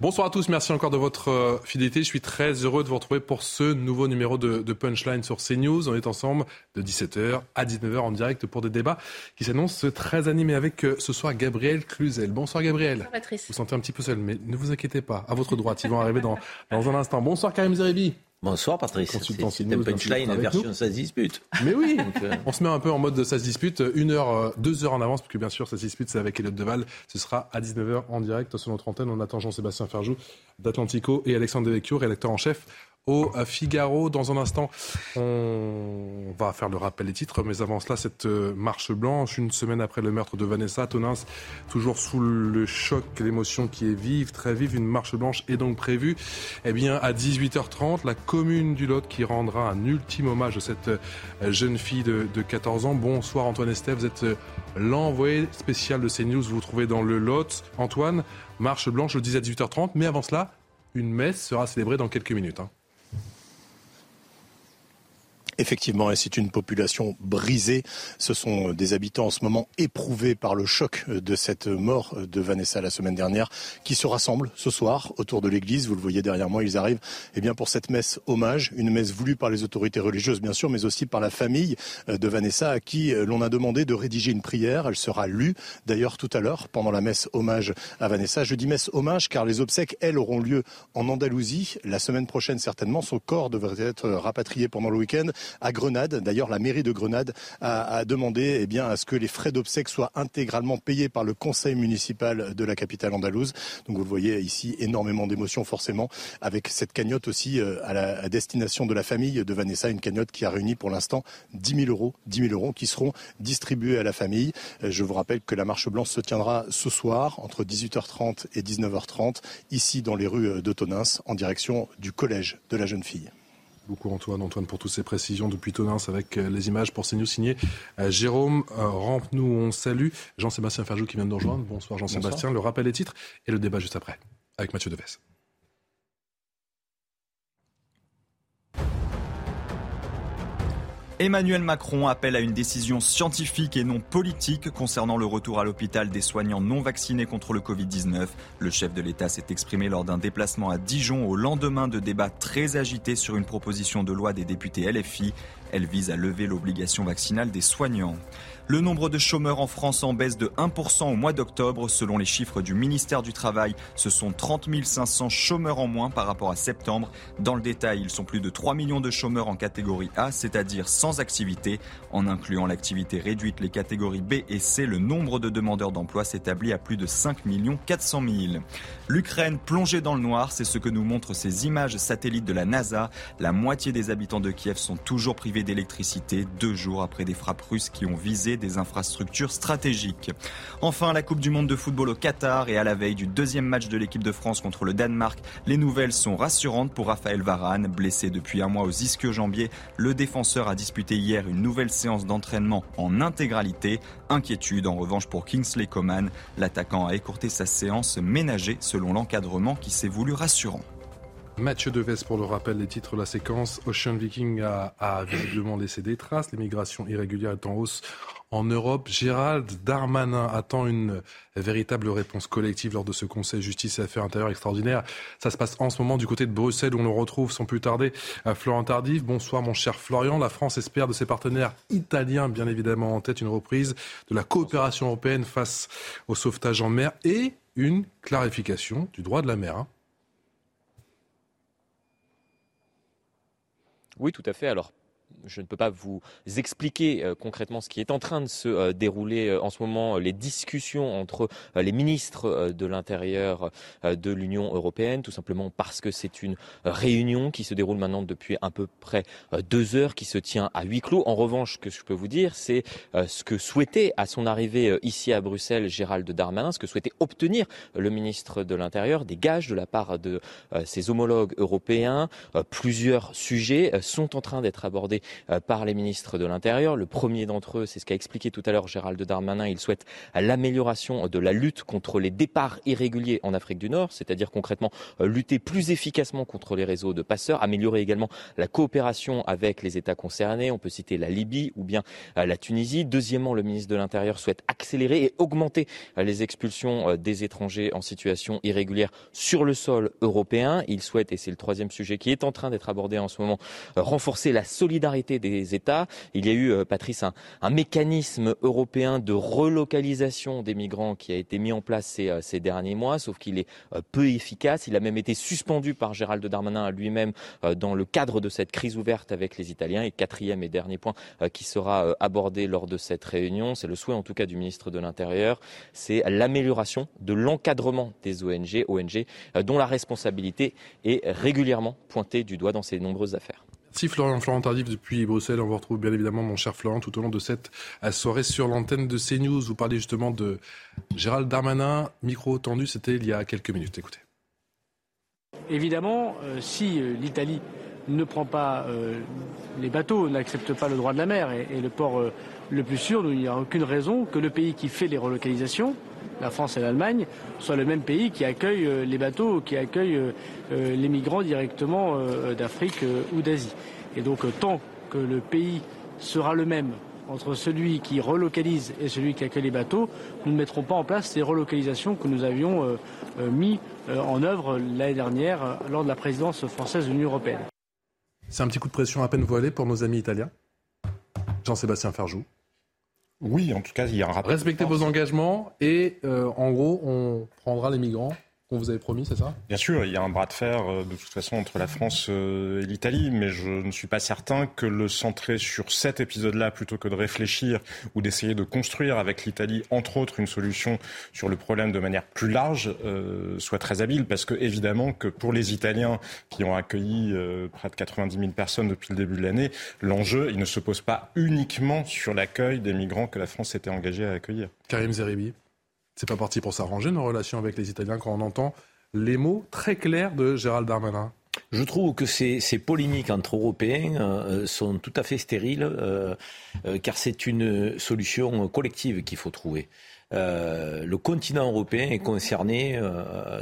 Bonsoir à tous, merci encore de votre euh, fidélité. Je suis très heureux de vous retrouver pour ce nouveau numéro de, de Punchline sur CNews. On est ensemble de 17h à 19h en direct pour des débats qui s'annoncent très animés avec euh, ce soir Gabriel Cluzel. Bonsoir Gabriel. Bonsoir Patrice. Vous vous sentez un petit peu seul, mais ne vous inquiétez pas. À votre droite, ils vont arriver dans, dans un instant. Bonsoir Karim Zerebi. Bonsoir Patrice. Consultant C'est CNews, un punchline version ça se dispute. Mais oui, euh, on se met un peu en mode de ça se dispute, une heure, euh, deux heures en avance, parce que bien sûr, ça se dispute, c'est avec Elliot Deval. Ce sera à 19h en direct sur notre antenne. On attend Jean-Sébastien Ferjou d'Atlantico et Alexandre Devecchio, rédacteur en chef au euh, Figaro. Dans un instant, on va faire le rappel des titres, mais avant cela, cette euh, marche blanche, une semaine après le meurtre de Vanessa Tonins, toujours sous le choc, l'émotion qui est vive, très vive, une marche blanche est donc prévue. Eh bien, à 18h30, la commune du Lot qui rendra un ultime hommage à cette euh, jeune fille de, de 14 ans. Bonsoir Antoine Estève, vous êtes l'envoyé spécial de CNews, vous vous trouvez dans le Lot. Antoine, marche blanche le 10 à 18h30, mais avant cela, une messe sera célébrée dans quelques minutes. hein. Effectivement, et c'est une population brisée. Ce sont des habitants en ce moment éprouvés par le choc de cette mort de Vanessa la semaine dernière qui se rassemblent ce soir autour de l'église. Vous le voyez derrière moi, ils arrivent eh bien, pour cette messe hommage, une messe voulue par les autorités religieuses bien sûr, mais aussi par la famille de Vanessa à qui l'on a demandé de rédiger une prière. Elle sera lue d'ailleurs tout à l'heure pendant la messe hommage à Vanessa. Je dis messe hommage car les obsèques, elles, auront lieu en Andalousie. La semaine prochaine certainement, son corps devrait être rapatrié pendant le week-end à Grenade. D'ailleurs, la mairie de Grenade a, demandé eh bien, à ce que les frais d'obsèques soient intégralement payés par le conseil municipal de la capitale andalouse. Donc vous voyez ici, énormément d'émotions forcément, avec cette cagnotte aussi euh, à la destination de la famille de Vanessa, une cagnotte qui a réuni pour l'instant 10 000 euros, 10 000 euros qui seront distribués à la famille. Euh, Je vous rappelle que la marche blanche se tiendra ce soir entre 18h30 et 19h30 ici dans les rues de Tonins en direction du collège de la jeune fille beaucoup Antoine, Antoine pour toutes ces précisions depuis Tonins avec euh, les images pour CNews signé euh, Jérôme euh, Rampe-nous, on salue Jean-Sébastien Ferjou qui vient de nous rejoindre. Bonsoir Jean-Sébastien, le rappel des titres et le débat juste après avec Mathieu Deves. Emmanuel Macron appelle à une décision scientifique et non politique concernant le retour à l'hôpital des soignants non vaccinés contre le Covid-19. Le chef de l'État s'est exprimé lors d'un déplacement à Dijon au lendemain de débats très agités sur une proposition de loi des députés LFI. Elle vise à lever l'obligation vaccinale des soignants. Le nombre de chômeurs en France en baisse de 1% au mois d'octobre. Selon les chiffres du ministère du Travail, ce sont 30 500 chômeurs en moins par rapport à septembre. Dans le détail, ils sont plus de 3 millions de chômeurs en catégorie A, c'est-à-dire sans activité. En incluant l'activité réduite, les catégories B et C, le nombre de demandeurs d'emploi s'établit à plus de 5 400 000. L'Ukraine plongée dans le noir, c'est ce que nous montrent ces images satellites de la NASA. La moitié des habitants de Kiev sont toujours privés d'électricité, deux jours après des frappes russes qui ont visé des infrastructures stratégiques. Enfin, la Coupe du Monde de football au Qatar et à la veille du deuxième match de l'équipe de France contre le Danemark, les nouvelles sont rassurantes pour Raphaël Varane. Blessé depuis un mois aux ischio-jambiers, le défenseur a disputé hier une nouvelle séance d'entraînement en intégralité. Inquiétude en revanche pour Kingsley Coman. L'attaquant a écourté sa séance ménagée selon l'encadrement qui s'est voulu rassurant. Mathieu Deves pour le rappel des titres la séquence. Ocean Viking a, a visiblement laissé des traces. L'immigration irrégulière est en hausse en Europe. Gérald Darmanin attend une véritable réponse collective lors de ce Conseil justice et affaires intérieures extraordinaire. Ça se passe en ce moment du côté de Bruxelles où on le retrouve sans plus tarder à Florian Tardif. Bonsoir mon cher Florian. La France espère de ses partenaires italiens bien évidemment en tête une reprise de la coopération européenne face au sauvetage en mer et une clarification du droit de la mer. Hein. Oui, tout à fait. Alors, je ne peux pas vous expliquer euh, concrètement ce qui est en train de se euh, dérouler euh, en ce moment, les discussions entre les ministres de l'Intérieur de l'Union européenne, tout simplement parce que c'est une réunion qui se déroule maintenant depuis à peu près deux heures, qui se tient à huis clos. En revanche, ce que je peux vous dire, c'est ce que souhaitait à son arrivée ici à Bruxelles Gérald Darmanin, ce que souhaitait obtenir le ministre de l'Intérieur, des gages de la part de ses homologues européens. Plusieurs sujets sont en train d'être abordés par les ministres de l'Intérieur. Le premier d'entre eux, c'est ce qu'a expliqué tout à l'heure Gérald Darmanin, il souhaite l'amélioration de la lutte contre les départs irréguliers en Afrique du Nord, c'est-à-dire concrètement euh, lutter plus efficacement contre les réseaux de passeurs, améliorer également la coopération avec les États concernés, on peut citer la Libye ou bien euh, la Tunisie. Deuxièmement, le ministre de l'Intérieur souhaite accélérer et augmenter les expulsions des étrangers en situation irrégulière sur le sol européen. Il souhaite, et c'est le troisième sujet qui est en train d'être abordé en ce moment, renforcer la solidarité des États. Il y a eu, euh, Patrice, un, mécanisme européen de relocalisation des migrants qui a été mis en place ces, euh, ces derniers mois, sauf qu'il est euh, peu efficace. Il a même été suspendu par Gérald Darmanin lui-même dans le cadre de cette crise ouverte avec les Italiens. Et quatrième et dernier point qui sera abordé lors de cette réunion, c'est le souhait en tout cas du ministre de l'Intérieur, c'est l'amélioration de l'encadrement des ONG, ONG dont la responsabilité est régulièrement pointée du doigt dans ces nombreuses affaires. Merci Florian, Florent Tardif depuis Bruxelles. On vous retrouve bien évidemment, mon cher Florent, tout au long de cette euh, soirée sur l'antenne de CNews. Vous parlez justement de Gérald Darmanin. Micro tendu, c'était il y a quelques minutes. Écoutez. Évidemment, euh, si euh, l'Italie ne prend pas les bateaux, n'accepte pas le droit de la mer et, le port le plus sûr, il n'y a aucune raison que le pays qui fait les relocalisations, la France et l'Allemagne, soit le même pays qui accueille euh, les bateaux, qui accueille euh, euh, les migrants directement d'Afrique ou d'Asie. Et donc tant que le pays sera le même entre celui qui relocalise et celui qui accueille les bateaux, nous ne mettrons pas en place ces relocalisations que nous avions mis en œuvre l'année dernière lors de la présidence française de l'Union européenne. C'est un petit coup de pression à peine voilé pour nos amis italiens. Jean-Sébastien Ferjou. Oui, en tout cas, il y a un rapport. Respectez vos engagements et euh, en gros, on prendra les migrants qu'on vous avait promis, c'est ça? Bien sûr, il y a un bras de fer euh, de toute façon entre la France euh, et l'Italie, mais je ne suis pas certain que le centrer sur cet épisode-là plutôt que de réfléchir ou d'essayer de construire avec l'Italie, entre autres, une solution sur le problème de manière plus large euh, soit très habile, parce que évidemment que pour les Italiens qui ont accueilli près de 90 000 personnes depuis le début de l'année, l'enjeu, il ne se pose pas uniquement sur l'accueil des migrants que la France s'était engagée à accueillir. Karim Zeribi c'est pas parti pour s'arranger nos relations avec les Italiens quand on entend les mots très clairs de Gérald Darmanin. Je trouve que ces, polémiques entre Européens euh, sont tout à fait stériles, euh, euh, car c'est une solution collective qu'il faut trouver. le continent européen est concerné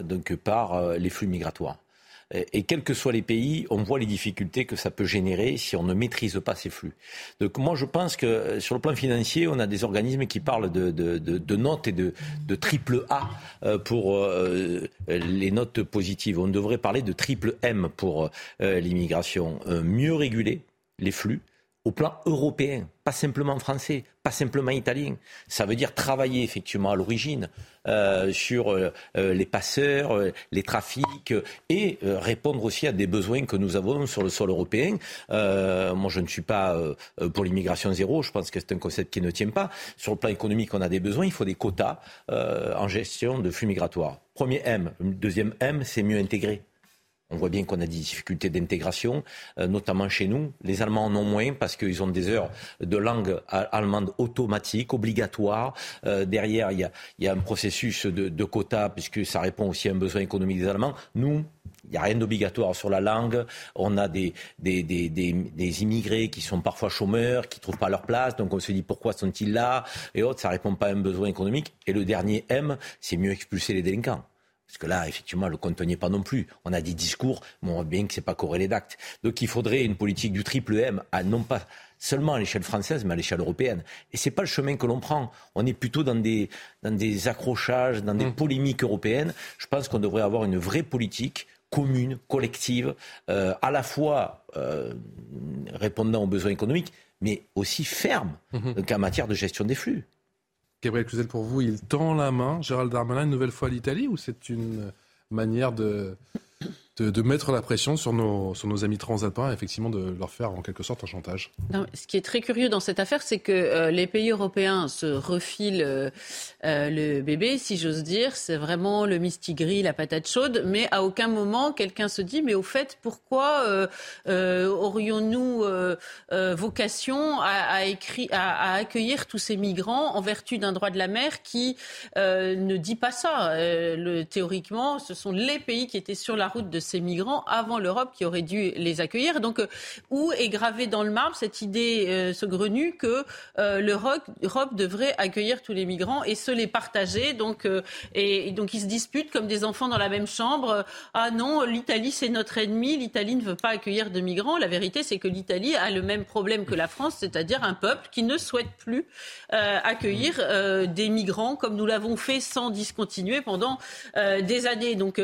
donc par les flux migratoires. Et quels que soient les pays, on voit les difficultés que ça peut générer si on ne maîtrise pas ces flux. Donc moi, je pense que euh, sur le plan financier, on a des organismes qui parlent de, de, de, notes et de, triple A euh, pour euh, les notes positives. On devrait parler de triple M pour l'immigration. mieux réguler les flux au plan européen, pas simplement français, pas simplement italien. Ça veut dire travailler effectivement à l'origine euh, sur euh, euh, les passeurs, les trafics et répondre aussi à des besoins que nous avons sur le sol européen. moi, je ne suis pas pour l'immigration zéro. Je pense que c'est un concept qui ne tient pas. Sur le plan économique, on a des besoins. Il faut des quotas en gestion de flux migratoires. Premier M. Deuxième M, c'est mieux intégrer. On voit bien qu'on a des difficultés d'intégration, euh, notamment chez nous. Les Allemands en ont moins parce qu'ils ont des heures de langue allemande automatique, obligatoire. Euh, derrière, il y, a, un processus de, quotas puisque ça répond aussi à un besoin économique des Allemands. Nous, il n'y a rien d'obligatoire sur la langue. On a des, des, immigrés qui sont parfois chômeurs, qui ne trouvent pas leur place. Donc on se dit pourquoi sont-ils là? Et autres, ça ne répond pas à un besoin économique. Et le dernier M, c'est mieux expulser les délinquants. Parce que là, effectivement, le compte n'y pas non plus. On a des discours, mais on voit bien que ce n'est pas corrélé d'actes. Donc il faudrait une politique du triple M, à, non pas seulement à l'échelle française, mais à l'échelle européenne. Et ce n'est pas le chemin que l'on prend. On est plutôt dans des, dans des accrochages, dans des mmh. polémiques européennes. Je pense qu'on devrait avoir une vraie politique commune, collective, euh, à la fois euh, répondant aux besoins économiques, mais aussi ferme mmh. en matière de gestion des flux. Gabriel Cluzel, pour vous, il tend la main, Gérald Darmanin, une nouvelle fois à l'Italie, ou c'est une manière de de, mettre la pression sur nos, sur nos amis transalpins, effectivement de leur faire en quelque sorte un chantage. ce qui est très curieux dans cette affaire, c'est que euh, les pays européens se refilent euh, euh, le bébé, si j'ose dire. C'est vraiment le mistigris, la patate chaude, mais à aucun moment quelqu'un se dit, mais au fait, pourquoi aurions-nous vocation à, accueillir tous ces migrants en vertu d'un droit de la mer qui ne dit pas ça? Théoriquement, ce sont les pays qui étaient sur la route de ces migrants avant l'Europe qui aurait dû les accueillir. Donc, euh, où est gravée dans le marbre cette idée euh, saugrenue que euh, l'Europe devrait accueillir tous les migrants et se les partager donc, et, donc, ils se disputent comme des enfants dans la même chambre. ah non, l'Italie, c'est notre ennemi. L'Italie ne veut pas accueillir de migrants. La vérité, c'est que l'Italie a le même problème que la France, c'est-à-dire un peuple qui ne souhaite plus accueillir des migrants comme nous l'avons fait sans discontinuer pendant des années. Donc,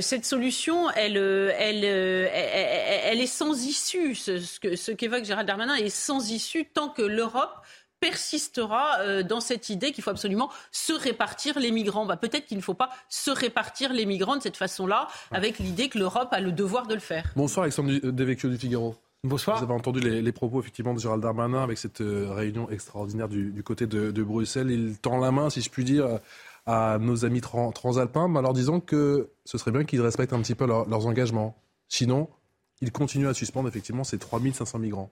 cette solution, euh, euh, elle, elle, est sans issue. Ce, qu'évoque Gérald Darmanin est sans issue tant que l'Europe persistera euh, dans cette idée qu'il faut absolument se répartir les migrants. Bah, peut-être qu'il ne faut pas se répartir les migrants de cette façon-là, avec l'idée que l'Europe a le devoir de le faire. Bonsoir Alexandre Devecchio du Figaro. Bonsoir. Vous avez entendu les, propos effectivement de Gérald Darmanin avec cette réunion extraordinaire du, côté de, de, Bruxelles. Il tend la main, si je puis dire, à nos amis transalpins, en leur disant que ce serait bien qu'ils respectent un petit peu leurs engagements. Sinon, ils continuent à suspendre effectivement ces 3500 migrants.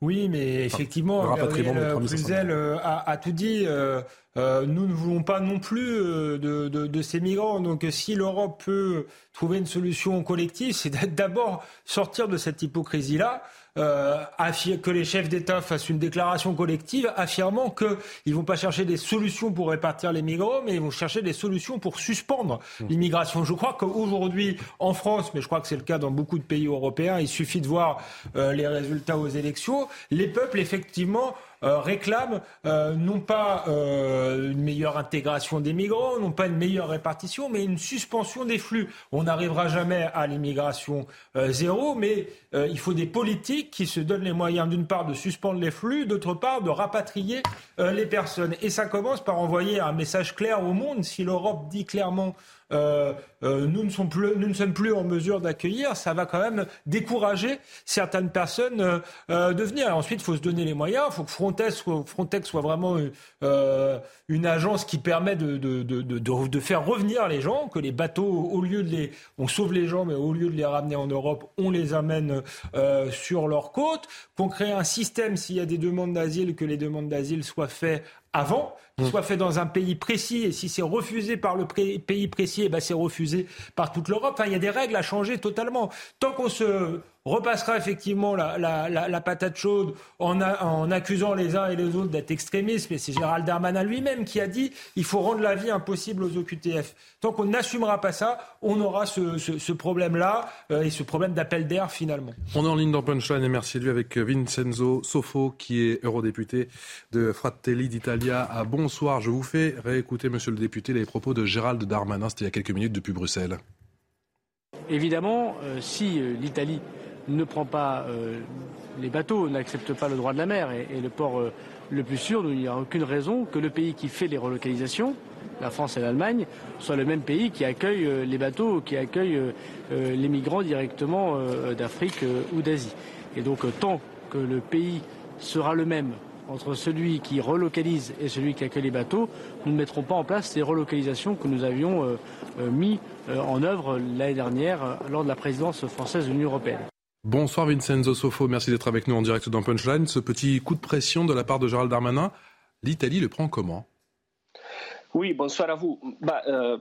Oui, mais effectivement, Gabriel Cluzel euh, a, tout dit. Euh, euh, nous ne voulons pas non plus de, de, ces migrants. Donc, si l'Europe peut trouver une solution collective, c'est d'abord sortir de cette hypocrisie-là. Euh, que les chefs d'État fassent une déclaration collective affirmant qu'ils ne vont pas chercher des solutions pour répartir les migrants, mais ils vont chercher des solutions pour suspendre mmh. l'immigration. Je crois qu'aujourd'hui, en France, mais je crois que c'est le cas dans beaucoup de pays européens, il suffit de voir euh, les résultats aux élections, les peuples, effectivement, euh, réclament euh, non pas euh, une meilleure intégration des migrants, non pas une meilleure répartition, mais une suspension des flux. On n'arrivera jamais à l'immigration zéro, mais il faut des politiques qui se donnent les moyens d'une part de suspendre les flux, d'autre part de rapatrier les personnes. Et ça commence par envoyer un message clair au monde. Si l'Europe dit clairement euh, euh, nous, ne sommes plus, nous ne sommes plus en mesure d'accueillir, ça va quand même décourager certaines personnes euh, de venir. ensuite, il faut se donner les moyens, il faut que Frontex, soit vraiment une agence qui permet de, de, de, de, faire revenir les gens, que les bateaux, au lieu de les... On sauve les gens, mais au lieu de les ramener en Europe, on les amène sur leur côte, qu'on crée un système, s'il y a des demandes d'asile, que les demandes d'asile soient faites avant, mmh. soit fait dans un pays précis, et si c'est refusé par le pays précis, eh ben c'est refusé par toute l'Europe. Enfin, il y a des règles à changer totalement. Tant qu'on se repassera effectivement la, la, la, patate chaude en, en, accusant les uns et les autres d'être extrémistes, mais c'est Gérald Darmanin lui-même qui a dit il faut rendre la vie impossible aux OQTF. Tant qu'on n'assumera pas ça, on aura ce, ce, ce problème-là euh, et ce problème d'appel d'air finalement. On est en ligne dans Punchline et merci à lui avec Vincenzo Sofo qui est eurodéputé de Fratelli d'Italia à Bonsoir. Je vous fais réécouter, monsieur le député, les propos de Gérald Darmanin, c'était il y a quelques minutes depuis Bruxelles. Évidemment, euh, si euh, l'Italie ne prend pas euh, les bateaux, n'accepte pas le droit de la mer et, le port le plus sûr, il n'y a aucune raison que le pays qui fait les relocalisations, la France et l'Allemagne, soit le même pays qui accueille les bateaux, qui accueille les migrants directement d'Afrique ou d'Asie. Et donc tant que le pays sera le même entre celui qui relocalise et celui qui accueille les bateaux, nous ne mettrons pas en place ces relocalisations que nous avions mis en œuvre l'année dernière lors de la présidence française de l'Union européenne. Bonsoir Vincenzo Sofo, merci d'être avec nous en direct dans Punchline. Ce petit coup de pression de la part de Gérald Darmanin, l'Italie le prend comment? Oui, bonsoir à vous. Bah, euh,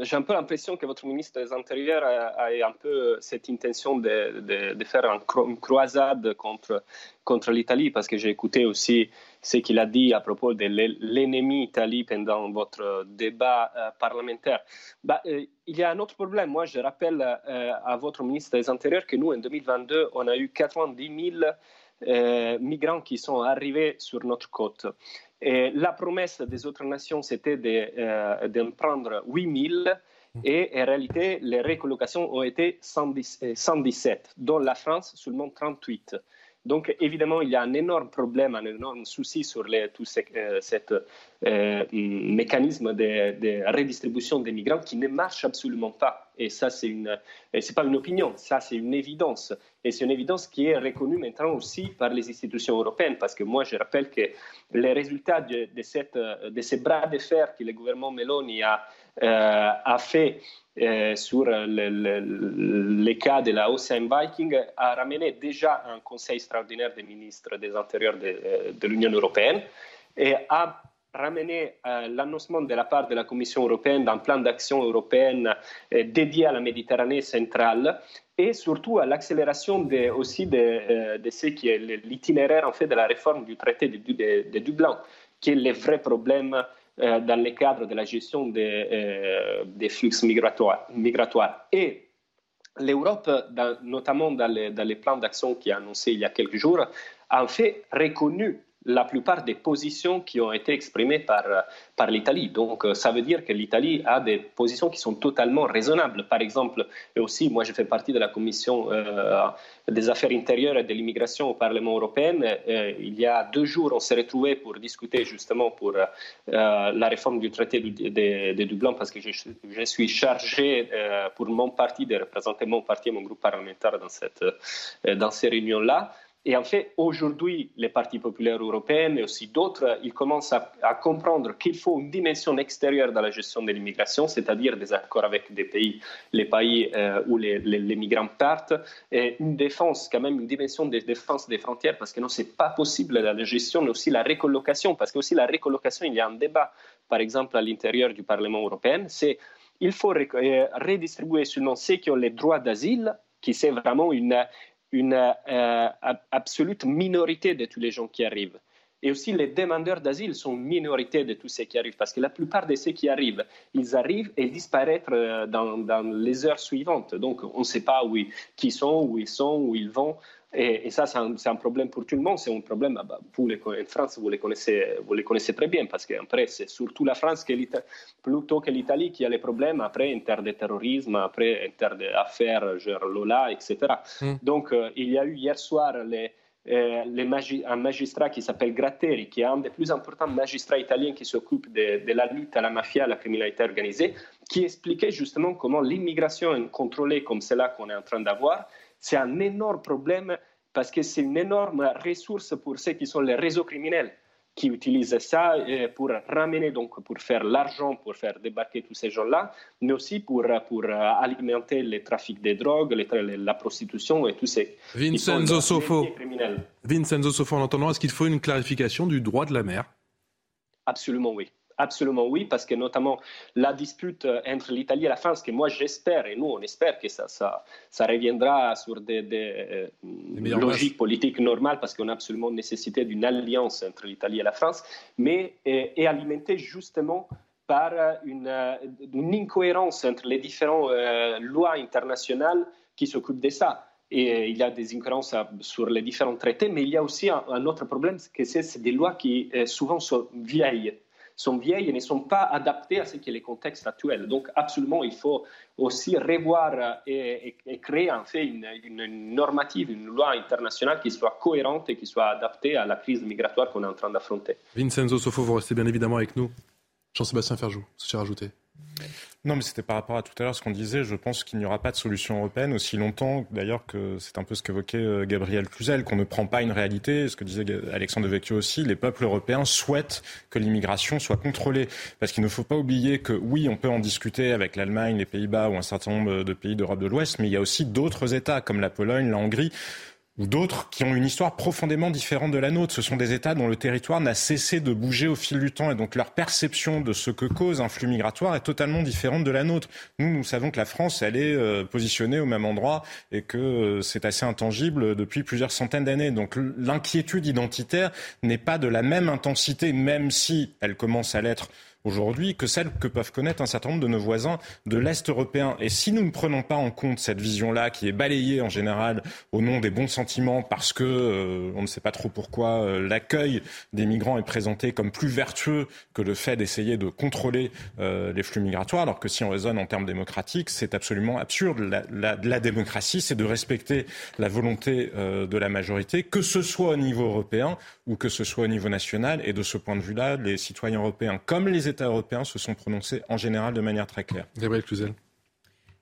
j'ai un peu l'impression que votre ministre des Intérieurs a, un peu cette intention de, faire une croisade contre, contre l'Italie, parce que j'ai écouté aussi ce qu'il a dit à propos de l'ennemi Italie pendant votre débat euh, parlementaire. Bah, euh, il y a un autre problème. Moi, je rappelle à votre ministre des Intérieurs que nous, en 2022, on a eu 90 000 migrants qui sont arrivés sur notre côte. Et la promesse des autres nations, c'était d'en de, euh, prendre 8000 et en réalité, les recolocations ont été 117, euh, dont la France seulement 38. Donc évidemment, il y a un énorme problème, un énorme souci sur tout euh, cette mécanisme de, redistribution des migrants qui ne marche absolument pas. Et ça, c'est une, c'est pas une opinion, ça, c'est une évidence. Et c'est une évidence qui est reconnue maintenant aussi par les institutions européennes, parce que moi, je rappelle que les résultats de, cette, de ces bras de fer que le gouvernement Meloni a, a fait euh, sur le, le, les cas de la Ocean Viking a ramené déjà un conseil extraordinaire des ministres des Intérieurs de, euh, l'Union européenne et a ramené euh, l'annoncement de la part de la Commission européenne d'un plan d'action européenne dédié à la Méditerranée centrale et surtout à l'accélération aussi de, ce qui est l'itinéraire en fait de la réforme du traité de Dublin, qui est le vrai problème euh, dans le cadre de la gestion des, euh, flux migratoires, migratoires. Et l'Europe, notamment dans les, dans les plans d'action qui a annoncé il y a quelques jours, a en fait reconnu la plupart des positions qui ont été exprimées par, l'Italie. Donc, euh, ça veut dire que l'Italie a des positions qui sont totalement raisonnables. Par exemple, et aussi, moi, je fais partie de la commission euh, des affaires intérieures et de l'immigration au Parlement européen. Euh, il y a deux jours, on s'est retrouvés pour discuter justement pour la réforme du traité de, Dublin parce que je, suis chargé pour mon parti de représenter mon parti et mon groupe parlementaire dans, cette, dans ces réunions-là. Et en fait, aujourd'hui, les partis populaires européens et aussi d'autres, ils commencent à, comprendre qu'il faut une dimension extérieure dans la gestion de l'immigration, c'est-à-dire des accords avec des pays, les pays euh, où les, les, migrants partent, et une défense, quand même une dimension de défense des frontières, parce que non, c'est pas possible la gestion, mais aussi la recolocation, parce que aussi la recolocation, il y a un débat, par exemple, à l'intérieur du Parlement européen, c'est il faut euh, redistribuer seulement ceux qui ont les droits d'asile, qui c'est vraiment une, une euh, absolue minorité de tous les gens qui arrivent. Et aussi, les demandeurs d'asile sont une minorité de tous ceux qui arrivent, parce que la plupart de ceux qui arrivent, ils arrivent et disparaissent euh, dans, dans les heures suivantes. Donc, on ne sait pas où ils, qui sont, où ils sont, où ils vont. Et, et ça, c'est un, un, problème pour tout le monde. C'est un problème, ah bah, vous les, en France, vous les, connaissez, vous les connaissez très bien, parce qu'après, c'est surtout la France que plutôt que l'Italie qui a les problèmes, après, en termes de terrorisme, après, en termes d'affaires, genre Lola, etc. Mm. Donc, euh, il y a eu hier soir les, euh, les magi un magistrat qui s'appelle Gratteri, qui est un des plus importants magistrats italiens qui s'occupe de, de, la lutte à la mafia, à la criminalité organisée, qui expliquait justement comment l'immigration contrôlée comme celle-là qu'on est en train d'avoir, c'est un énorme problème parce que c'est une énorme ressource pour ceux qui sont les réseaux criminels qui utilisent ça pour ramener, donc pour faire l'argent, pour faire débarquer tous ces gens-là, mais aussi pour, pour alimenter le trafic des drogues, les, la prostitution et tous ces Vincenzo Sofo. Vincenzo Sofo, en entendant, est-ce qu'il faut une clarification du droit de la mer? Absolument oui. Absolument oui, parce que notamment la dispute euh, entre l'Italie et la France, que moi j'espère, et nous on espère que ça, ça, ça reviendra sur des, des, des euh, logiques politiques normales, parce qu'on a absolument nécessité d'une alliance entre l'Italie et la France, mais est, est alimentée justement par une, une, incohérence entre les différentes euh, lois internationales qui s'occupent de ça. Et il y a des incohérences sur les différents traités, mais il y a aussi un, un autre problème, que c'est des lois qui souvent sont vieilles sont vieilles et ne sont pas adaptées à ce qui est le contexte actuel. Donc, absolument, il faut aussi revoir et, et, créer en fait une, normative, une loi internationale qui soit cohérente et qui soit adaptée à la crise migratoire qu'on est en train d'affronter. Vincenzo Sofo, vous restez bien évidemment avec nous. Jean-Sébastien Ferjou, ce rajouté. Non, mais c'était par rapport à tout à l'heure ce qu'on disait. Je pense qu'il n'y aura pas de solution européenne aussi longtemps, d'ailleurs, que c'est un peu ce qu'évoquait euh, Gabriel Cluzel, qu'on ne prend pas une réalité. Ce que disait Alexandre Vecchio aussi, les peuples européens souhaitent que l'immigration soit contrôlée. Parce qu'il ne faut pas oublier que, oui, on peut en discuter avec l'Allemagne, les Pays-Bas ou un certain nombre de pays d'Europe de l'Ouest, mais il y a aussi d'autres États, comme la Pologne, la Hongrie, ou d'autres qui ont une histoire profondément différente de la nôtre. Ce sont des États dont le territoire n'a cessé de bouger au fil du temps et donc leur perception de ce que cause un flux migratoire est totalement différente de la nôtre. Nous, nous savons que la France, elle est euh, positionnée au même endroit et que euh, c'est assez intangible depuis plusieurs centaines d'années. Donc l'inquiétude identitaire n'est pas de la même intensité, même si elle commence à l'être aujourd'hui que celles que peuvent connaître un certain nombre de nos voisins de l'Est européen. Et si nous ne prenons pas en compte cette vision-là, qui est balayée en général au nom des bons sentiments, parce que euh, on ne sait pas trop pourquoi euh, l'accueil des migrants est présenté comme plus vertueux que le fait d'essayer de contrôler euh, les flux migratoires, alors que si on raisonne en termes démocratiques, c'est absolument absurde. La, la, la démocratie, c'est de respecter la volonté de la majorité, que ce soit au niveau européen ou que ce soit au niveau national. Et de ce point de vue-là, les citoyens européens, comme les États européens, se sont prononcés en général de manière très claire. Gabriel.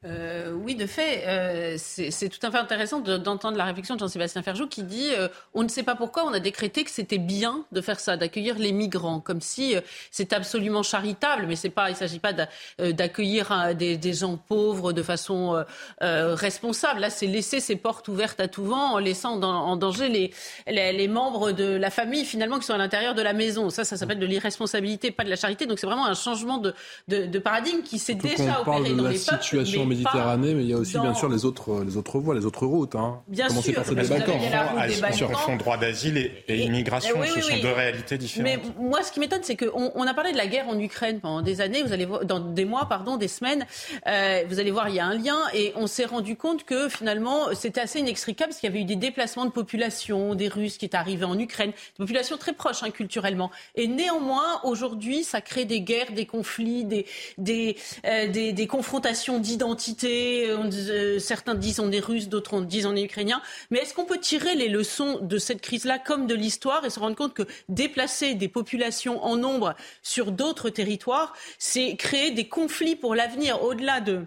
Euh, oui, de fait, euh, c'est tout à fait intéressant d'entendre la réflexion de Jean-Sébastien Ferjou qui dit euh, on ne sait pas pourquoi on a décrété que c'était bien de faire ça, d'accueillir les migrants, comme si c'est absolument charitable, mais c'est pas, il ne s'agit pas d'accueillir des, des, gens pauvres de façon responsable. Là, c'est laisser ses portes ouvertes à tout vent en laissant en danger les, les, membres de la famille finalement qui sont à l'intérieur de la maison. Ça, ça s'appelle de l'irresponsabilité, pas de la charité. Donc c'est vraiment un changement de, de, de paradigme qui s'est déjà opéré dans les peuples. Méditerranée, mais il y a aussi bien sûr les autres, les autres voies, les autres routes. Hein. Bien sûr, par cette Sur son droit d'asile et, immigration, ce sont deux réalités différentes. Mais moi, ce qui m'étonne, c'est qu'on on a parlé de la guerre en Ukraine pendant des années, vous allez voir, dans des mois, pardon, des semaines. Euh, vous allez voir, il y a un lien, et on s'est rendu compte que finalement, c'était assez inextricable, parce qu'il y avait eu des déplacements de population, des Russes qui étaient arrivés en Ukraine, des populations très proches hein, culturellement. Et néanmoins, aujourd'hui, ça crée des guerres, des conflits, des, des, euh, des, des confrontations d'identité, euh, certains disent on est russe, d'autres disent on est ukrainien. Mais est-ce qu'on peut tirer les leçons de cette crise-là comme de l'histoire et se rendre compte que déplacer des populations en nombre sur d'autres territoires, c'est créer des conflits pour l'avenir au-delà de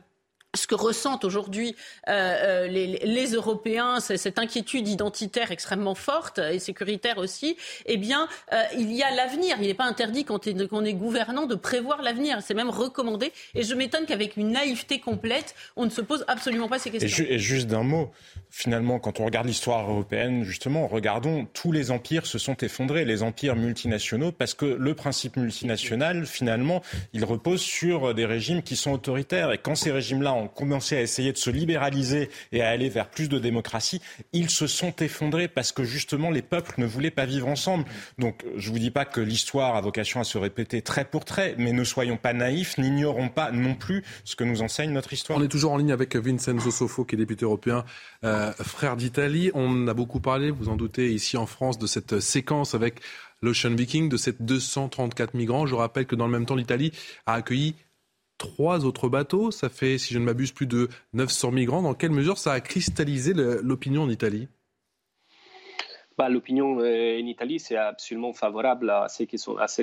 ce que ressentent aujourd'hui euh, euh les, les, Européens, cette inquiétude identitaire extrêmement forte et sécuritaire aussi, eh bien, euh, il y a l'avenir. Il n'est pas interdit quand on est gouvernant de prévoir l'avenir. C'est même recommandé. Et je m'étonne qu'avec une naïveté complète, on ne se pose absolument pas ces questions. Et, juste d'un mot, finalement, quand on regarde l'histoire européenne, justement, regardons, tous les empires se sont effondrés, les empires multinationaux, parce que le principe multinational, finalement, il repose sur des régimes qui sont autoritaires. Et quand ces régimes-là ont commencé à essayer de se libéraliser et à aller vers plus de démocratie, ils se sont effondrés parce que justement les peuples ne voulaient pas vivre ensemble. Donc je ne vous dis pas que l'histoire a vocation à se répéter trait pour trait, mais ne soyons pas naïfs, n'ignorons pas non plus ce que nous enseigne notre histoire. On est toujours en ligne avec Vincenzo Sofo, qui est député européen, euh, frère d'Italie. On a beaucoup parlé, vous en doutez, ici en France, de cette séquence avec l'Ocean Viking, de ces 234 migrants. Je rappelle que dans le même temps, l'Italie a accueilli trois autres bateaux. Ça fait, si je ne m'abuse, plus de 900 migrants. Dans quelle mesure ça a cristallisé l'opinion en Italie? L'opinion euh, en Italie, c'est absolument favorable à, celles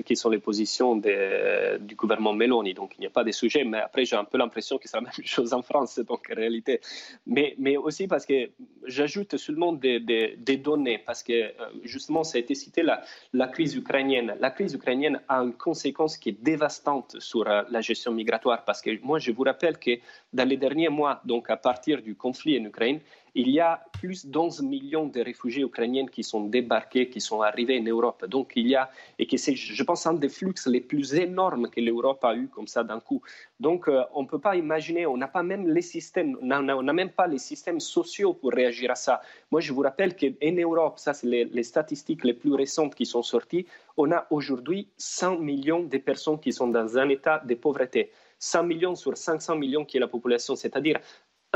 qui sont les positions de, du gouvernement Meloni. Donc, il n'y a pas de sujet. Mais après, j'ai un peu l'impression que c'est la même chose en France, donc en réalité. Mais, aussi parce que j'ajoute seulement des, données, parce que euh, justement, ça a été cité la, crise ukrainienne. La crise ukrainienne a une conséquence qui est dévastante sur euh, la gestion migratoire, parce que moi, je vous rappelle que dans les derniers mois, donc à partir du conflit en Ukraine, il y a plus d'11 millions de réfugiés ukrainiens qui sont débarqués, qui sont arrivés en Europe. Donc il y a, et que c'est, je pense, un des flux les plus énormes que l'Europe a eu comme ça d'un coup. Donc euh, on ne peut pas imaginer, on n'a pas même les systèmes, on n'a même pas les systèmes sociaux pour réagir à ça. Moi, je vous rappelle qu'en Europe, ça c'est les, les statistiques les plus récentes qui sont sorties, on a aujourd'hui 100 millions de personnes qui sont dans un état de pauvreté. 100 millions sur 500 millions qui est la population, c'est-à-dire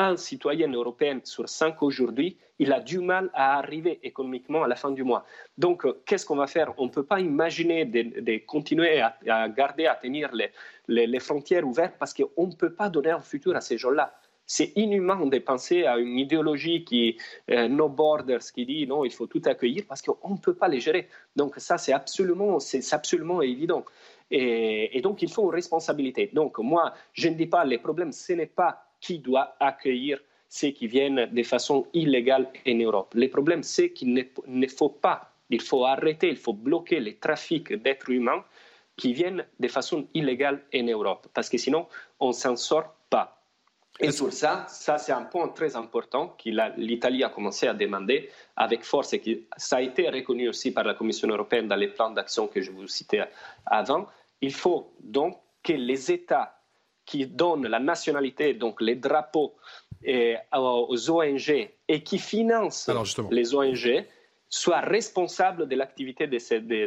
un citoyen européen sur cinq aujourd'hui, il a du mal à arriver économiquement à la fin du mois. Donc, euh, qu'est-ce qu'on va faire? On ne peut pas imaginer de, continuer à, garder, à tenir les, frontières ouvertes parce qu'on ne peut pas donner un futur à ces gens-là. C'est inhumain de penser à une idéologie qui euh, no borders, qui dit non, il faut tout accueillir parce qu'on ne peut pas les gérer. Donc ça, c'est absolument, absolument évident. Et, et, donc il faut une responsabilité. Donc moi, je ne dis pas les problèmes, ce n'est pas qui doit accueillir ceux qui viennent de façon illégale en Europe. Le problème, c'est qu'il ne, faut pas, il faut arrêter, il faut bloquer les trafics d'êtres humains qui viennent de façon illégale en Europe, parce que sinon, on ne s'en sort pas. Et sur ça, ça c'est un point très important que l'Italie a commencé à demander avec force et que ça a été reconnu aussi par la Commission européenne dans les plans d'action que je vous citais avant. Il faut donc que les États qui donne la nationalité, donc les drapeaux aux ONG et qui finance les ONG, soit responsable de l'activité de,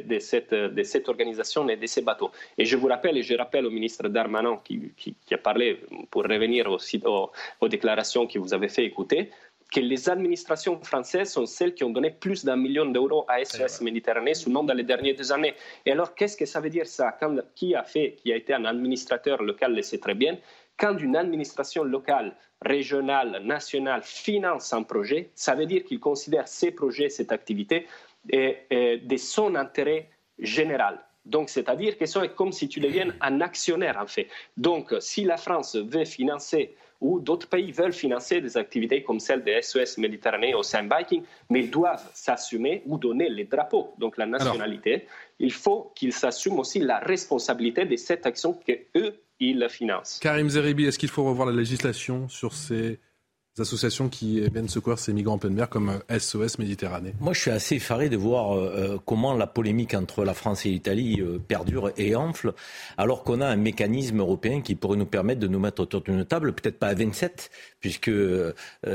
de, cette, de, cette, organisation et de ces bateaux. Et je vous rappelle, et je rappelle au ministre Darmanin qui, qui, a parlé, pour revenir aussi aux, aux déclarations que vous avez fait écouter, que les administrations françaises sont celles qui ont donné plus d'un million d'euros à SOS Méditerranée sous nom dans les dernières deux années. Et alors, qu'est-ce que ça veut dire ça Quand, Qui a fait, qui a été un administrateur local le sait très bien, quand une administration locale, régionale, nationale finance un projet, ça veut dire qu'il considère ces projets, cette activité, de son intérêt général. Donc, c'est-à-dire que c'est comme si tu deviens un actionnaire, en fait. Donc, si la France veut financer ou d'autres pays veulent financer des activités comme celle de SOS Méditerranée ou Saint Viking, mais doivent s'assumer ou donner les drapeaux, donc la nationalité, il faut qu'ils s'assument aussi la responsabilité de cette action qu'eux, ils financent. Karim Zeribi, est-ce qu'il faut revoir la législation sur ces associations qui viennent secourir ces migrants en pleine mer comme SOS euh, Méditerranée Moi, je suis assez effaré de voir euh, euh, comment la polémique entre la France et l'Italie perdure et enfle, alors qu'on a un mécanisme européen qui pourrait nous permettre de nous mettre autour d'une table, peut-être pas à 27, puisque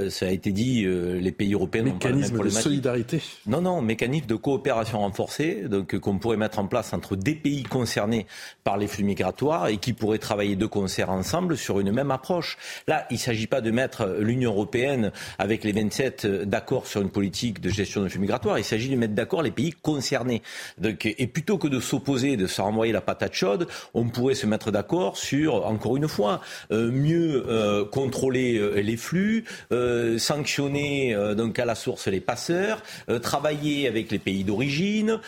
ça a été dit, les pays européens n'ont pas la même de solidarité. Non, non, mécanisme de coopération renforcée, donc qu'on pourrait mettre en place entre des pays concernés par les flux migratoires et qui pourraient travailler de concert ensemble sur une même approche. Là, il ne s'agit pas de mettre l'Union européenne avec les 27 euh, d'accord sur une politique de gestion de flux migratoires. Il s'agit de mettre d'accord les pays concernés. Et plutôt que de s'opposer, de se renvoyer la patate chaude, on pourrait se mettre d'accord sur, encore une fois, euh, mieux euh, contrôler les flux, sanctionner donc à la source les passeurs, travailler avec les pays d'origine,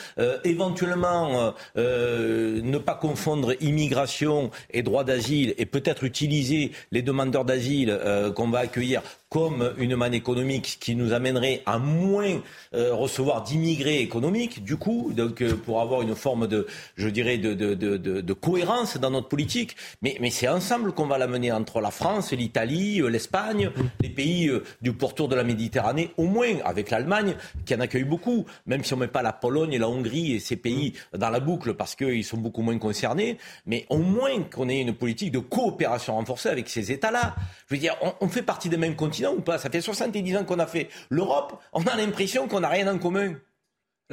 éventuellement ne pas confondre immigration et droit d'asile et peut-être utiliser les demandeurs d'asile qu'on va accueillir comme une manne économique qui nous amènerait à moins euh, recevoir d'immigrés économiques, du coup, donc euh, pour avoir une forme de, je dirais, de, de, de, cohérence dans notre politique. Mais, mais c'est ensemble qu'on va la mener entre la France, l'Italie, euh, l'Espagne, les pays du pourtour de la Méditerranée, au moins avec l'Allemagne, qui en accueille beaucoup, même si on ne met pas la Pologne et la Hongrie et ces pays dans la boucle parce qu'ils sont beaucoup moins concernés, mais au moins qu'on ait une politique de coopération renforcée avec ces États-là. Je veux dire, on fait partie des mêmes continents ou pas Ça fait 70 ans qu'on a fait l'Europe, on a l'impression qu'on n'a rien en commun.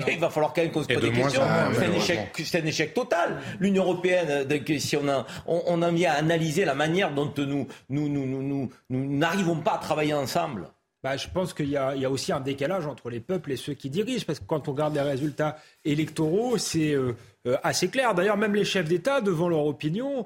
il va falloir quand même qu'on se pose des questions. C'est un, échec total. L'Union européenne, si on, a, on, en vient à analyser la manière dont nous nous, nous, nous, nous n'arrivons pas à travailler ensemble. Bah, je pense qu'il y, y, a aussi un décalage entre les peuples et ceux qui dirigent, parce que quand on regarde les résultats électoraux, c'est euh, euh, assez clair. D'ailleurs, même les chefs d'État, devant leur opinion,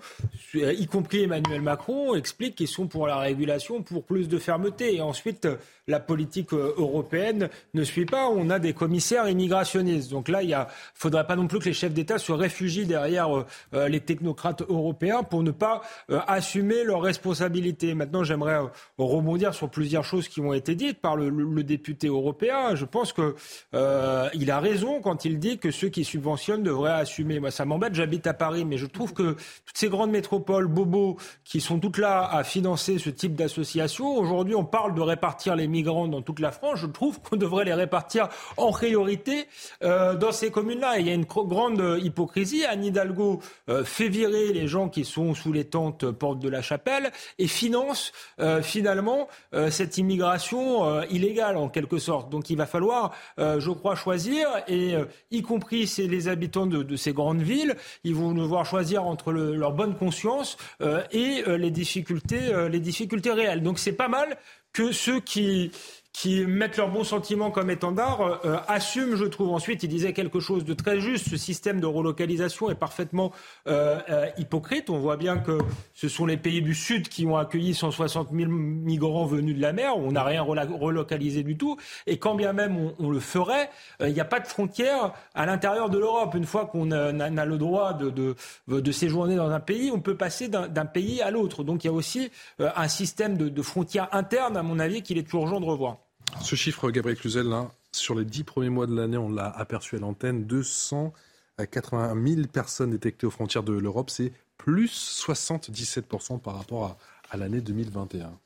euh, y compris Emmanuel Macron, expliquent qu'ils sont pour la régulation, pour plus de fermeté. Et ensuite, la politique euh, européenne ne suit pas. On a des commissaires immigrationnistes. Donc là, il ne faudrait pas non plus que les chefs d'État se réfugient derrière les technocrates européens pour ne pas assumer leurs responsabilités. Maintenant, j'aimerais rebondir sur plusieurs choses qui ont été dites par le député européen. Je pense qu'il a raison quand il dit que ceux qui subventionnent devraient assumer moi, ça m'embête, j'habite à Paris, mais je trouve que toutes ces grandes métropoles, bobos, qui sont toutes là à financer ce type d'association, aujourd'hui, on parle de répartir les migrants dans toute la France. Je trouve qu'on devrait les répartir en priorité euh, dans ces communes-là. Il y a une grande hypocrisie. Anne Hidalgo euh, fait virer les gens qui sont sous les tentes porte de la chapelle et finance euh, finalement cette immigration illégale en quelque sorte. Donc il va falloir, je crois, choisir et y compris les habitants de ces grandes villes. Ils vont devoir choisir entre leur bonne conscience euh, et euh, les difficultés, euh, les difficultés réelles. Donc c'est pas mal que ceux qui qui mettent leurs bons sentiments comme étendard, euh, euh, assument, je trouve. Ensuite, il disait quelque chose de très juste. Ce système de relocalisation est parfaitement euh, hypocrite. On voit bien que ce sont les pays du Sud qui ont accueilli 160 000 migrants venus de la mer. On n'a rien relocalisé du tout. Et quand bien même on, le ferait, il n'y a pas de frontière à l'intérieur de l'Europe. Une fois qu'on a, le droit de, de, de, séjourner dans un pays, on peut passer d'un pays à l'autre. Donc il y a aussi un système de, de frontières internes, à mon avis, qu'il est urgent de revoir. Ce chiffre, Gabriel Cluzel, sur les dix premiers mois de l'année, on l'a aperçu à l'antenne, 281 000 personnes détectées aux frontières de l'Europe. C'est plus 77% par rapport à, l'année 2021.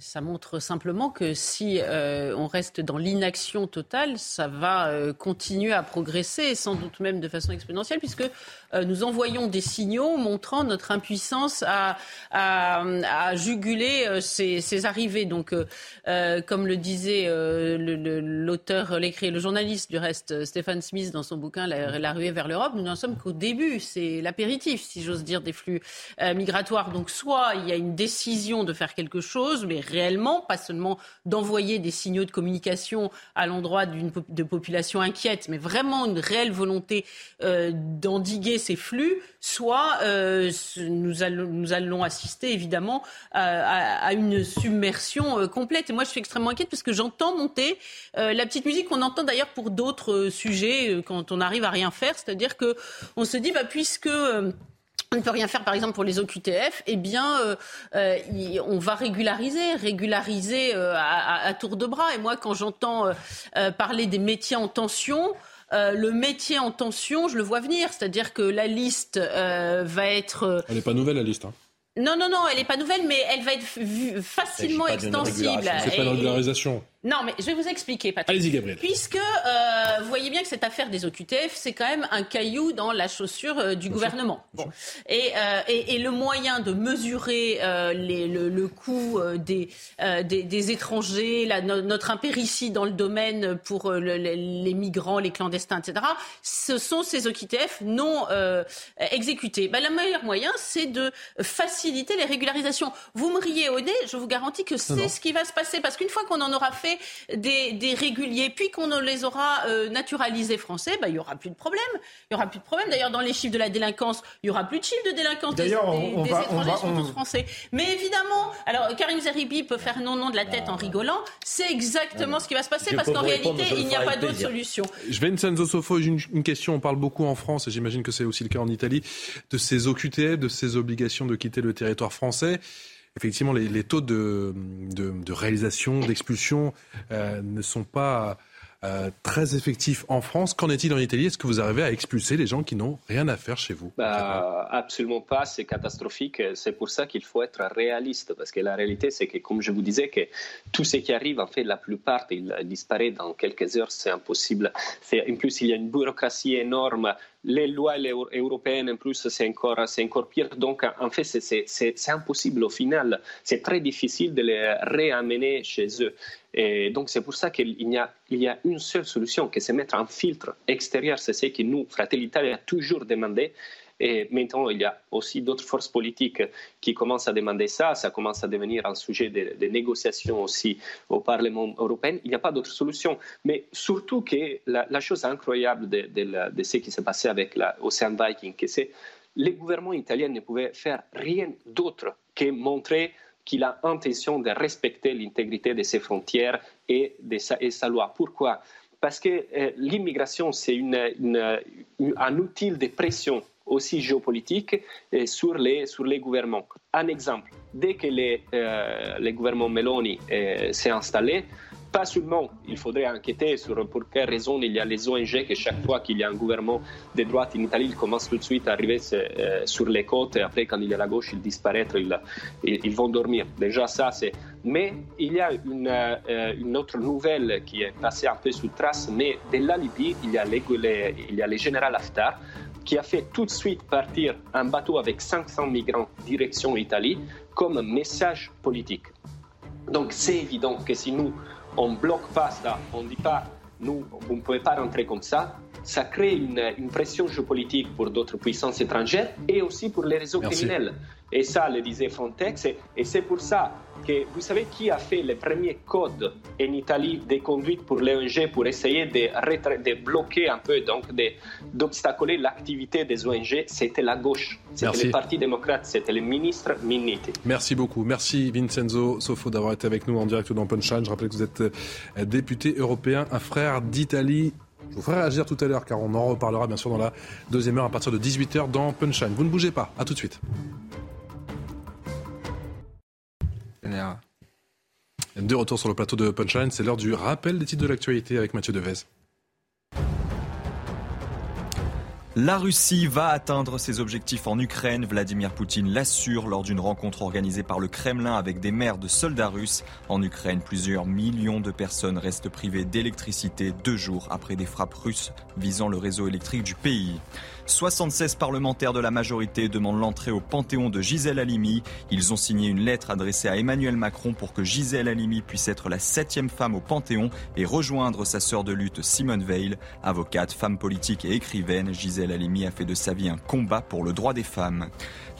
Ça montre simplement que si euh, on reste dans l'inaction totale, ça va euh, continuer à progresser, sans doute même de façon exponentielle, puisque euh, nous envoyons des signaux montrant notre impuissance à, juguler ces, ces, arrivées. Donc, comme le disait l'auteur, l'écrit, le journaliste du reste, Stéphane Smith, dans son bouquin La, la ruée vers l'Europe, nous n'en sommes qu'au début. C'est l'apéritif, si j'ose dire, des flux migratoires. Donc, soit il y a une décision de faire quelque chose, mais réellement, pas seulement d'envoyer des signaux de communication à l'endroit d'une de population inquiète, mais vraiment une réelle volonté euh, d'endiguer ces flux, soit euh, nous, allons, nous, allons, assister évidemment à, une submersion euh, complète. Et moi, je suis extrêmement inquiète parce que j'entends monter la petite musique qu'on entend d'ailleurs pour d'autres sujets quand on arrive à rien faire, c'est-à-dire que on se dit, bah, puisque on ne peut rien faire, par exemple, pour les OQTF, eh bien, euh, euh, on va régulariser, régulariser euh, à, tour de bras. Et moi, quand j'entends parler des métiers en tension, le métier en tension, je le vois venir. C'est-à-dire que la liste va être... Elle n'est pas nouvelle, la liste. Hein. Non, non, non, elle n'est pas nouvelle, mais elle va être facilement extensible. C'est pas une régularisation. Non, mais je vais vous expliquer, Patrick. Allez-y, Gabriel. Puisque euh, vous voyez bien que cette affaire des OQTF, c'est quand même un caillou dans la chaussure euh, du gouvernement. Et, euh, et, et, le moyen de mesurer les, le, le, coût des, des, des, étrangers, la, notre impéritie dans le domaine pour les migrants, les clandestins, etc., ce sont ces OQTF non exécutés. Ben, le meilleur moyen, c'est de faciliter les régularisations. Vous me riez au nez, je vous garantis que c'est ce qui va se passer. Parce qu'une fois qu'on en aura fait des, réguliers, puis qu'on les aura euh, naturalisés français, bah, il n'y aura plus de problème. Il y aura plus de problème. D'ailleurs, dans les chiffres de la délinquance, il n'y aura plus de chiffres de délinquance des, on, des étrangers sont tous français. Mais évidemment, alors Karim Zeribi peut faire non-non de la tête en rigolant. C'est exactement ce qui va se passer parce qu'en réalité, il n'y a pas d'autre solution. Je vais une Sofo, une, une question. On parle beaucoup en France, et j'imagine que c'est aussi le cas en Italie, de ces OQTF, de ces obligations de quitter le territoire français effectivement, les, taux de, réalisation, d'expulsion euh, ne sont pas euh, très effectifs en France. Qu'en est-il en Italie? Est-ce que vous arrivez à expulser les gens qui n'ont rien à faire chez vous? Bah, Absolument pas, c'est catastrophique. C'est pour ça qu'il faut être réaliste, parce que la réalité, c'est que, comme je vous disais, que tout ce qui arrive, en fait, la plupart, il disparaît dans quelques heures, c'est impossible. En plus, il y a une bureaucratie énorme les lois européennes, en plus, c'est encore, encore pire. Donc, en fait, c'est impossible au final. C'est très difficile de les réamener chez eux. Et donc, c'est pour ça qu'il y a, il y a une seule solution, qui c'est mettre un filtre extérieur. C'est ce que nous, Fratelli Italia, a toujours demandé. Et maintenant, il y a aussi d'autres forces politiques qui commencent à demander ça. Ça commence à devenir un sujet de, négociation aussi au Parlement européen. Il n'y a pas d'autre solution. Mais surtout que la, chose incroyable de, ce qui s'est passé avec l'Ocean Viking, c'est les gouvernements italiens ne pouvaient faire rien d'autre que montrer qu'il a intention de respecter l'intégrité de ses frontières et de sa, loi. Pourquoi? Parce que euh, l'immigration, c'est un outil de pression aussi géopolitique euh, sur les, sur les gouvernements. Un exemple, dès que les, euh, les gouvernements Meloni euh, s'est installé, pas seulement il faudrait enquêter sur pour quelles raisons il y a les ONG que chaque fois qu'il y a un gouvernement de droite en Italie, ils commencent tout de suite à arriver sur les côtes et après quand il y a la gauche, ils disparaissent, ils, ils vont dormir. Déjà ça, c'est... Mais il y a une, une, autre nouvelle qui est passée un peu sous trace, mais de la Libye, il y a, les, il y a le général Haftar qui a fait tout de suite partir un bateau avec 500 migrants direction Italie comme message politique. Donc c'est évident que si nous, on bloque pas ça, on ne dit pas, nous, vous ne pouvez pas rentrer comme ça, ça crée une, pression géopolitique pour d'autres puissances étrangères et aussi pour les réseaux criminels. Et ça, le disait Frontex. Et, c'est pour ça que vous savez qui a fait les premiers codes en Italie de conduite pour les ONG pour essayer de, de bloquer un peu, donc d'obstaculer l'activité des ONG C'était la gauche. C'était le Parti démocrate, c'était le ministre Minniti. Merci beaucoup. Merci Vincenzo Sofo d'avoir été avec nous en direct dans Punchline. Je rappelle que vous êtes euh, député européen, un frère d'Italie. Je vous ferai réagir tout à l'heure car on en reparlera bien sûr dans la deuxième heure à partir de 18h dans Punchline. Vous ne bougez pas. À tout de suite. De retour sur le plateau de Punchline, c'est l'heure du rappel des titres de l'actualité avec Mathieu Devez. La Russie va atteindre ses objectifs en Ukraine. Vladimir Poutine l'assure lors d'une rencontre organisée par le Kremlin avec des maires de soldats russes. En Ukraine, plusieurs millions de personnes restent privées d'électricité deux jours après des frappes russes visant le réseau électrique du pays. 76 parlementaires de la majorité demandent l'entrée au Panthéon de Gisèle Halimi. Ils ont signé une lettre adressée à Emmanuel Macron pour que Gisèle Halimi puisse être la septième femme au Panthéon et rejoindre sa sœur de lutte Simone Veil. Avocate, femme politique et écrivaine, Gisèle Halimi a fait de sa vie un combat pour le droit des femmes.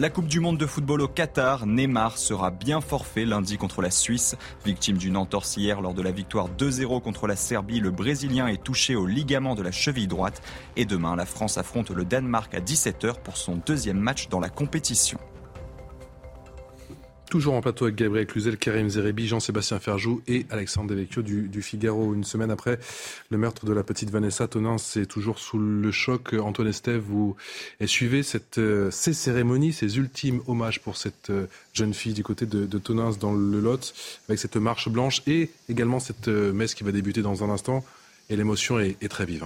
La Coupe du Monde de football au Qatar, Neymar sera bien forfait lundi contre la Suisse. Victime d'une entorse hier lors de la victoire 2-0 contre la Serbie, le Brésilien est touché au ligament de la cheville droite. Et demain, la France affronte le Danemark à 17h pour son deuxième match dans la compétition. Toujours en plateau avec Gabriel Cluzel, Karim Zerebi, Jean-Sébastien Ferjou et Alexandre Devecchio du, Figaro. Une semaine après le meurtre de la petite Vanessa Tonin, c'est toujours sous le choc. Antoine Estève, vous suivez cette, euh, ces cérémonies, ces ultimes hommages pour cette euh, jeune fille du côté de, de dans le Lot, avec cette marche blanche et également cette euh, messe qui va débuter dans un instant. Et l'émotion est, très vive.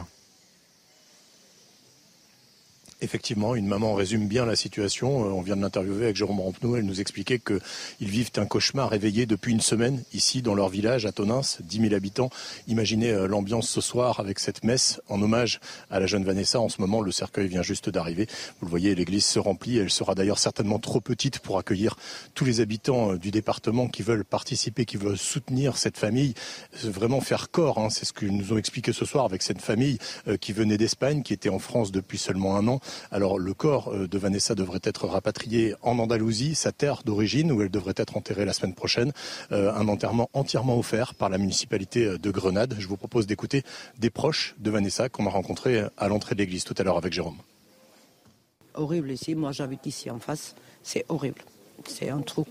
Effectivement, une maman résume bien la situation. Euh, on vient de l'interviewer avec Jérôme Rampenou. Elle nous expliquait qu'ils vivent un cauchemar réveillé depuis une semaine ici dans leur village à Tonins, 10 000 habitants. Imaginez euh, l'ambiance ce soir avec cette messe en hommage à la jeune Vanessa. En ce moment, le cercueil vient juste d'arriver. Vous le voyez, l'église se remplit. Elle sera d'ailleurs certainement trop petite pour accueillir tous les habitants euh, du département qui veulent participer, qui veulent soutenir cette famille, vraiment faire corps. Hein. C'est ce qu'ils nous ont expliqué ce soir avec cette famille qui venait d'Espagne, qui était en France depuis seulement un an. Alors le corps euh, de Vanessa devrait être rapatrié en Andalousie, sa terre d'origine, où elle devrait être enterrée la semaine prochaine. Euh, un enterrement entièrement offert par la municipalité euh, de Grenade. Je vous propose d'écouter des proches de Vanessa qu'on a rencontrés à l'entrée de l'église tout à l'heure avec Jérôme. Horrible ici, moi j'habite ici en face, c'est horrible. C'est un truc.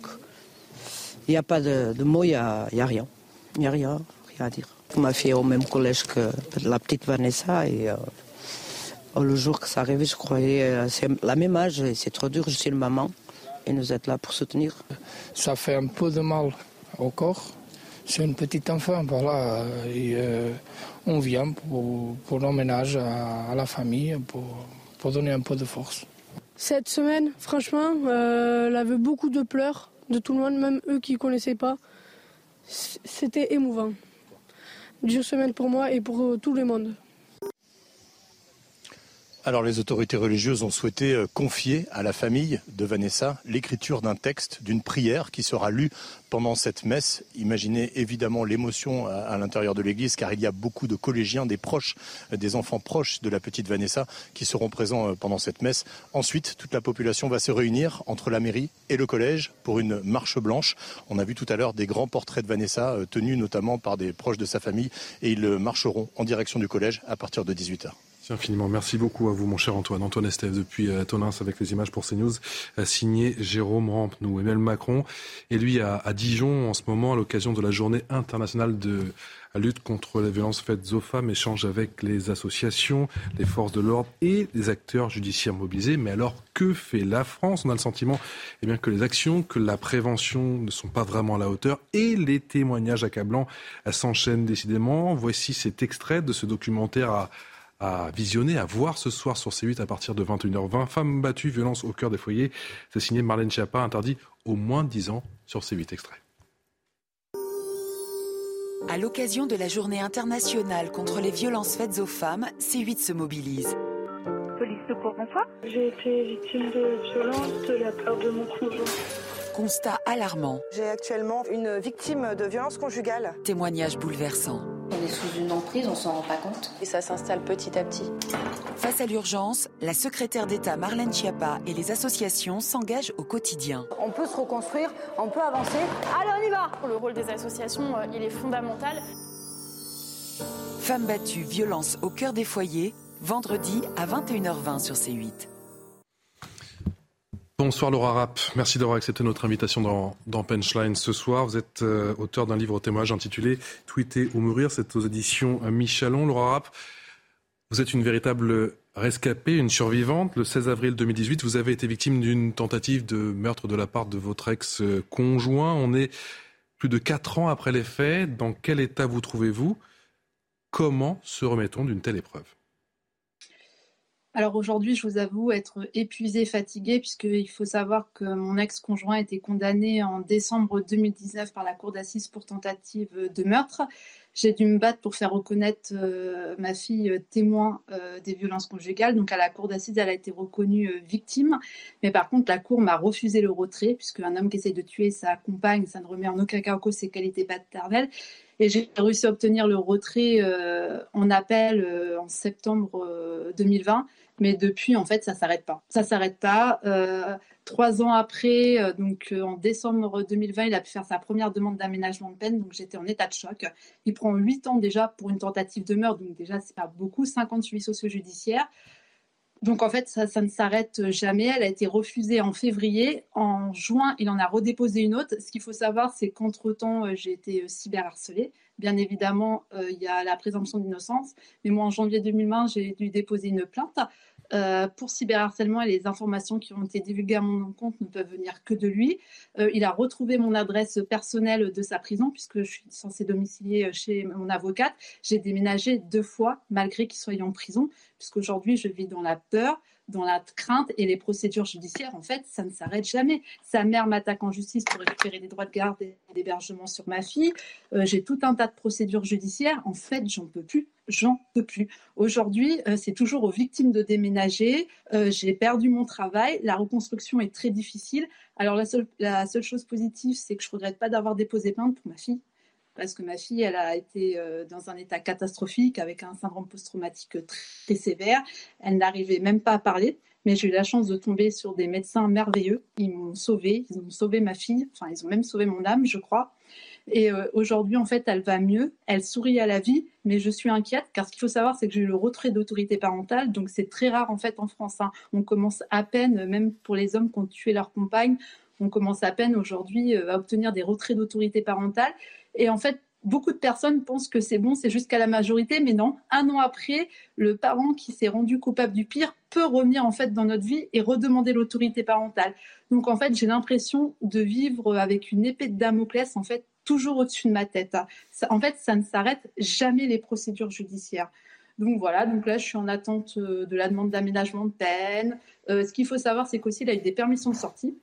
Il n'y a pas de, mots, il n'y a, rien. Il n'y a rien, rien à dire. Ma fille est au même collège que la petite Vanessa et le jour que ça arrivait, je croyais, euh, c'est la même âge, c'est trop dur, je suis une maman, et nous êtes là pour soutenir. Ça fait un peu de mal au corps. C'est une petite enfant, voilà, et euh, on vient pour, pour l'emménage à, la famille, pour, pour, donner un peu de force. Cette semaine, franchement, euh, elle avait beaucoup de pleurs de tout le monde, même eux qui ne connaissaient pas. C'était émouvant. Dure semaine pour moi et pour tout le monde. Alors les autorités religieuses ont souhaité euh, confier à la famille de Vanessa l'écriture d'un texte, d'une prière qui sera lue pendant cette messe. Imaginez évidemment l'émotion à, l'intérieur de l'église car il y a beaucoup de collégiens, des proches, euh, des enfants proches de la petite Vanessa qui seront présents euh, pendant cette messe. Ensuite, toute la population va se réunir entre la mairie et le collège pour une marche blanche. On a vu tout à l'heure des grands portraits de Vanessa tenus notamment par des proches de sa famille et ils marcheront en direction du collège à partir de 18h infiniment. Merci beaucoup à vous, mon cher Antoine. Antoine Estève, depuis euh, avec les images pour CNews, signé Jérôme Rampenou. Emmanuel Macron et lui à, Dijon en ce moment, à l'occasion de la journée internationale de la lutte contre les violences faites aux femmes, échange avec les associations, les forces de l'ordre et les acteurs judiciaires mobilisés. Mais alors, que fait la France? On a le sentiment eh bien, que les actions, que la prévention ne sont pas vraiment à la hauteur et les témoignages accablants s'enchaînent décidément. Voici cet extrait de ce documentaire à à visionner, à voir ce soir sur C8 à partir de 21h20. Femmes battues, violence au cœur des foyers. C'est signé Marlène Schiappa, interdit au moins 10 ans sur C8 extrait. À l'occasion de la journée internationale contre les violences faites aux femmes, C8 se mobilise. Police de bonsoir. J'ai été victime de violences de la part de mon conjoint. Constat alarmant. J'ai actuellement une victime de violence conjugale. Témoignage bouleversant. On est sous une emprise, on s'en rend pas compte. Et ça s'installe petit à petit. Face à l'urgence, la secrétaire d'État Marlène Schiappa et les associations s'engagent au quotidien. On peut se reconstruire, on peut avancer. Allez, on y va Le rôle des associations, euh, il est fondamental. Femmes battues, violence au cœur des foyers, vendredi à 21h20 sur C8. Bonsoir Laura Rapp, merci d'avoir accepté notre invitation dans, dans Punchline ce soir. Vous êtes euh, auteur d'un livre témoignage intitulé Tweeter ou mourir, c'est aux éditions Michalon. Laura Rapp, vous êtes une véritable rescapée, une survivante. Le 16 avril 2018, vous avez été victime d'une tentative de meurtre de la part de votre ex-conjoint. On est plus de quatre ans après les faits. Dans quel état vous trouvez-vous? Comment se remettons d'une telle épreuve? Alors aujourd'hui, je vous avoue être épuisée, fatiguée, puisqu'il faut savoir que mon ex-conjoint a été condamné en décembre 2019 par la Cour d'assises pour tentative de meurtre. J'ai dû me battre pour faire reconnaître euh, ma fille euh, témoin euh, des violences conjugales. Donc à la Cour d'assises, elle a été reconnue victime. Mais par contre, la Cour m'a refusé le retrait, puisque un homme qui essaye de tuer sa compagne, ça ne remet en aucun cas en cause ses qualités paternelles. Et j'ai réussi à obtenir le retrait en appel en septembre 2020 mais depuis, en fait, ça s'arrête pas. Ça s'arrête pas. Euh, trois ans après, euh, donc euh, en décembre 2020, il a pu faire sa première demande d'aménagement de peine. Donc j'étais en état de choc. Il prend huit ans déjà pour une tentative de meurtre. Donc déjà, c'est pas beaucoup. 58 socio-judiciaires. Donc en fait, ça, ça ne s'arrête jamais. Elle a été refusée en février. En juin, il en a redéposé une autre. Ce qu'il faut savoir, c'est qu'entre-temps, j'ai été cyberharcelée. Bien évidemment, il y a la présomption d'innocence. Mais moi, en janvier 2020, j'ai dû déposer une plainte. Euh, pour cyberharcèlement les informations qui ont été divulguées à mon compte ne peuvent venir que de lui. Euh, il a retrouvé mon adresse personnelle de sa prison puisque je suis censée domicilier chez mon avocate. J'ai déménagé deux fois malgré qu'il soit en prison puisqu'aujourd'hui je vis dans la peur dans la crainte et les procédures judiciaires, en fait, ça ne s'arrête jamais. Sa mère m'attaque en justice pour récupérer des droits de garde et d'hébergement sur ma fille. Euh, j'ai tout un tas de procédures judiciaires. En fait, j'en peux plus. J'en peux plus. Aujourd'hui, euh, c'est toujours aux victimes de déménager. Euh, j'ai perdu mon travail. La reconstruction est très difficile. Alors, la seule, la seule chose positive, c'est que je ne regrette pas d'avoir déposé plainte pour ma fille parce que ma fille, elle a été euh, dans un état catastrophique avec un syndrome post-traumatique très, sévère. Elle n'arrivait même pas à parler, mais j'ai eu la chance de tomber sur des médecins merveilleux. Ils m'ont sauvée, ils ont sauvé ma fille, enfin ils ont même sauvé mon âme, je crois. Et euh, aujourd'hui, en fait, elle va mieux, elle sourit à la vie, mais je suis inquiète car ce qu'il faut savoir, c'est que j'ai eu le retrait d'autorité parentale, donc c'est très rare en fait en France. Hein. On commence à peine, même pour les hommes qui ont tué leur compagne, on commence à peine aujourd'hui euh, à obtenir des retraits d'autorité parentale. Et en fait, beaucoup de personnes pensent que c'est bon, c'est jusqu'à la majorité, mais non. Un an après, le parent qui s'est rendu coupable du pire peut revenir en fait dans notre vie et redemander l'autorité parentale. Donc en fait, j'ai l'impression de vivre avec une épée de Damoclès en fait toujours au-dessus de ma tête. en fait, ça ne s'arrête jamais les procédures judiciaires. Donc voilà, donc là je suis en attente euh, de la demande d'aménagement de peine. Euh, ce qu'il faut savoir, c'est qu'aussi il a eu des permissions de sortie.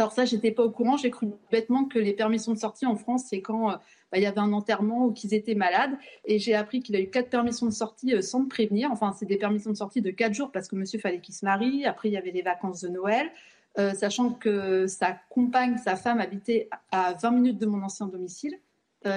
Alors ça, j'étais pas au courant. J'ai cru bêtement que les permissions de sortie en France, c'est quand euh, bah, il y avait un enterrement ou qu'ils étaient malades. Et j'ai appris qu'il a eu quatre permissions de sortie euh, sans me prévenir. Enfin, c'est des permissions de sortie de quatre jours parce que monsieur fallait qu'il se marie. Après, il y avait les vacances de Noël. Euh, sachant que sa compagne, sa femme habitait à 20 minutes de mon ancien domicile,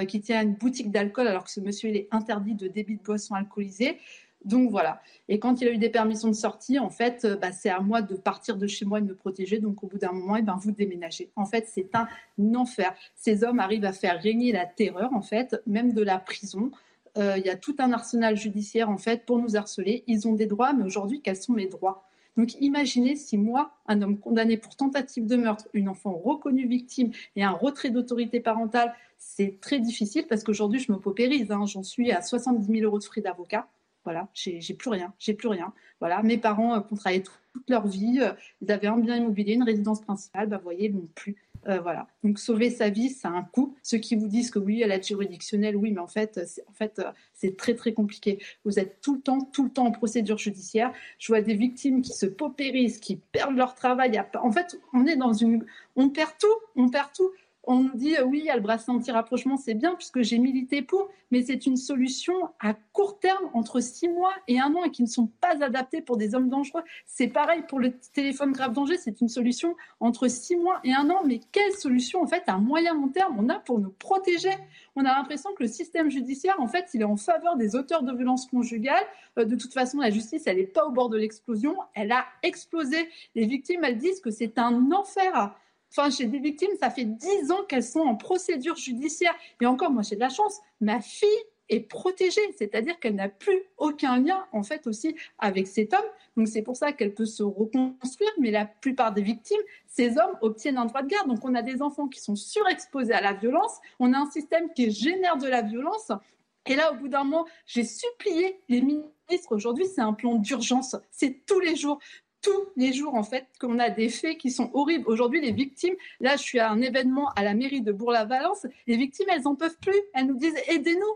qui tient une boutique d'alcool alors que ce monsieur il est interdit de débit de boissons alcoolisées. Donc voilà. Et quand il a eu des permissions de sortie, en fait, euh, bah, c'est à moi de partir de chez moi et de me protéger. Donc au bout d'un moment, et eh ben, vous déménagez. En fait, c'est un enfer. Ces hommes arrivent à faire régner la terreur, en fait, même de la prison. Euh, il y a tout un arsenal judiciaire, en fait, pour nous harceler. Ils ont des droits, mais aujourd'hui, quels sont mes droits? Donc imaginez si moi, un homme condamné pour tentative de meurtre, une enfant reconnue victime et un retrait d'autorité parentale, c'est très difficile parce qu'aujourd'hui, je me paupérise. Hein. J'en suis à 70 000 euros de frais d'avocat. Voilà, j'ai plus rien, j'ai plus rien. Voilà, mes parents euh, ont travaillé toute leur vie, euh, ils avaient un bien immobilier, une résidence principale, bah, vous voyez, ils n'ont plus. Euh, voilà. Donc sauver sa vie, ça a un coût. Ceux qui vous disent que oui, elle est juridictionnelle, oui, mais en fait, c'est, en fait, c'est très très compliqué. Vous êtes tout le temps, tout le temps en procédure judiciaire. Je vois des victimes qui se paupérisent, qui perdent leur travail. En fait, on est dans une, on perd tout, on perd tout on nous dit oui, il y a le bracelet anti-rapprochement, c'est bien puisque j'ai milité pour, mais c'est une solution à court terme, entre six mois et un an, et qui ne sont pas adaptées pour des hommes dangereux. C'est pareil pour le téléphone grave danger, c'est une solution entre six mois et un an, mais quelle solution en fait à moyen long terme on a pour nous protéger? On a l'impression que le système judiciaire, en fait, il est en faveur des auteurs de violences conjugales. Euh, de toute façon, la justice, elle n'est pas au bord de l'explosion, elle a explosé. Les victimes, elles disent que c'est un enfer. Enfin, j'ai des victimes, ça fait dix ans qu'elles sont en procédure judiciaire. Et encore, moi, j'ai de la chance. Ma fille est protégée, c'est-à-dire qu'elle n'a plus aucun lien, en fait, aussi avec cet homme. Donc, c'est pour ça qu'elle peut se reconstruire. Mais la plupart des victimes, ces hommes obtiennent un droit de garde. Donc, on a des enfants qui sont surexposés à la violence. On a un système qui génère de la violence. Et là, au bout d'un moment, j'ai supplié les ministres. Aujourd'hui, c'est un plan d'urgence. C'est tous les jours tous les jours, en fait, qu'on a des faits qui sont horribles. Aujourd'hui, les victimes, là, je suis à un événement à la mairie de Bourg-la-Valence, les victimes, elles n'en peuvent plus. Elles nous disent, aidez-nous,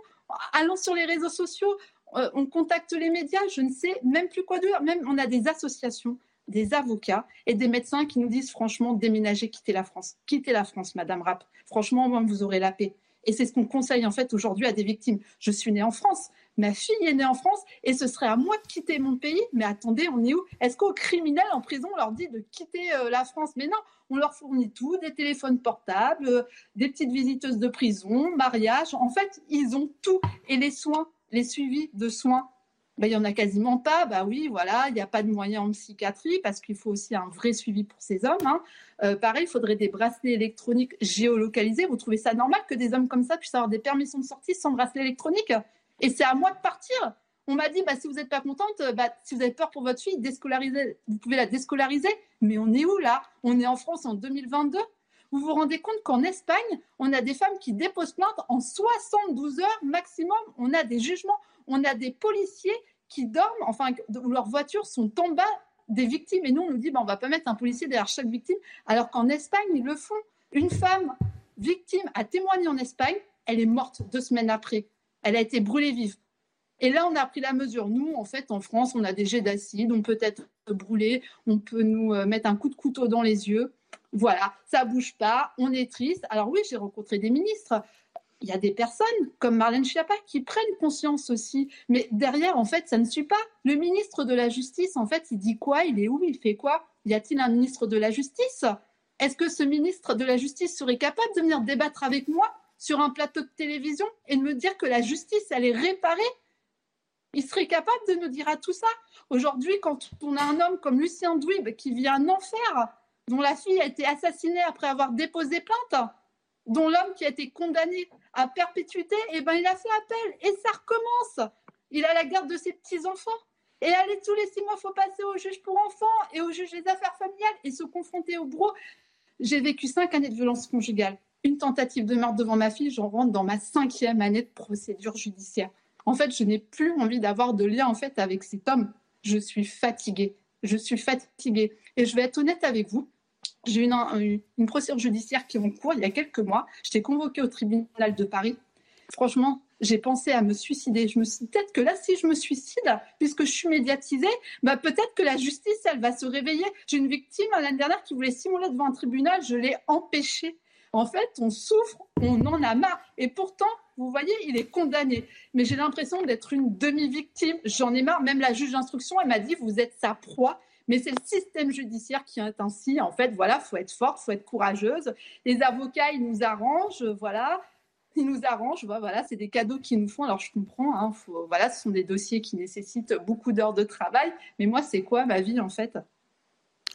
allons sur les réseaux sociaux, euh, on contacte les médias, je ne sais même plus quoi dire. Même on a des associations, des avocats et des médecins qui nous disent franchement déménager, quitter la France. Quittez la France, Madame Rapp. Franchement, vous aurez la paix. Et c'est ce qu'on conseille en fait aujourd'hui à des victimes. Je suis née en France, ma fille est née en France et ce serait à moi de quitter mon pays. Mais attendez, on est où? Est-ce qu'aux criminels en prison on leur dit de quitter euh, la France? Mais non, on leur fournit tout, des téléphones portables, euh, des petites visiteuses de prison, mariage. En fait, ils ont tout. Et les soins, les suivis de soins, ben, il n'y en a quasiment pas. Bah oui, voilà, il n'y a pas de moyens en psychiatrie parce qu'il faut aussi un vrai suivi pour ces hommes. Hein. Euh, pareil, il faudrait des bracelets électroniques géolocalisés. Vous trouvez ça normal que des hommes comme ça puissent avoir des permissions de sortie sans bracelet électronique? Et c'est à moi de partir. On m'a dit, bah, si vous n'êtes pas contente, bah, si vous avez peur pour votre fille, vous pouvez la déscolariser. Mais on est où là? On est en France en 2022 vous vous rendez compte qu'en Espagne, on a des femmes qui déposent plainte en 72 heures maximum. On a des jugements, on a des policiers qui dorment, enfin, où leurs voitures sont en bas des victimes. Et nous, on nous dit, bah, on ne va pas mettre un policier derrière chaque victime, alors qu'en Espagne, ils le font. Une femme victime a témoigné en Espagne, elle est morte deux semaines après. Elle a été brûlée vive. Et là, on a pris la mesure. Nous, en fait, en France, on a des jets d'acide, on peut être brûlé, on peut nous euh, mettre un coup de couteau dans les yeux. Voilà, ça bouge pas, on est triste. Alors oui, j'ai rencontré des ministres. Il y a des personnes comme Marlène Schiappa qui prennent conscience aussi. Mais derrière, en fait, ça ne suit pas. Le ministre de la Justice, en fait, il dit quoi? Il est où? Il fait quoi? Y a-t-il un ministre de la Justice? Est-ce que ce ministre de la Justice serait capable de venir débattre avec moi? Sur un plateau de télévision et de me dire que la justice, elle est réparée il serait capable de nous dire à tout ça. Aujourd'hui, quand on a un homme comme Lucien Douib qui vit un enfer, dont la fille a été assassinée après avoir déposé plainte, dont l'homme qui a été condamné à perpétuité, eh ben, il a fait appel et ça recommence. Il a la garde de ses petits-enfants. Et aller tous les six mois, il faut passer au juge pour enfants et au juge des affaires familiales et se confronter au bourreau. J'ai vécu cinq années de violence conjugale. Une tentative de meurtre devant ma fille, j'en rentre dans ma cinquième année de procédure judiciaire. En fait, je n'ai plus envie d'avoir de lien en fait avec cet homme. Je suis fatiguée. Je suis fatiguée. Et je vais être honnête avec vous. J'ai eu une, une, procédure judiciaire qui est en cours il y a quelques mois. J'étais convoquée au tribunal de Paris. Franchement, j'ai pensé à me suicider. Je me suis dit, peut-être que là, si je me suicide, puisque je suis médiatisée, bah, peut-être que la justice, elle va se réveiller. J'ai une victime l'année dernière qui voulait simuler devant un tribunal. Je l'ai empêchée. En fait, on souffre, on en a marre. Et pourtant, vous voyez, il est condamné. Mais j'ai l'impression d'être une demi-victime. J'en ai marre. Même la juge d'instruction, elle m'a dit, vous êtes sa proie. Mais c'est le système judiciaire qui est ainsi. En fait, voilà, faut être forte, faut être courageuse. Les avocats, ils nous arrangent, voilà. Ils nous arrangent, voilà, c'est des cadeaux qu'ils nous font. Alors je comprends, hein, voilà, ce sont des dossiers qui nécessitent beaucoup d'heures de travail. Mais moi, c'est quoi ma vie en fait?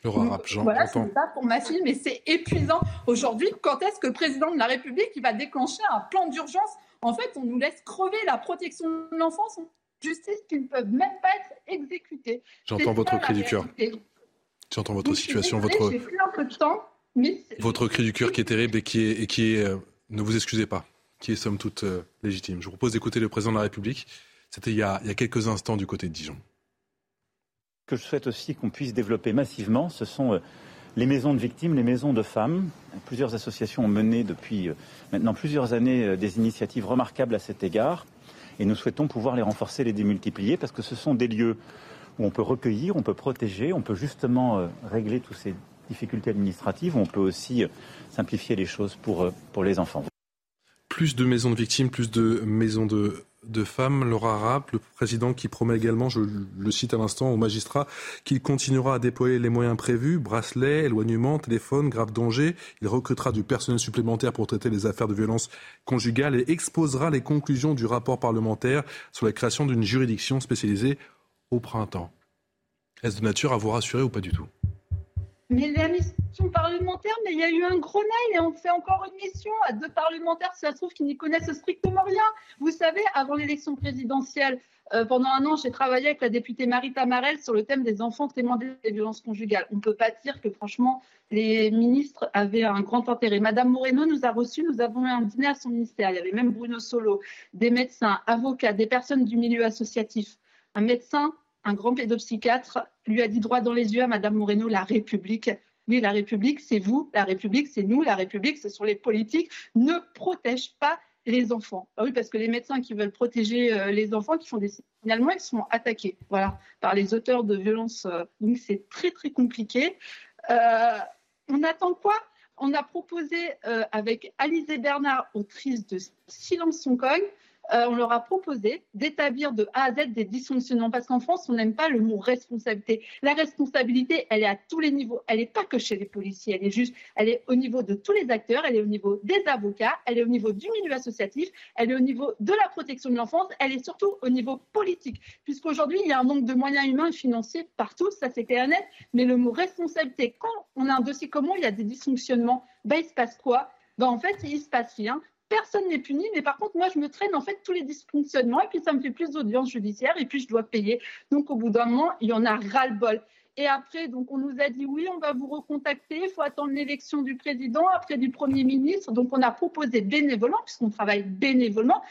Laura Voilà, c'est ça pour ma fille, mais c'est épuisant. Aujourd'hui, quand est-ce que le président de la République il va déclencher un plan d'urgence? En fait, on nous laisse crever la protection de l'enfance justice qui ne peuvent même pas être exécutés. J'entends votre cri du cœur. J'entends votre situation, votre. Votre cri du cœur qui est terrible et qui est, et qui est euh, ne vous excusez pas, qui est somme toute euh, légitime. Je vous propose d'écouter le président de la République. C'était il, il y a quelques instants du côté de Dijon. Que je souhaite aussi qu'on puisse développer massivement, ce sont euh, les maisons de victimes, les maisons de femmes. Plusieurs associations ont mené depuis maintenant plusieurs années des initiatives remarquables à cet égard. Et nous souhaitons pouvoir les renforcer, les démultiplier, parce que ce sont des lieux où on peut recueillir, on peut protéger, on peut justement euh, régler toutes ces difficultés administratives, on peut aussi euh, simplifier les choses pour, euh, pour les enfants. Plus de maisons de victimes, plus de maisons de, de femmes, Laura Rapp, le président qui promet également, je le cite à l'instant, au magistrat, qu'il continuera à déployer les moyens prévus, bracelets, éloignement, téléphone, grave danger. Il recrutera du personnel supplémentaire pour traiter les affaires de violence conjugale et exposera les conclusions du rapport parlementaire sur la création d'une juridiction spécialisée au printemps. Est-ce de nature à vous rassurer ou pas du tout? Mais la mission parlementaire, mais il y a eu un Grenelle et on fait encore une mission à deux parlementaires, si ça se trouve, qui n'y connaissent strictement rien. Vous savez, avant l'élection présidentielle, euh, pendant un an, j'ai travaillé avec la députée Marie Tamarel sur le thème des enfants témoins des violences conjugales. On ne peut pas dire que, franchement, les ministres avaient un grand intérêt. Madame Moreno nous a reçus, nous avons eu un dîner à son ministère. Il y avait même Bruno Solo, des médecins, avocats, des personnes du milieu associatif. Un médecin un grand pédopsychiatre lui a dit droit dans les yeux à Madame Moreno, la République. Oui, la République, c'est vous, la République, c'est nous, la République, ce sont les politiques, ne protège pas les enfants. Bah oui, parce que les médecins qui veulent protéger euh, les enfants, qui font des signalements, ils sont attaqués voilà, par les auteurs de violences. Euh, donc c'est très très compliqué. Euh, on attend quoi? On a proposé avec Alizé Bernard, autrice de Silence son cogne, euh, on leur a proposé d'établir de A à Z des dysfonctionnements parce qu'en France, on n'aime pas le mot responsabilité. La responsabilité, elle est à tous les niveaux. Elle n'est pas que chez les policiers, elle est juste, elle est au niveau de tous les acteurs, elle est au niveau des avocats, elle est au niveau du milieu associatif, elle est au niveau de la protection de l'enfance, elle est surtout au niveau politique. Puisqu'aujourd'hui, il y a un manque de moyens humains et financiers partout, ça c'est clair et net. Mais le mot responsabilité, quand on a un dossier comment il y a des dysfonctionnements, ben, il se passe quoi? Ben, en fait, il se passe rien personne n'est puni, mais par contre, moi, je me traîne en fait tous les dysfonctionnements et puis ça me fait plus d'audience judiciaire et puis je dois payer. Donc, au bout d'un moment, il y en a ras-le-bol. Et après, donc, on nous a dit oui, on va vous recontacter, il faut attendre l'élection du président, après du Premier ministre. Donc, on a proposé bénévolement, puisqu'on travaille bénévolement,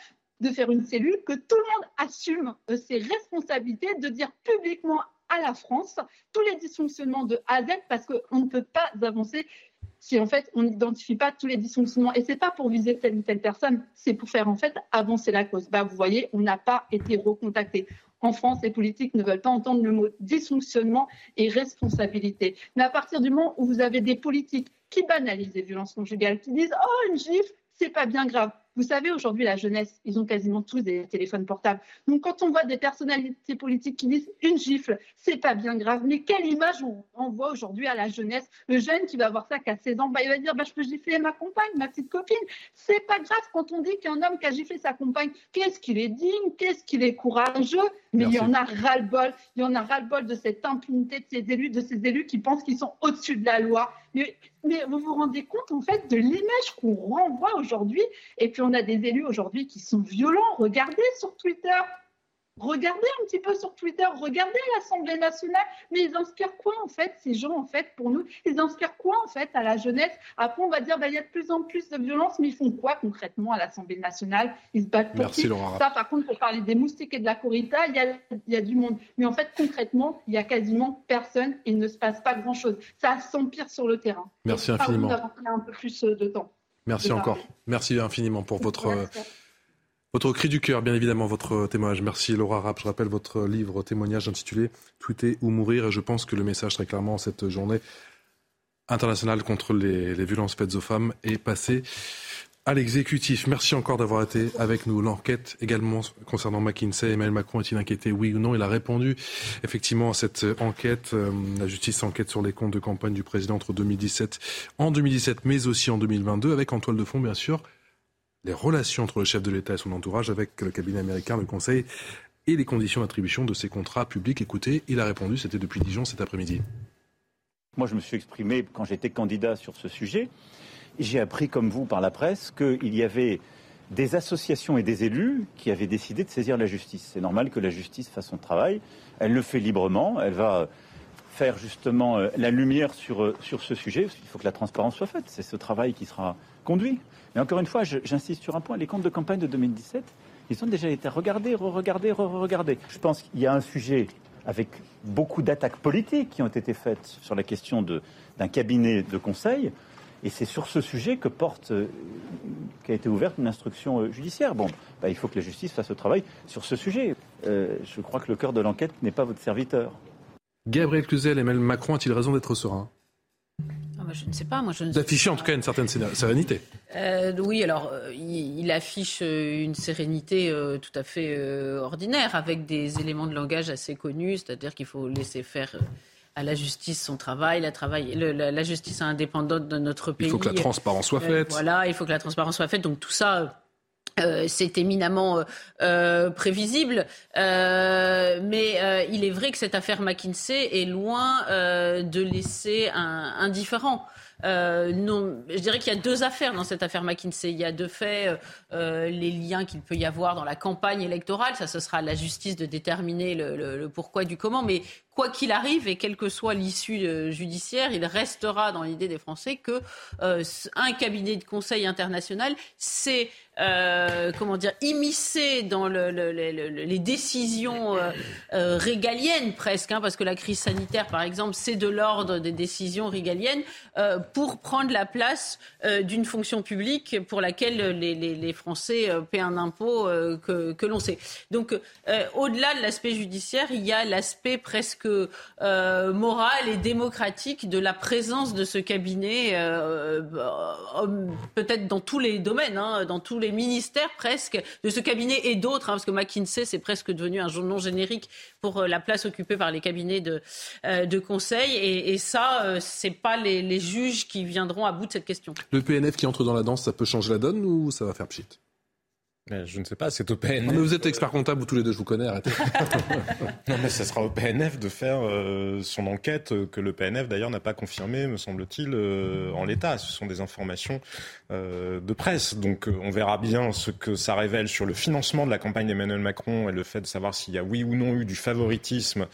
de faire une cellule que tout le monde assume euh, ses responsabilités, de dire publiquement à la France tous les dysfonctionnements de A à Z, parce qu'on ne peut pas avancer si en fait on n'identifie pas tous les dysfonctionnements. Et c'est pas pour viser telle ou telle personne, c'est pour faire en fait avancer la cause. Bah, vous voyez, on n'a pas été recontacté. En France, les politiques ne veulent pas entendre le mot dysfonctionnement et responsabilité. Mais à partir du moment où vous avez des politiques qui banalisent les violences conjugales, qui disent Oh, une gifle, c'est pas bien grave. Vous savez, aujourd'hui, la jeunesse, ils ont quasiment tous des téléphones portables. Donc, quand on voit des personnalités politiques qui disent une gifle, c'est pas bien grave. Mais quelle image on envoie aujourd'hui à la jeunesse Le jeune qui va voir ça qu'à 16 ans, bah, il va dire bah, Je peux gifler ma compagne, ma petite copine. C'est pas grave quand on dit qu'un homme qui a giflé sa compagne, qu'est-ce qu'il est digne, qu'est-ce qu'il est courageux? Mais il y en a ras-le-bol. Il y en a ras-le-bol de cette impunité de ces élus, de ces élus qui pensent qu'ils sont au-dessus de la loi. Mais, mais, vous vous rendez compte, en fait, de l'image qu'on renvoie aujourd'hui? Et puis, on a des élus aujourd'hui qui sont violents. Regardez sur Twitter, Regardez un petit peu sur Twitter, regardez l'Assemblée nationale, mais ils inspirent quoi en fait ces gens en fait pour nous? Ils inspirent quoi en fait à la jeunesse? Après on va dire bah, il y a de plus en plus de violence, mais ils font quoi concrètement à l'Assemblée nationale? Ils se battent pour Merci, qui? Laura. Ça par contre pour parler des moustiques et de la corrida, il y a, il y a du monde, mais en fait concrètement il y a quasiment personne, il ne se passe pas grand chose. Ça s'empire sur le terrain. Merci infiniment. un peu plus euh, de temps. Merci encore. Merci infiniment pour votre. Votre cri du cœur, bien évidemment, votre témoignage. Merci Laura Rapp. Je rappelle votre livre témoignage intitulé Tweeter ou mourir. Et je pense que le message très clairement cette journée internationale contre les, violences faites aux femmes est passé à l'exécutif. Merci encore d'avoir été avec nous. L'enquête également concernant McKinsey. Emmanuel Macron est-il inquiété Oui ou non? Il a répondu effectivement à cette enquête. Euh, la justice enquête sur les comptes de campagne du président entre 2017, en 2017, mais aussi en 2022, avec en toile de fond, bien sûr, les relations entre le chef de l'État et son entourage avec le cabinet américain, le Conseil et les conditions d'attribution de ces contrats publics. Écoutez, il a répondu, c'était depuis Dijon cet après-midi. Moi, je me suis exprimé quand j'étais candidat sur ce sujet. J'ai appris, comme vous, par la presse, qu'il y avait des associations et des élus qui avaient décidé de saisir la justice. C'est normal que la justice fasse son travail. Elle le fait librement. Elle va faire justement euh, la lumière sur, euh, sur ce sujet. Il faut que la transparence soit faite. C'est ce travail qui sera conduit. Mais encore une fois, j'insiste sur un point, les comptes de campagne de 2017, ils ont déjà été regardés, re-regardés, re-regardés. Je pense qu'il y a un sujet avec beaucoup d'attaques politiques qui ont été faites sur la question d'un cabinet de conseil. Et c'est sur ce sujet que porte, euh, qu'a été ouverte une instruction euh, judiciaire. Bon, bah, il faut que la justice fasse le travail sur ce sujet. Euh, je crois que le cœur de l'enquête n'est pas votre serviteur. Gabriel Cluzel, Emmanuel Macron a-t-il raison d'être serein? Ah, je ne sais pas. Moi, je D'afficher en tout cas une certaine sérénité. Euh, oui, alors euh, il, affiche une sérénité tout à fait ordinaire avec des éléments de langage assez connus, c'est-à-dire qu'il faut laisser faire à la justice son travail, la, travail la, justice indépendante de notre pays. Il faut que la transparence soit faite. voilà, il faut que la transparence soit faite. Donc tout ça, euh, c'est éminemment euh, euh, prévisible, mais il est vrai que cette affaire McKinsey est loin de laisser un, indifférent. non, je dirais qu'il y a deux affaires dans cette affaire McKinsey. Il y a de fait les liens qu'il peut y avoir dans la campagne électorale. Ça, ce sera à la justice de déterminer le, le pourquoi du comment. Mais quoi qu'il arrive et quelle que soit l'issue judiciaire, il restera dans l'idée des Français que un cabinet de conseil international, c'est euh, comment dire, immiscé dans le, les décisions euh, euh, régaliennes presque, hein, parce que la crise sanitaire, par exemple, c'est de l'ordre des décisions régaliennes, pour prendre la place d'une fonction publique pour laquelle les, Français paient un impôt que l'on sait. Donc, au-delà de l'aspect judiciaire, il y a l'aspect presque moral et démocratique de la présence de ce cabinet, peut-être dans tous les domaines, hein, dans tous les ministères presque, de ce cabinet et d'autres, hein, parce que McKinsey, c'est presque devenu un nom générique pour la place occupée par les cabinets de, conseil. Et, ça, euh, c'est pas les, juges qui viendront à bout de cette question. Le PNF qui entre dans la danse, ça peut changer la donne ou ça va faire pchit? Je ne sais pas, c'est au PNF. mais vous êtes expert comptable, vous tous les deux, je vous connais, arrêtez. non, mais ce sera au PNF de faire euh, son enquête, euh, que le PNF d'ailleurs n'a pas confirmé, me semble-t-il, en l'état. Ce sont des informations de presse. Donc on verra bien ce que ça révèle sur le financement de la campagne d'Emmanuel Macron et le fait de savoir s'il y a oui ou non eu du favoritisme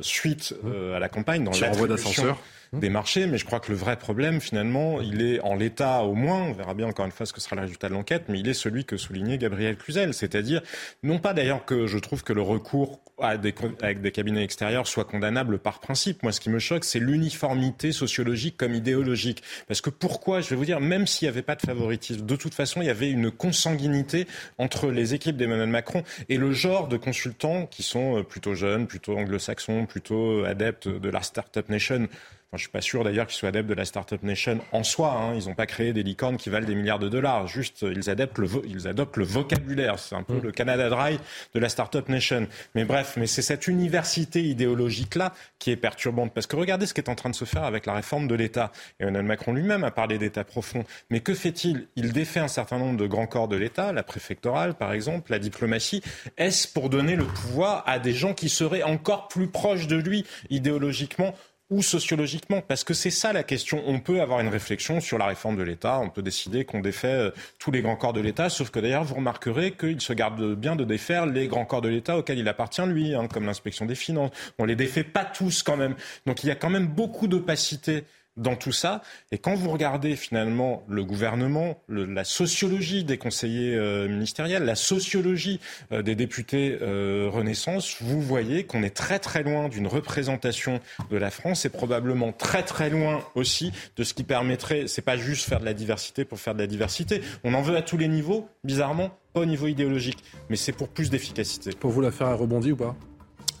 suite à la campagne dans l'attribution d'ascenseur des marchés. Mais je crois que le vrai problème, finalement, il est en l'état au moins, on verra bien encore une fois ce que sera le résultat de l'enquête, mais il est celui que soulignait Gabriel Cluzel. C'est-à-dire, non pas d'ailleurs que je trouve que le recours à des, avec des cabinets extérieurs soit condamnable par principe. Moi, ce qui me choque, c'est l'uniformité sociologique comme idéologique. Parce que pourquoi, je vais vous dire, même s'il n'y avait pas de favoritisme, de toute façon, il y avait une consanguinité entre les équipes d'Emmanuel Macron et le genre de consultants qui sont euh, plutôt jeunes, plutôt anglo-saxons, plutôt adeptes de la Startup Nation je je suis pas sûr d'ailleurs qu'ils soient adeptes de la Startup Nation en soi. Hein. Ils n'ont pas créé des licornes qui valent des milliards de dollars. Juste, ils adoptent le, ils adoptent le vocabulaire. C'est un peu mm. le Canada Dry de la Startup Nation. Mais bref, mais c'est cette université idéologique-là qui est perturbante. Parce que regardez ce qui est en train de se faire avec la réforme de l'État. Et Emmanuel Macron lui-même a parlé d'État profond. Mais que fait-il? Il défait un certain nombre de grands corps de l'État, la préfectorale par exemple, la diplomatie. Est-ce pour donner le pouvoir à des gens qui seraient encore plus proches de lui idéologiquement? Ou sociologiquement Parce que c'est ça la question. On peut avoir une réflexion sur la réforme de l'État, on peut décider qu'on défait euh, tous les grands corps de l'État, sauf que d'ailleurs vous remarquerez qu'il se garde bien de défaire les grands corps de l'État auxquels il appartient lui, hein, comme l'inspection des finances. On les défait pas tous quand même. Donc il y a quand même beaucoup d'opacité dans tout ça. Et quand vous regardez finalement le gouvernement, la sociologie des conseillers euh, ministériels, la sociologie euh, des députés euh, Renaissance, vous voyez qu'on est très très loin d'une représentation de la France et probablement très très loin aussi de ce qui permettrait, c'est pas juste faire de la diversité pour faire de la diversité. On en veut à tous les niveaux, bizarrement, pas au niveau idéologique, mais c'est pour plus d'efficacité. Pour vous, l'affaire a rebondi ou pas?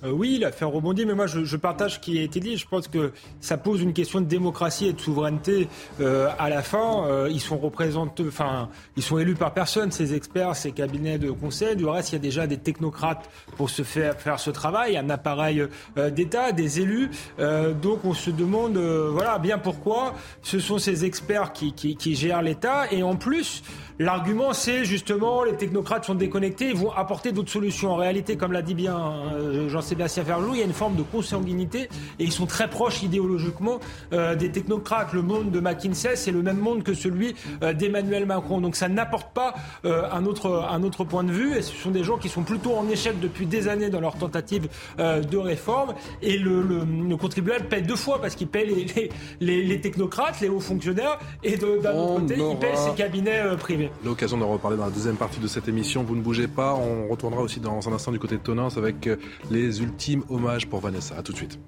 Euh, oui, il a fait un rebondir, mais moi je, partage ce qui a été dit. Je pense que ça pose une question de démocratie et de souveraineté euh, à la fin. Euh, ils sont représentés, enfin, ils sont élus par personne, ces experts, ces cabinets de conseil. Du reste, il y a déjà des technocrates pour se faire faire ce travail, un appareil d'État, des élus. donc on se demande, voilà, bien pourquoi ce sont ces experts qui, qui, qui gèrent l'État et en plus. L'argument, c'est justement les technocrates sont déconnectés, ils vont apporter d'autres solutions. En réalité, comme l'a dit bien euh, Jean-Sébastien Ferlou, il y a une forme de consanguinité et ils sont très proches idéologiquement euh, des technocrates. Le monde de McKinsey, c'est le même monde que celui euh, d'Emmanuel Macron. Donc ça n'apporte pas un, autre, un autre point de vue et ce sont des gens qui sont plutôt en échec depuis des années dans leur tentative de réforme. Et le, le, contribuable paie deux fois parce qu'il paie les, les, les, technocrates, les hauts fonctionnaires et d'un autre côté, il paie ses cabinets privés. L'occasion d'en reparler dans la deuxième partie de cette émission. Vous ne bougez pas. On retournera aussi dans un instant du côté de Tonens avec euh, les ultimes hommages pour Vanessa. A tout de suite.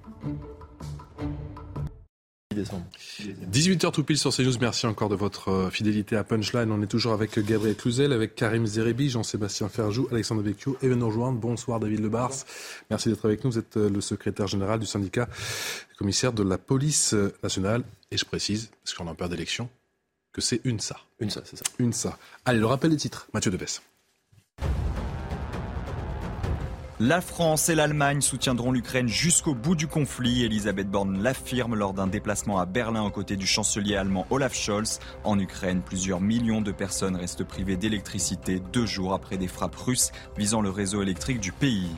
18h tout pile sur CNews. Merci encore de votre euh, fidélité à Punchline. On est toujours avec Gabriel Cluzel, avec Karim Zeribi, Jean-Sébastien Ferjou, Alexandre Vecchio et nous rejoindre. Bonsoir David Lebars. Merci d'être avec nous. Vous êtes euh, le secrétaire général du syndicat commissaire de la police nationale. Et je précise, parce qu'on a peur d'élection, que c'est une ça. Une ça, c'est ça. Une ça. Allez, le rappel des titres. Mathieu Deves. La France et l'Allemagne soutiendront l'Ukraine jusqu'au bout du conflit. Elisabeth Borne l'affirme lors d'un déplacement à Berlin aux côtés du chancelier allemand Olaf Scholz. En Ukraine, plusieurs millions de personnes restent privées d'électricité deux jours après des frappes russes visant le réseau électrique du pays.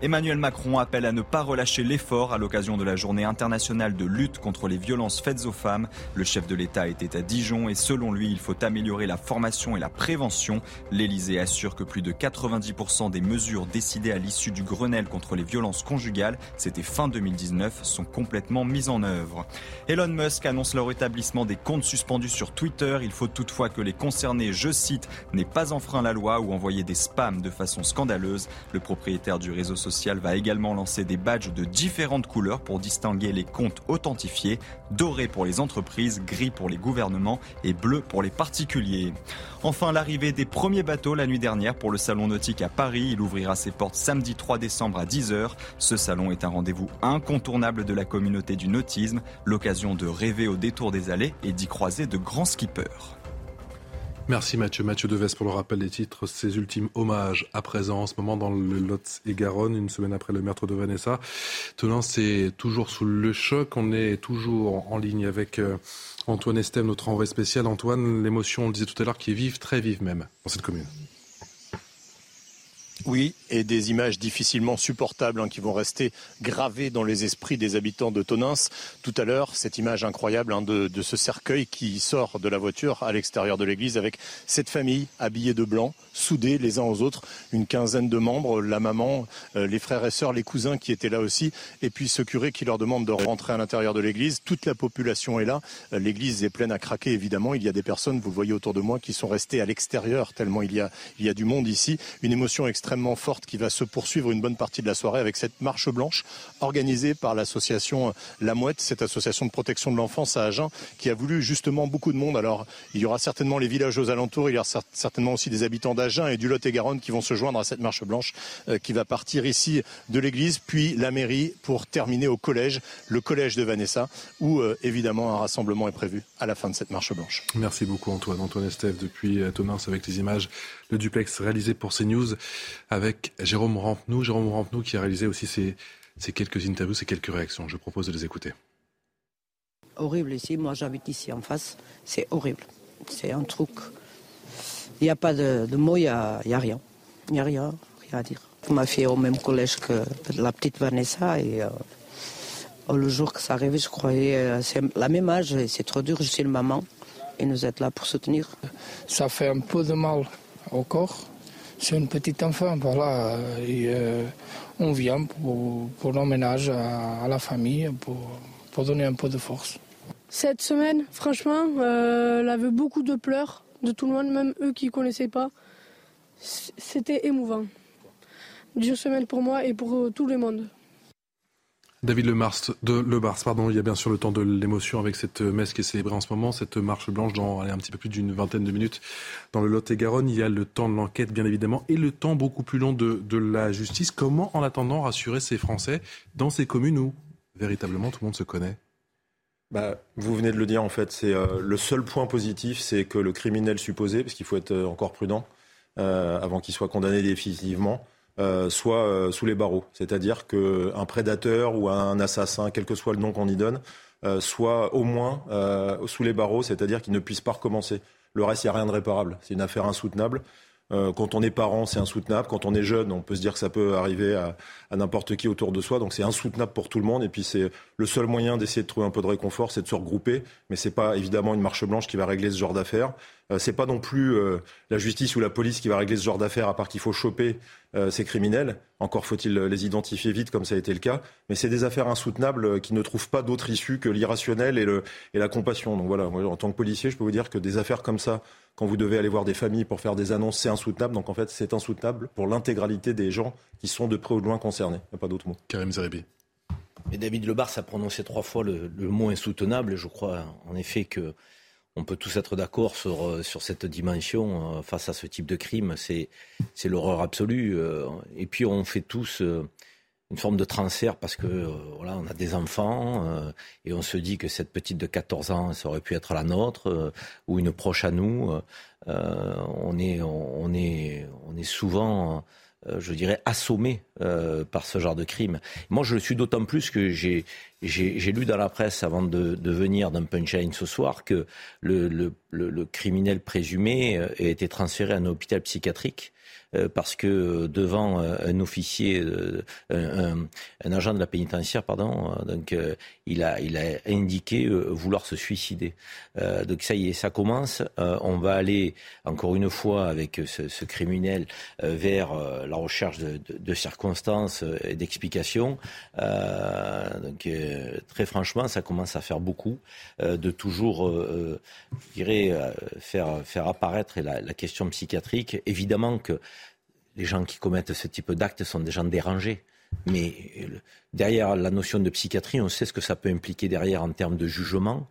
Emmanuel Macron appelle à ne pas relâcher l'effort à l'occasion de la journée internationale de lutte contre les violences faites aux femmes. Le chef de l'État était à Dijon et selon lui, il faut améliorer la formation et la prévention. L'Élysée assure que plus de 90% des mesures décidées à l'issue du Grenelle contre les violences conjugales, c'était fin 2019, sont complètement mises en œuvre. Elon Musk annonce le rétablissement des comptes suspendus sur Twitter. Il faut toutefois que les concernés, je cite, n'aient pas enfreint la loi ou envoyé des spams de façon scandaleuse. Le propriétaire du réseau social social va également lancer des badges de différentes couleurs pour distinguer les comptes authentifiés, doré pour les entreprises, gris pour les gouvernements et bleu pour les particuliers. Enfin, l'arrivée des premiers bateaux la nuit dernière pour le salon nautique à Paris. Il ouvrira ses portes samedi 3 décembre à 10h. Ce salon est un rendez-vous incontournable de la communauté du nautisme, l'occasion de rêver au détour des allées et d'y croiser de grands skippers. Merci Mathieu. Mathieu Deves pour le rappel des titres. Ses ultimes hommages à présent en ce moment dans le Lot et Garonne, une semaine après le meurtre de Vanessa. Tenant, c'est toujours sous le choc. On est toujours en ligne avec euh, Antoine Estève, notre envoyé spécial. Antoine, l'émotion, on le disait tout à l'heure, qui est vive, très vive même, dans cette commune. Oui, et des images difficilement supportables hein, qui vont rester gravées dans les esprits des habitants de Tonins. Tout à l'heure, cette image incroyable hein, de, ce cercueil qui sort de la voiture à l'extérieur de l'église avec cette famille habillée de blanc, soudés les uns aux autres, une quinzaine de membres, la maman, euh, les frères et sœurs, les cousins qui étaient là aussi, et puis ce curé qui leur demande de rentrer à l'intérieur de l'église. Toute la population est là. Euh, l'église est pleine à craquer, évidemment. Il y a des personnes, vous le voyez autour de moi, qui sont restées à l'extérieur, tellement il y, a, il y a du monde ici. Une émotion extrêmement forte qui va se poursuivre une bonne partie de la soirée avec cette marche blanche organisée par l'association La Mouette, cette association de protection de l'enfance à Agen, qui a voulu justement beaucoup de monde. Alors, il y aura certainement les villages aux alentours, il y aura certainement aussi des habitants d'Agen et du Lot-et-Garonne qui vont se joindre à cette marche blanche euh, qui va partir ici de l'église, puis la mairie pour terminer au collège, le collège de Vanessa, où euh, évidemment un rassemblement est prévu à la fin de cette marche blanche. Merci beaucoup Antoine. Antoine Estève depuis euh, Tonins avec les images, le duplex réalisé pour CNews avec Jérôme Rampenou. Jérôme Rampenou qui a réalisé aussi ces, ces quelques interviews, ces quelques réactions. Je propose de les écouter. Horrible ici, moi j'habite ici en face, c'est horrible. C'est un truc il n'y a pas de, mots, il n'y a, rien. Il n'y a rien, rien à dire. Ma fille est au même collège que la petite Vanessa et euh, le jour que ça arrivait, je croyais, euh, c'est la même âge et c'est trop dur, je suis une maman et nous êtes là pour soutenir. Ça fait un peu de mal au corps. C'est une petite enfant, voilà. Et, euh, on vient pour, pour l'emménage à, la famille, pour, pour donner un peu de force. Cette semaine, franchement, elle avait beaucoup de pleurs de tout le monde, même eux qui ne connaissaient pas. C'était émouvant. D'une semaine pour moi et pour euh, tout le monde. David Le Mars, de pardon, il y a bien sûr le temps de l'émotion avec cette messe qui est célébrée en ce moment, cette marche blanche dans un petit peu plus d'une vingtaine de minutes dans le Lot-et-Garonne. Il y a le temps de l'enquête, bien évidemment, et le temps beaucoup plus long de la justice. Comment, en attendant, rassurer ces Français dans ces communes où véritablement tout le monde se connaît? Bah, vous venez de le dire en fait, c'est euh, le seul point positif, c'est que le criminel supposé, parce qu'il faut être euh, encore prudent euh, avant qu'il soit condamné définitivement, soit sous les barreaux. C'est-à-dire qu'un prédateur ou un assassin, quel que soit le nom qu'on y donne, soit au moins sous les barreaux, c'est-à-dire qu'il ne puisse pas recommencer. Le reste, il n'y a rien de réparable. C'est une affaire insoutenable. Euh, quand on est parent, c'est insoutenable. Quand on est jeune, on peut se dire que ça peut arriver à, n'importe qui autour de soi. Donc c'est insoutenable pour tout le monde. Et puis c'est le seul moyen d'essayer de trouver un peu de réconfort, c'est de se regrouper. Mais c'est pas évidemment une marche blanche qui va régler ce genre d'affaires. Euh, c'est pas non plus euh, la justice ou la police qui va régler ce genre d'affaires, à part qu'il faut choper ces criminels. Encore faut-il les identifier vite, comme ça a été le cas. Mais c'est des affaires insoutenables qui ne trouvent pas d'autre issue que l'irrationnel et, et la compassion. Donc voilà, en tant que policier, je peux vous dire que des affaires comme ça quand vous devez aller voir des familles pour faire des annonces, c'est insoutenable. Donc en fait, c'est insoutenable pour l'intégralité des gens qui sont de près ou de loin concernés. Il n'y a pas d'autre mot. Karim Zeribi. Et David Lebar a prononcé trois fois le, mot insoutenable. Je crois en effet que on peut tous être d'accord sur, euh, sur cette dimension euh, face à ce type de crime. C'est l'horreur absolue. Euh, et puis on fait tous une forme de transfert parce que euh, voilà, on a des enfants euh, et on se dit que cette petite de 14 ans, ça aurait pu être la nôtre euh, ou une proche à nous. on est, on est, on est souvent, je dirais, assommé par ce genre de crime. Moi, je le suis d'autant plus que j'ai, j'ai, lu dans la presse avant de, de venir d'un punchline ce soir que le, le, le, criminel présumé a été transféré à un hôpital psychiatrique euh, parce que euh, devant euh, un officier, un, agent de la pénitentiaire, pardon, donc il a, indiqué vouloir se suicider. donc ça y est, ça commence. on va aller encore une fois avec ce, criminel vers la recherche de, circonstances et d'explications. donc très franchement, ça commence à faire beaucoup de toujours, je dirais, faire faire apparaître la, la question psychiatrique. Évidemment que les gens qui commettent ce type d'actes sont des gens dérangés. Mais derrière la notion de psychiatrie, on sait ce que ça peut impliquer derrière en termes de jugement.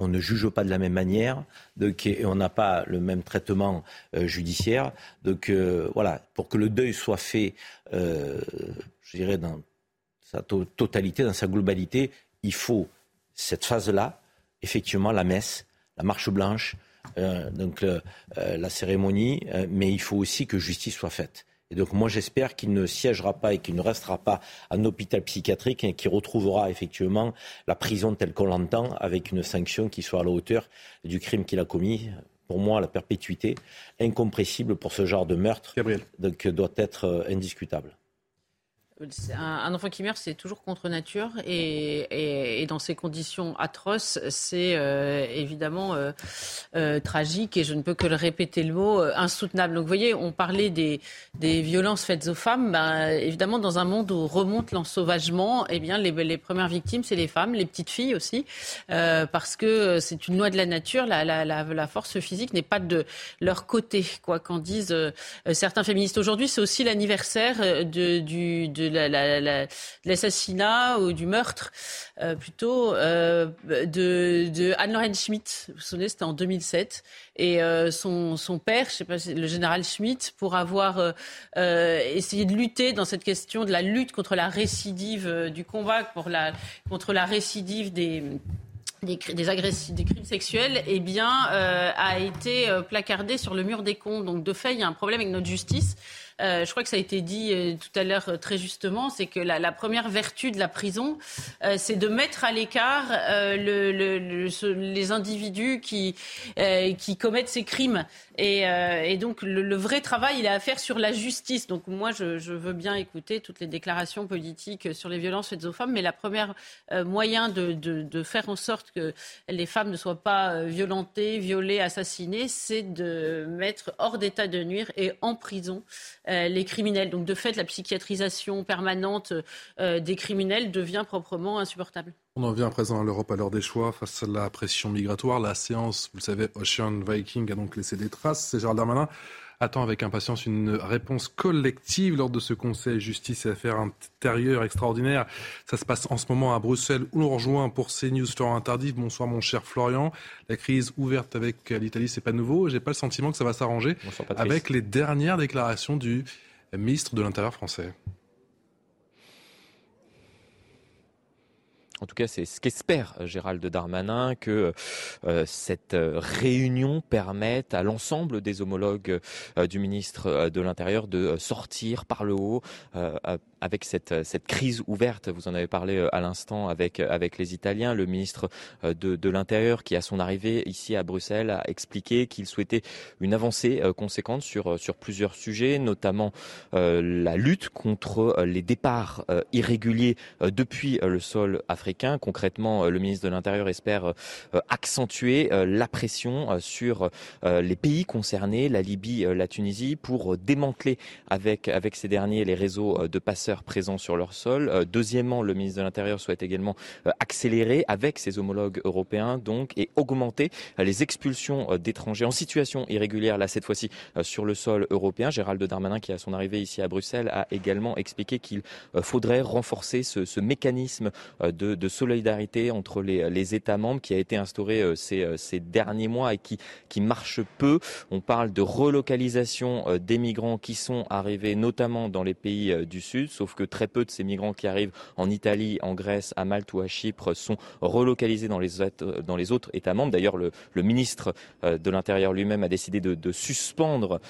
On ne juge pas de la même manière, et on n'a pas le même traitement judiciaire. Donc voilà, pour que le deuil soit fait, je dirais, dans sa totalité, dans sa globalité, il faut cette phase-là, effectivement, la messe, la marche blanche, euh, donc euh, la cérémonie, euh, mais il faut aussi que justice soit faite. Et donc moi j'espère qu'il ne siégera pas et qu'il ne restera pas en hôpital psychiatrique et qu'il retrouvera effectivement la prison telle qu'on l'entend avec une sanction qui soit à la hauteur du crime qu'il a commis. Pour moi, la perpétuité incompressible pour ce genre de meurtre donc, doit être indiscutable. Un, enfant qui meurt, c'est toujours contre nature. Et, dans ces conditions atroces, c'est euh, évidemment euh, euh, tragique. Et je ne peux que le répéter le mot, insoutenable. Donc vous voyez, on parlait des, violences faites aux femmes. Ben, évidemment, dans un monde où remonte l'ensauvagement, eh les, premières victimes, c'est les femmes, les petites filles aussi. parce que c'est une loi de la nature. La, la force physique n'est pas de leur côté, quoi qu'en disent certains féministes. Aujourd'hui, c'est aussi l'anniversaire de, du, de l'assassinat ou du meurtre euh, plutôt euh, de, de Anne-Lorraine Schmitt. Vous vous souvenez, c'était en 2007. Et euh, son, père, je sais pas, le général Schmitt, pour avoir essayé de lutter dans cette question de la lutte contre la récidive du combat contre la récidive des des, crimes sexuels, eh bien, a été placardé sur le mur des comptes. Donc, de fait, il y a un problème avec notre justice. Euh, je crois que ça a été dit euh, tout à l'heure euh, très justement, c'est que la, première vertu de la prison, c'est de mettre à l'écart les individus qui, commettent ces crimes. Et, donc le, vrai travail, il est à faire sur la justice. Donc moi, je, veux bien écouter toutes les déclarations politiques sur les violences faites aux femmes, mais la première moyen de, faire en sorte que les femmes ne soient pas violentées, violées, assassinées, c'est de mettre hors d'état de nuire et en prison les criminels. Donc de fait, la psychiatrisation permanente euh, des criminels devient proprement insupportable. On en vient à présent à l'Europe à l'heure des choix face à la pression migratoire. La séance, vous le savez, Ocean Viking a donc laissé des traces. C'est Gérald Darmanin attend avec impatience une réponse collective lors de ce Conseil justice et affaires intérieures extraordinaire. Ça se passe en ce moment à Bruxelles où l'on rejoint pour CNews Florian Tardif. Bonsoir mon cher Florian. La crise ouverte avec l'Italie, c'est pas nouveau. J'ai pas le sentiment que ça va s'arranger avec les dernières déclarations du ministre de l'Intérieur français. En tout cas, c'est ce qu'espère euh, Gérald Darmanin, que euh, cette euh, réunion permette à l'ensemble des homologues du ministre de l'Intérieur de sortir par le haut avec cette, cette crise ouverte. Vous en avez parlé à l'instant avec, avec les Italiens. Le ministre de, l'Intérieur, qui à son arrivée ici à Bruxelles, a expliqué qu'il souhaitait une avancée conséquente sur, plusieurs sujets, notamment la lutte contre les départs irréguliers depuis le sol africain Concrètement, euh, le ministre de l'Intérieur espère euh, euh, accentuer la pression sur les pays concernés, la Libye, la Tunisie, pour démanteler avec ces derniers les réseaux de passeurs présents sur leur sol. Deuxièmement, le ministre de l'Intérieur souhaite également accélérer avec ses homologues européens donc et augmenter les expulsions d'étrangers en situation irrégulière, là cette fois-ci sur le sol européen. Gérald Darmanin, qui à son arrivée ici à Bruxelles, a également expliqué qu'il faudrait renforcer ce, mécanisme de, solidarité entre les, États membres qui a été instauré euh, ces, euh, derniers mois et qui, qui marche peu. On parle de relocalisation euh, des migrants qui sont arrivés notamment dans les pays du Sud, sauf que très peu de ces migrants qui arrivent en Italie, en Grèce, à Malte ou à Chypre sont relocalisés dans les, autres États membres. D'ailleurs, le, ministre de l'Intérieur lui-même a décidé de, suspendre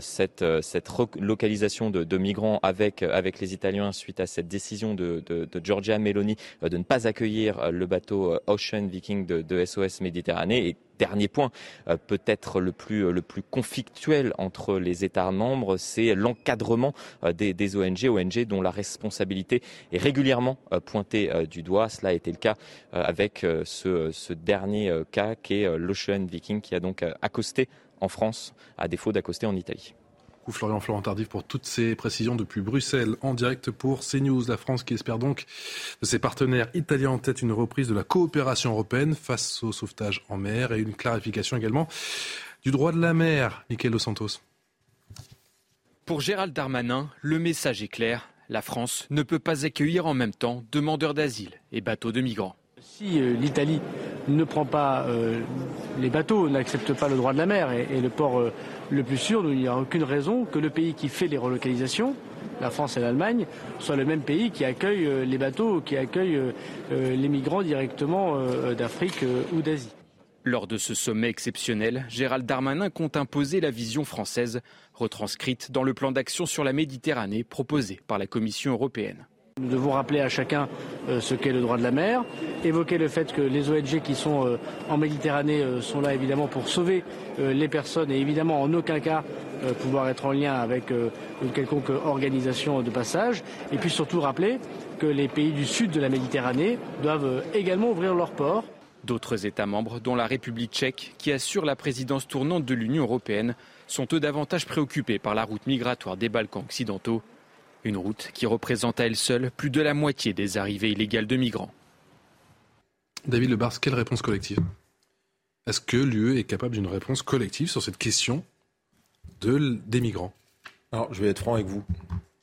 cette, cette relocalisation de, migrants avec, les Italiens suite à cette décision de, de, de Giorgia Meloni de ne pas accueillir euh, le bateau euh, Ocean Viking de, SOS Méditerranée. Dernier point, euh, peut-être le plus, le plus conflictuel entre les États membres, c'est l'encadrement des, ONG, ONG dont la responsabilité est régulièrement pointée du doigt. Cela a été le cas avec ce, ce dernier cas qui est l'Ocean Viking qui a donc accosté en France à défaut d'accoster en Italie. Florian Florent Tardif pour toutes ces précisions depuis Bruxelles en direct pour CNews. La France qui espère donc de ses partenaires italiens en tête une reprise de la coopération européenne face au sauvetage en mer et une clarification également du droit de la mer. Michael Dos Santos. Pour Gérald Darmanin, le message est clair. La France ne peut pas accueillir en même temps demandeurs d'asile et bateaux de migrants. Si euh, l'Italie ne prend pas euh, les bateaux, n'accepte pas le droit de la mer et, le port euh, le plus sûr, il n'y a aucune raison que le pays qui fait les relocalisations, la France et l'Allemagne, soit le même pays qui accueille les bateaux, qui accueille les migrants directement d'Afrique ou d'Asie. Lors de ce sommet exceptionnel, Gérald Darmanin compte imposer la vision française, retranscrite dans le plan d'action sur la Méditerranée proposé par la Commission européenne. Nous devons rappeler à chacun euh, ce qu'est le droit de la mer, évoquer le fait que les ONG qui sont euh, en Méditerranée euh, sont là évidemment pour sauver les personnes et évidemment en aucun cas pouvoir être en lien avec une quelconque organisation de passage. Et puis surtout rappeler que les pays du sud de la Méditerranée doivent également ouvrir leurs ports. D'autres États membres, dont la République tchèque, qui assure la présidence tournante de l'Union européenne, sont eux davantage préoccupés par la route migratoire des Balkans occidentaux une route qui représente à elle seule plus de la moitié des arrivées illégales de migrants. David Lebars, quelle réponse collective? Est-ce que l'UE est capable d'une réponse collective sur cette question de, des migrants? Alors, je vais être franc avec vous.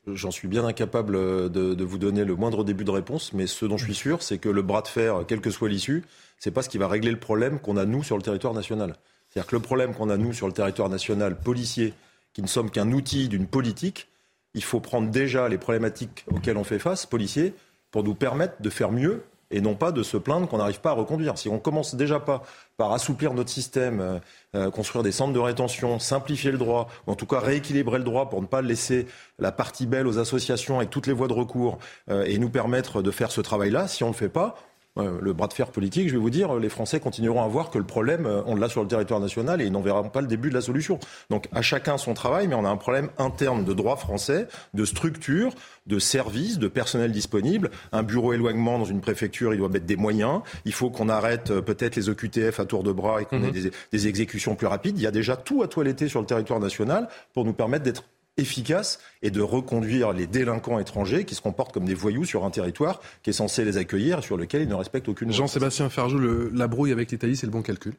J'en suis bien incapable de, vous donner le moindre début de réponse, mais ce dont je suis sûr, c'est que le bras de fer, quelle que soit l'issue, c'est pas ce qui va régler le problème qu'on a nous sur le territoire national. C'est-à-dire que le problème qu'on a nous sur le territoire national, policier, qui ne sommes qu'un outil d'une politique, il faut prendre déjà les problématiques auxquelles on fait face, policiers, pour nous permettre de faire mieux et non pas de se plaindre qu'on n'arrive pas à reconduire. Si on commence déjà pas par assouplir notre système, euh, euh, construire des centres de rétention, simplifier le droit, ou en tout cas rééquilibrer le droit pour ne pas laisser la partie belle aux associations avec toutes les voies de recours euh, et nous permettre de faire ce travail-là, si on ne le fait pas, le bras de fer politique, je vais vous dire, les Français continueront à voir que le problème, euh, on l'a sur le territoire national et ils n'en verront pas le début de la solution. Donc à chacun son travail, mais on a un problème interne de droit français, de structure, de services, de personnel disponible. Un bureau éloignement dans une préfecture, il doit mettre des moyens. Il faut qu'on arrête euh, peut-être les OQTF à tour de bras et qu'on ait mhm. des, des exécutions plus rapides. Il y a déjà tout à toiletter sur le territoire national pour nous permettre d'être efficace et de reconduire les délinquants étrangers qui se comportent comme des voyous sur un territoire qui est censé les accueillir et sur lequel ils ne respectent aucune Jean-Sébastien Ferjou, la brouille avec l'Italie, c'est le bon calcul?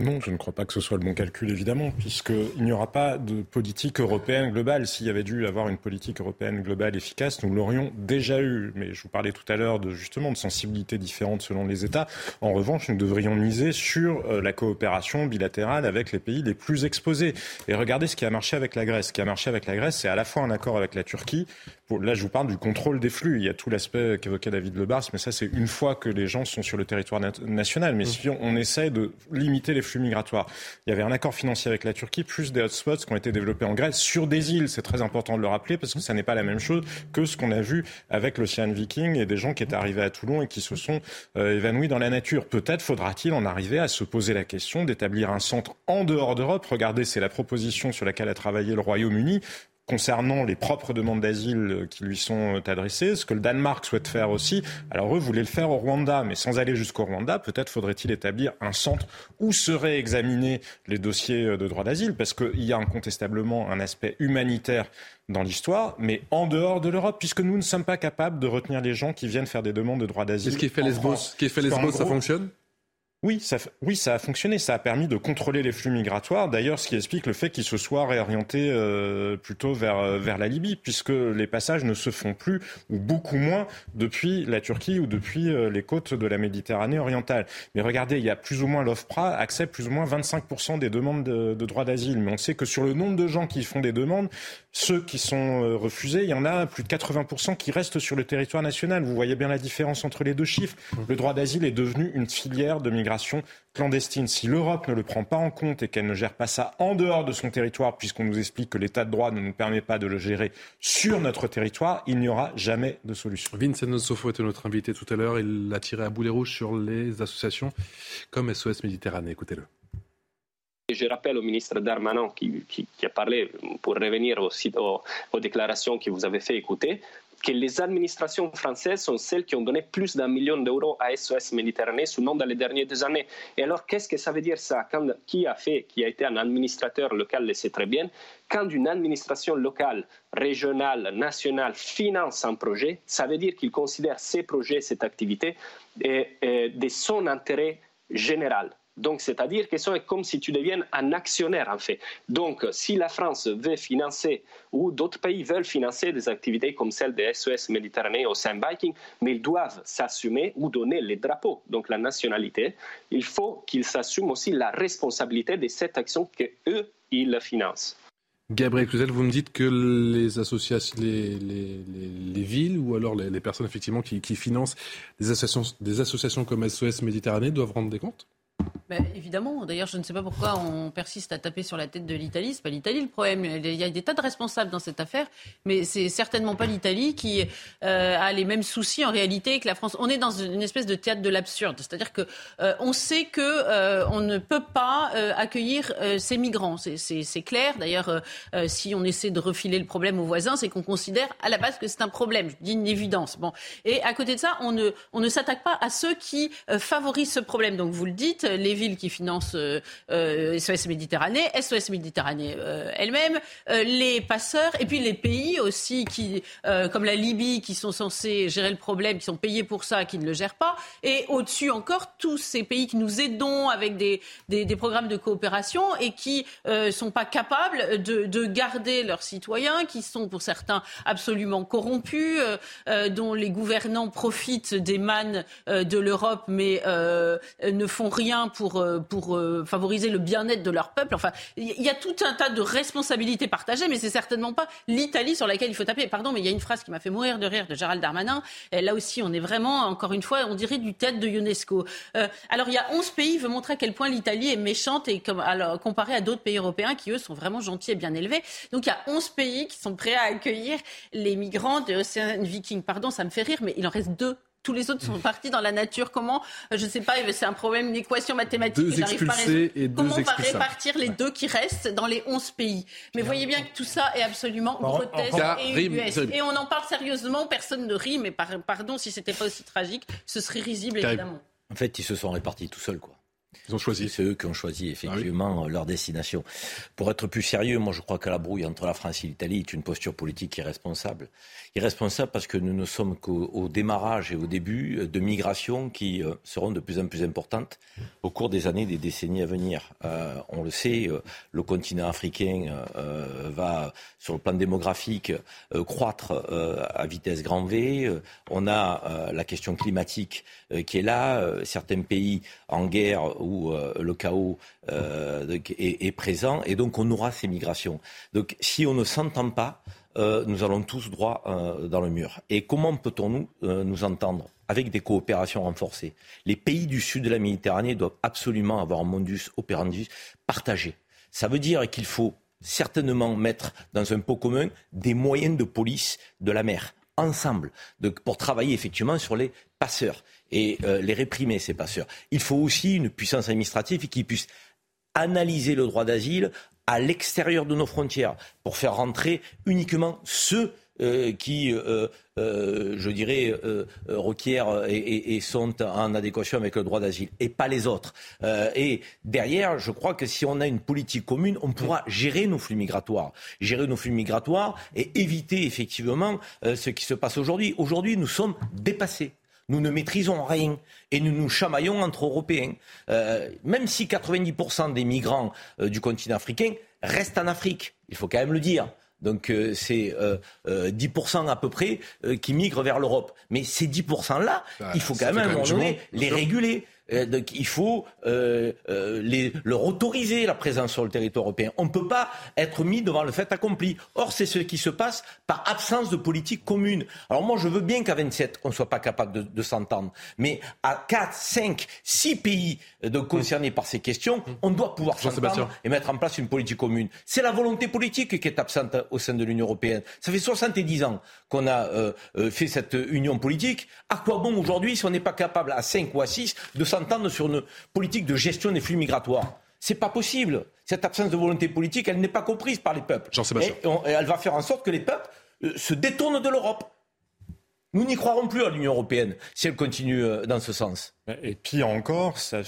Non, je ne crois pas que ce soit le bon calcul, évidemment, puisqu'il n'y aura pas de politique européenne globale. S'il y avait dû avoir une politique européenne globale efficace, nous l'aurions déjà eu. Mais je vous parlais tout à l'heure de justement de sensibilités différentes selon les États. En revanche, nous devrions miser sur euh, la coopération bilatérale avec les pays les plus exposés. Et regardez ce qui a marché avec la Grèce. Ce qui a marché avec la Grèce, c'est à la fois un accord avec la Turquie, là, je vous parle du contrôle des flux. Il y a tout l'aspect qu'évoquait David Lebars, mais ça, c'est une fois que les gens sont sur le territoire national. Mais mmh. si on, essaie de limiter les flux il y avait un accord financier avec la Turquie, plus des hotspots qui ont été développés en Grèce sur des îles. C'est très important de le rappeler parce que ça n'est pas la même chose que ce qu'on a vu avec l'Océan Viking et des gens qui étaient arrivés à Toulon et qui se sont euh, évanouis dans la nature. Peut-être faudra-t-il en arriver à se poser la question d'établir un centre en dehors d'Europe. Regardez, c'est la proposition sur laquelle a travaillé le Royaume-Uni concernant les propres demandes d'asile qui lui sont adressées, ce que le Danemark souhaite faire aussi. Alors eux voulaient le faire au Rwanda, mais sans aller jusqu'au Rwanda, peut-être faudrait-il établir un centre où seraient examinés les dossiers de droit d'asile, parce qu'il y a incontestablement un aspect humanitaire dans l'histoire, mais en dehors de l'Europe, puisque nous ne sommes pas capables de retenir les gens qui viennent faire des demandes de droit d'asile. Qu'est-ce qui fait Lesbos qui fait Lesbos Ça fonctionne? Oui ça, oui, ça a fonctionné. Ça a permis de contrôler les flux migratoires. D'ailleurs, ce qui explique le fait qu'ils se soient réorientés euh, plutôt vers, euh, vers la Libye, puisque les passages ne se font plus, ou beaucoup moins, depuis la Turquie ou depuis euh, les côtes de la Méditerranée orientale. Mais regardez, il y a plus ou moins l'OFPRA accepte plus ou moins 25% des demandes de, de droit d'asile. Mais on sait que sur le nombre de gens qui font des demandes, ceux qui sont refusés, il y en a plus de 80% qui restent sur le territoire national. Vous voyez bien la différence entre les deux chiffres. Le droit d'asile est devenu une filière de migration clandestine. Si l'Europe ne le prend pas en compte et qu'elle ne gère pas ça en dehors de son territoire, puisqu'on nous explique que l'état de droit ne nous permet pas de le gérer sur notre territoire, il n'y aura jamais de solution. Vincent Sofo était notre invité tout à l'heure. Il a tiré à boulet rouge sur les associations comme SOS Méditerranée. Écoutez-le. Je rappelle au ministre Darmanin qui, a parlé, pour revenir aussi aux, déclarations que vous avez fait écouter, que les administrations françaises sont celles qui ont donné plus d'un million d'euros à SOS Méditerranée seulement dans les dernières deux années. Et alors, qu'est-ce que ça veut dire ça? Qui a fait, qui a été un administrateur local le sait très bien, quand une administration locale, régionale, nationale finance un projet, ça veut dire qu'il considère ces projets, cette activité, de son intérêt général Donc, c'est-à-dire que c'est comme si tu deviens un actionnaire, en fait. Donc, si la France veut financer ou d'autres pays veulent financer des activités comme celle des SOS Méditerranée ou Saint Viking, mais ils doivent s'assumer ou donner les drapeaux, donc la nationalité, il faut qu'ils s'assument aussi la responsabilité de cette action qu'eux, ils financent. Gabriel Cluzel, vous me dites que les villes ou alors les, personnes effectivement qui, financent des associations, des associations comme SOS Méditerranée doivent rendre des comptes? Ben, évidemment. D'ailleurs, je ne sais pas pourquoi on persiste à taper sur la tête de l'Italie. C'est pas l'Italie le problème. Il y a des tas de responsables dans cette affaire, mais c'est certainement pas l'Italie qui euh, a les mêmes soucis en réalité que la France. On est dans une espèce de théâtre de l'absurde, c'est-à-dire que euh, on sait que euh, on ne peut pas accueillir ces migrants. C'est clair. D'ailleurs, si on essaie de refiler le problème aux voisins, c'est qu'on considère à la base que c'est un problème. Je dis une évidence. Bon. Et à côté de ça, on ne on ne s'attaque pas à ceux qui favorisent ce problème. Donc vous le dites, les villes qui financent SOS euh, euh, Méditerranée, SOS Méditerranée euh, elle-même, les passeurs, et puis les pays aussi, qui, comme la Libye, qui sont censés gérer le problème, qui sont payés pour ça, qui ne le gèrent pas, et au-dessus encore, tous ces pays qui nous aidons avec des, des, programmes de coopération et qui ne sont pas capables de, de, garder leurs citoyens, qui sont pour certains absolument corrompus, dont les gouvernants profitent des mannes de l'Europe, mais ne font rien pour euh, pour, euh, favoriser le bien-être de leur peuple. Enfin, il y a tout un tas de responsabilités partagées, mais c'est certainement pas l'Italie sur laquelle il faut taper. Pardon, mais il y a une phrase qui m'a fait mourir de rire de Gérald Darmanin. Là aussi, on est vraiment, encore une fois, on dirait du tête de UNESCO. Euh, alors, il y a 11 pays, veut montrer à quel point l'Italie est méchante et comme, alors, comparé à d'autres pays européens qui, eux, sont vraiment gentils et bien élevés. Donc, il y a 11 pays qui sont prêts à accueillir les migrants de Ocean Viking. Pardon, ça me fait rire, mais il en reste deux tous les autres sont partis dans la nature. Comment Je ne sais pas, c'est un problème, une équation mathématique deux que pas à Comment on va répartir les deux qui restent dans les 11 pays? Mais voyez bien que tout ça est absolument grotesque et Et on en parle sérieusement, personne ne rit, mais pardon, si c'était pas aussi tragique, ce serait risible, évidemment. En fait, ils se sont répartis tout seuls, quoi. Ils ont choisi. C'est eux qui ont choisi effectivement ah leur destination. Pour être plus sérieux, moi je crois que la brouille entre la France et l'Italie est une posture politique irresponsable. Irresponsable parce que nous ne sommes qu'au démarrage et au début de migrations qui euh, seront de plus en plus importantes au cours des années, des décennies à venir. Euh, on le sait, euh, le continent africain va, sur le plan démographique, croître à vitesse grand V. on a la question climatique qui est là. certains pays en guerre où le chaos est, est présent et donc on aura ces migrations. Donc si on ne s'entend pas, euh, nous allons tous droit euh, dans le mur. Et comment peut-on euh, nous entendre avec des coopérations renforcées? Les pays du sud de la Méditerranée doivent absolument avoir un modus operandi partagé. Ça veut dire qu'il faut certainement mettre dans un pot commun des moyens de police de la mer ensemble pour travailler effectivement sur les passeurs et les réprimer, ces passeurs. Il faut aussi une puissance administrative qui puisse analyser le droit d'asile à l'extérieur de nos frontières pour faire rentrer uniquement ceux euh, qui, euh, euh, je dirais, requièrent et, sont en adéquation avec le droit d'asile, et pas les autres. et derrière, je crois que si on a une politique commune, on pourra gérer nos flux migratoires, gérer nos flux migratoires et éviter effectivement ce qui se passe aujourd'hui. Aujourd'hui, nous sommes dépassés. Nous ne maîtrisons rien et nous nous chamaillons entre Européens. Euh, même si 90% des migrants euh, du continent africain restent en Afrique, il faut quand même le dire. Donc euh, c'est 10% à peu près qui migrent vers l'Europe. Mais ces 10%-là, bah, il faut quand même à un moment donné les réguler. Euh, donc il faut euh, euh, les, leur autoriser la présence sur le territoire européen. On ne peut pas être mis devant le fait accompli. Or, c'est ce qui se passe par absence de politique commune. Alors moi, je veux bien qu'à 27, on ne soit pas capable de, de s'entendre. Mais à 4, 5, 6 pays de, concernés par ces questions, on doit pouvoir s'entendre et mettre en place une politique commune. C'est la volonté politique qui est absente au sein de l'Union européenne. Ça fait 70 ans qu'on a fait cette union politique. À quoi bon aujourd'hui si on n'est pas capable à 5 ou à 6 de s'entendre s'entendre sur une politique de gestion des flux migratoires. C'est pas possible. Cette absence de volonté politique, elle n'est pas comprise par les peuples. Et, elle va faire en sorte que les peuples euh, se détournent de l'Europe. Nous n'y croirons plus à l'Union européenne si elle continue euh, dans ce sens. Et pire encore, ça,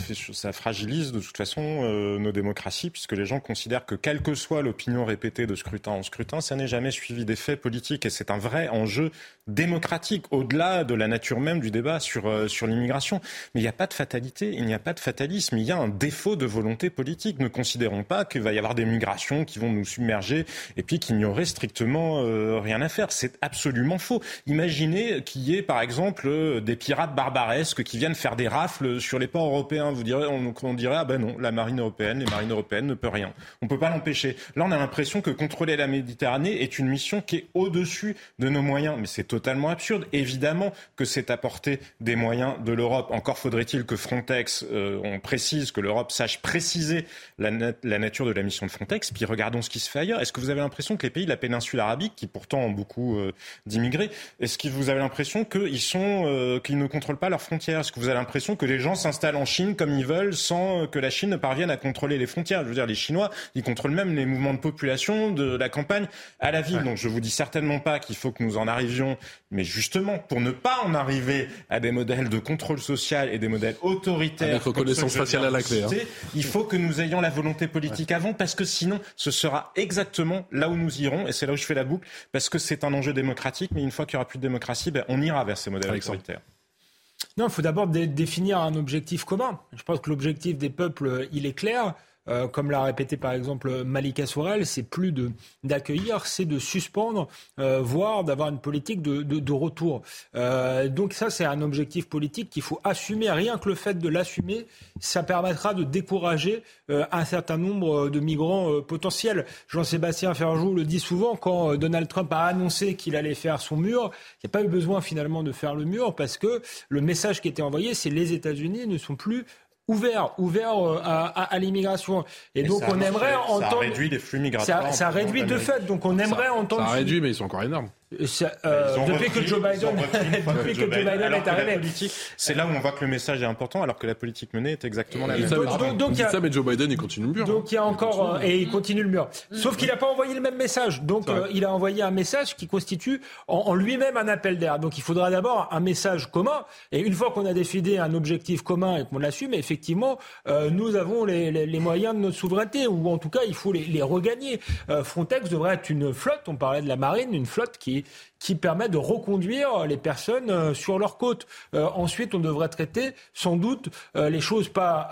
fragilise de toute façon euh, nos démocraties, puisque les gens considèrent que quelle que soit l'opinion répétée de scrutin en scrutin, ça n'est jamais suivi des faits politiques. Et c'est un vrai enjeu démocratique, au-delà de la nature même du débat sur, euh, sur l'immigration. Mais il n'y a pas de fatalité, il n'y a pas de fatalisme, il y a un défaut de volonté politique. Ne considérons pas qu'il va y avoir des migrations qui vont nous submerger et puis qu'il n'y aurait strictement euh, rien à faire. C'est absolument faux. Imaginez qu'il y ait, par exemple, des pirates barbaresques qui viennent faire des rafles sur les ports européens. Vous direz, on, dirait, ah ben non, la marine européenne, les marines européennes ne peuvent rien. On ne peut pas l'empêcher. Là, on a l'impression que contrôler la Méditerranée est une mission qui est au-dessus de nos moyens. Mais c'est totalement absurde. Évidemment que c'est apporter des moyens de l'Europe. Encore faudrait-il que Frontex, euh, on précise, que l'Europe sache préciser la, nature de la mission de Frontex. Puis regardons ce qui se fait ailleurs. Est-ce que vous avez l'impression que les pays de la péninsule arabique, qui pourtant ont beaucoup euh, d'immigrés, est-ce que vous avez l'impression qu'ils euh, qu'ils ne contrôlent pas leurs frontières? Est-ce que vous avez l'impression que les gens s'installent en Chine comme ils veulent sans que la Chine ne parvienne à contrôler les frontières. Je veux dire, les Chinois, ils contrôlent même les mouvements de population de la campagne à la ville. Donc je vous dis certainement pas qu'il faut que nous en arrivions, mais justement pour ne pas en arriver à des modèles de contrôle social et des modèles autoritaires, Avec reconnaissance faciale à la clé. Hein. Il faut que nous ayons la volonté politique avant, parce que sinon, ce sera exactement là où nous irons, et c'est là où je fais la boucle, parce que c'est un enjeu démocratique, mais une fois qu'il n'y aura plus de démocratie, ben, on ira vers ces modèles autoritaires. Non, il faut d'abord définir un objectif commun. Je pense que l'objectif des peuples, il est clair. Euh, comme l'a répété par exemple Malika Sourel, c'est plus de d'accueillir, c'est de suspendre, euh, voire d'avoir une politique de, de, retour. Euh, donc ça, c'est un objectif politique qu'il faut assumer. Rien que le fait de l'assumer, ça permettra de décourager un certain nombre de migrants potentiels. Jean-Sébastien Ferjou le dit souvent, quand Donald Trump a annoncé qu'il allait faire son mur, il n'y a pas eu besoin finalement de faire le mur parce que le message qui était envoyé, c'est les États-Unis ne sont plus ouvert, ouvert euh, à, l'immigration. Et, donc on aimerait entendre. Ça réduit les flux migratoires. Ça, réduit de fait. Donc on aimerait entendre. Ça réduit, mais ils sont encore énormes. Euh, depuis que Joe Biden, depuis que Joe Biden est arrivé. C'est là où on voit que le message est important, alors que la politique menée est exactement la même. Donc, donc, il y a, ça, mais Joe Biden, il continue le mur. Donc il y a encore, euh, et il continue le mur. Sauf qu'il n'a pas envoyé le même message. Donc euh, il a envoyé un message qui constitue en, lui-même un appel d'air. Donc il faudra d'abord un message commun. Et une fois qu'on a décidé un objectif commun et qu'on l'assume, effectivement, nous avons les, les, les, moyens de notre souveraineté, ou en tout cas, il faut les, les regagner. Frontex devrait être une flotte. On parlait de la marine, une flotte qui qui permet de reconduire les personnes euh, sur leur côte. Euh, ensuite, on devrait traiter sans doute euh, les choses pas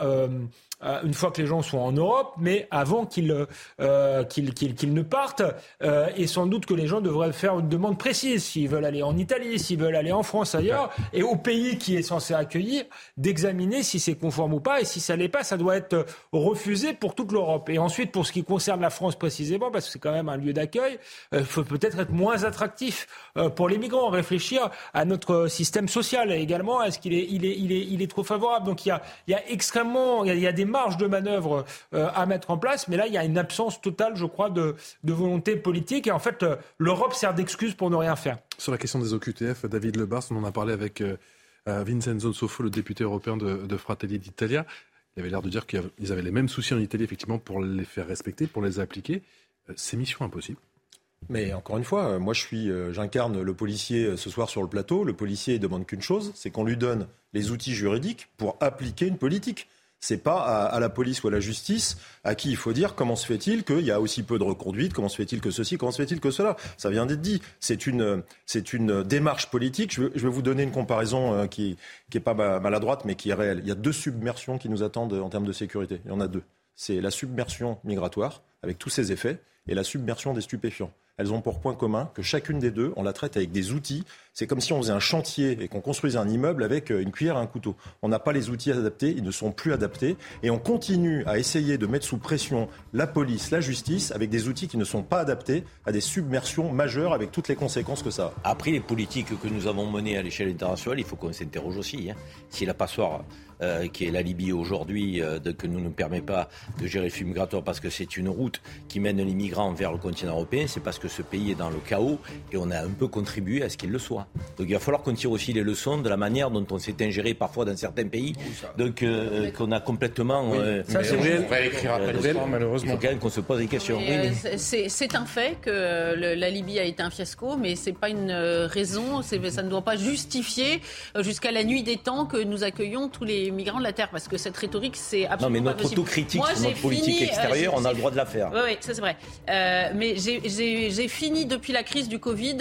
euh, une fois que les gens sont en Europe, mais avant qu'ils euh, qu'ils ne partent. Euh, et sans doute que les gens devraient faire une demande précise s'ils veulent aller en Italie, s'ils veulent aller en France, ailleurs, et au pays qui est censé accueillir, d'examiner si c'est conforme ou pas. Et si ça l'est pas, ça doit être refusé pour toute l'Europe. Et ensuite, pour ce qui concerne la France précisément, parce que c'est quand même un lieu d'accueil, il faut peut-être être moins attractif pour les migrants, réfléchir à notre système social également. Est-ce qu'il est, il est, il est, il est trop favorable? Donc il y a, y a extrêmement, y a des marge de manœuvre euh, à mettre en place, mais là, il y a une absence totale, je crois, de, volonté politique. Et en fait, euh, l'Europe sert d'excuse pour ne rien faire. Sur la question des OQTF, David Lebars, on en a parlé avec euh, Vincenzo Sofo, le député européen de, Fratelli d'Italia. Il avait l'air de dire qu'ils avaient les mêmes soucis en Italie, effectivement, pour les faire respecter, pour les appliquer. C'est mission impossible. Mais encore une fois, moi je suis, j'incarne le policier ce soir sur le plateau. Le policier demande qu'une chose, c'est qu'on lui donne les outils juridiques pour appliquer une politique. C'est pas à, la police ou à la justice à qui il faut dire comment se fait-il qu'il y a aussi peu de reconduite, comment se fait-il que ceci, comment se fait-il que cela. Ça vient d'être dit. C'est une, c'est une démarche politique. Je vais, vous donner une comparaison euh, qui, qui est pas maladroite, mais qui est réelle. Il y a deux submersions qui nous attendent en termes de sécurité. Il y en a deux. C'est la submersion migratoire, avec tous ses effets, et la submersion des stupéfiants elles ont pour point commun que chacune des deux, on la traite avec des outils. C'est comme si on faisait un chantier et qu'on construisait un immeuble avec euh, une cuillère et un couteau. On n'a pas les outils adaptés, ils ne sont plus adaptés, et on continue à essayer de mettre sous pression la police, la justice, avec des outils qui ne sont pas adaptés à des submersions majeures avec toutes les conséquences que ça a. Après les politiques que nous avons menées à l'échelle internationale, il faut qu'on s'interroge aussi. Hein. Si la passoire euh, qui est la Libye aujourd'hui, euh, que nous ne permet pas de gérer le flux migratoire parce que c'est une route qui mène les migrants vers le continent européen, c'est parce que ce pays est dans le chaos et on a un peu contribué à ce qu'il le soit. Donc il va falloir qu'on tire aussi les leçons de la manière dont on s'est ingéré parfois dans certains pays, donc qu'on a complètement. ça, c'est. On va après malheureusement. Il faut quand même qu'on se pose des questions. c'est un fait que la Libye a été un fiasco, mais c'est pas une raison, ça ne doit pas justifier jusqu'à la nuit des temps que nous accueillons tous les migrants de la Terre, parce que cette rhétorique, c'est absolument Non, mais notre autocritique sur notre politique euh, extérieure, on a le droit de la faire. Oui, oui ça c'est vrai. Euh, mais j'ai fini depuis la crise du Covid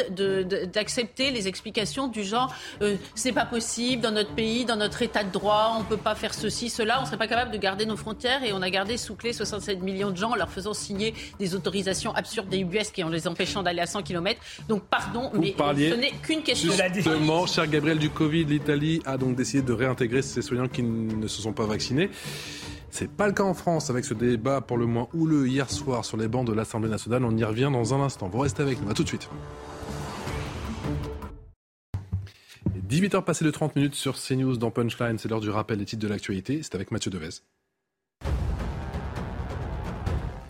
d'accepter les explications du genre euh, c'est pas possible dans notre pays, dans notre état de droit, on peut pas faire ceci, cela, on serait pas capable de garder nos frontières et on a gardé sous clé 67 millions de gens en leur faisant signer des autorisations absurdes des UBS et en les empêchant d'aller à 100 km. Donc pardon, mais ce n'est qu'une question. Justement, cher Gabriel, du Covid, l'Italie a donc décidé de réintégrer ces soignants qui ne se sont pas vaccinés. C'est pas le cas en France avec ce débat pour le moins houleux hier soir sur les bancs de l'Assemblée nationale. On y revient dans un instant. Vous restez avec nous. À tout de suite. 18h passées de 30 minutes sur CNews dans Punchline. C'est l'heure du rappel des titres de l'actualité. C'est avec Mathieu Devez.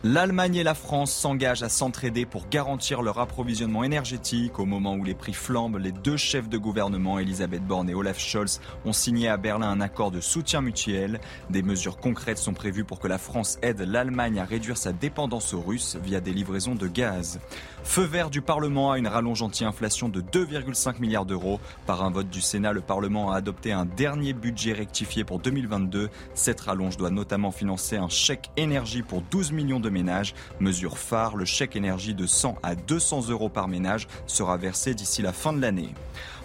L'Allemagne et la France s'engagent à s'entraider pour garantir leur approvisionnement énergétique. Au moment où les prix flambent, les deux chefs de gouvernement, Elisabeth Borne et Olaf Scholz, ont signé à Berlin un accord de soutien mutuel. Des mesures concrètes sont prévues pour que la France aide l'Allemagne à réduire sa dépendance aux Russes via des livraisons de gaz. Feu vert du Parlement à une rallonge anti-inflation de 2,5 milliards d'euros. Par un vote du Sénat, le Parlement a adopté un dernier budget rectifié pour 2022. Cette rallonge doit notamment financer un chèque énergie pour 12 millions de Mesure phare, le chèque énergie de 100 à 200 euros par ménage sera versé d'ici la fin de l'année.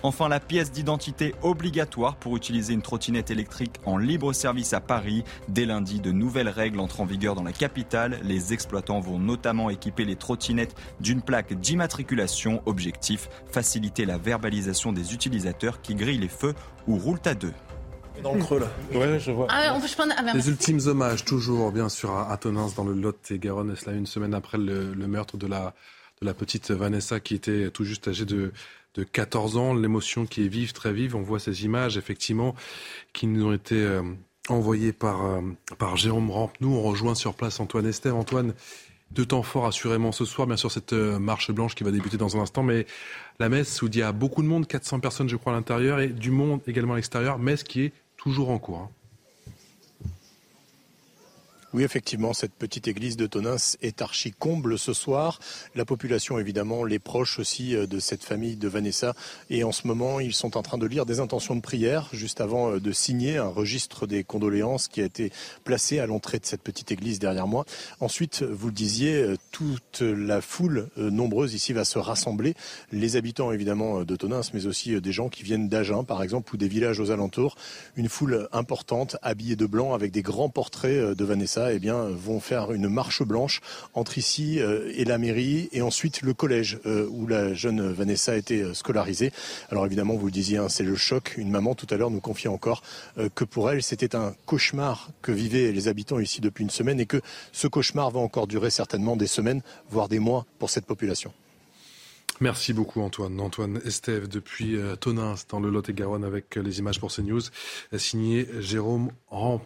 Enfin, la pièce d'identité obligatoire pour utiliser une trottinette électrique en libre service à Paris. Dès lundi, de nouvelles règles entrent en vigueur dans la capitale. Les exploitants vont notamment équiper les trottinettes d'une plaque d'immatriculation. Objectif, faciliter la verbalisation des utilisateurs qui grillent les feux ou roulent à deux. Dans le creux, là. Ouais, je vois. Ah, on peut, ah, les ultimes hommages, toujours, bien sûr, à Tonins, dans le Lot et Garonne. Et cela une semaine après le, meurtre de la, de la petite Vanessa, qui était tout juste âgée de, de 14 ans, l'émotion qui est vive, très vive. On voit ces images, effectivement, qui nous ont été euh, envoyées par, euh, par Jérôme Rampenou. On rejoint sur place Antoine Esther. Antoine, deux temps forts assurément ce soir, bien sûr cette euh, marche blanche qui va débuter dans un instant, mais la messe où il y a beaucoup de monde, 400 personnes je crois à l'intérieur, et du monde également à l'extérieur, messe qui est toujours en cours. Hein. Oui, effectivement, cette petite église de Tonins est archi comble ce soir. La population, évidemment, les proches aussi euh, de cette famille de Vanessa. Et en ce moment, ils sont en train de lire des intentions de prière juste avant euh, de signer un registre des condoléances qui a été placé à l'entrée de cette petite église derrière moi. Ensuite, vous le disiez, euh, toute la foule nombreuse ici va se rassembler. Les habitants, évidemment, de Tonins, mais aussi des gens qui viennent d'Agen, par exemple, ou des villages aux alentours. Une foule importante, habillée de blanc, avec des grands portraits de Vanessa eh bien, vont faire une marche blanche entre ici euh, et la mairie et ensuite le collège euh, où la jeune Vanessa a été euh, scolarisée. Alors évidemment, vous le disiez, hein, c'est le choc. Une maman tout à l'heure nous confiait encore que pour elle, c'était un cauchemar que vivaient les habitants ici depuis une semaine et que ce cauchemar va encore durer certainement des semaines, voire des mois pour cette population. Merci beaucoup Antoine. Antoine Estève depuis euh, Tonins dans le Lot-et-Garonne avec euh, les images pour CNews. Signé Jérôme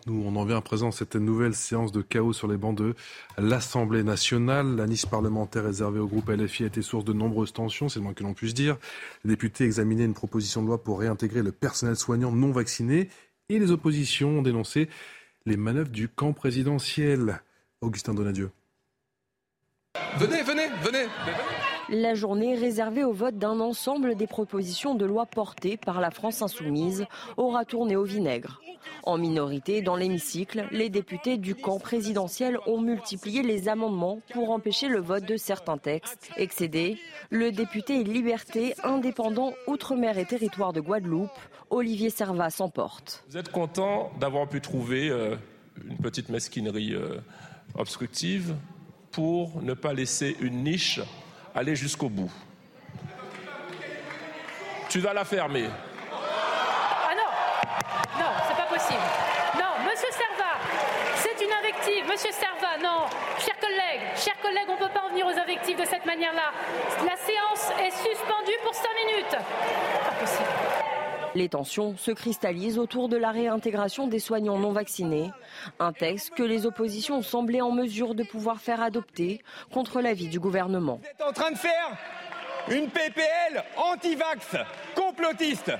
Nous, On en vient à présent à cette nouvelle séance de chaos sur les bancs de l'Assemblée nationale. La niche parlementaire réservée au groupe LFI a été source de nombreuses tensions, c'est le moins que l'on puisse dire. Les députés examinaient une proposition de loi pour réintégrer le personnel soignant non vacciné et les oppositions ont dénoncé les manœuvres du camp présidentiel. Augustin Donadieu. Venez, venez, venez. La journée réservée au vote d'un ensemble des propositions de loi portées par la France insoumise aura tourné au vinaigre. En minorité, dans l'hémicycle, les députés du camp présidentiel ont multiplié les amendements pour empêcher le vote de certains textes. Excédé, le député Liberté, indépendant Outre-mer et territoire de Guadeloupe, Olivier Servat s'emporte. Vous êtes content d'avoir pu trouver euh, une petite mesquinerie euh, obstructive pour ne pas laisser une niche aller jusqu'au bout. Tu vas la fermer. Ah non, non, c'est pas possible. Non, Monsieur Serva, c'est une invective. Monsieur Serva, non, chers collègues, chers collègues, on ne peut pas en venir aux invectives de cette manière-là. La séance est suspendue pour cinq minutes. Pas possible. Les tensions se cristallisent autour de la réintégration des soignants non vaccinés, un texte que les oppositions ont semblé en mesure de pouvoir faire adopter contre l'avis du gouvernement. Vous êtes en train de faire une PPL anti-vax, complotiste.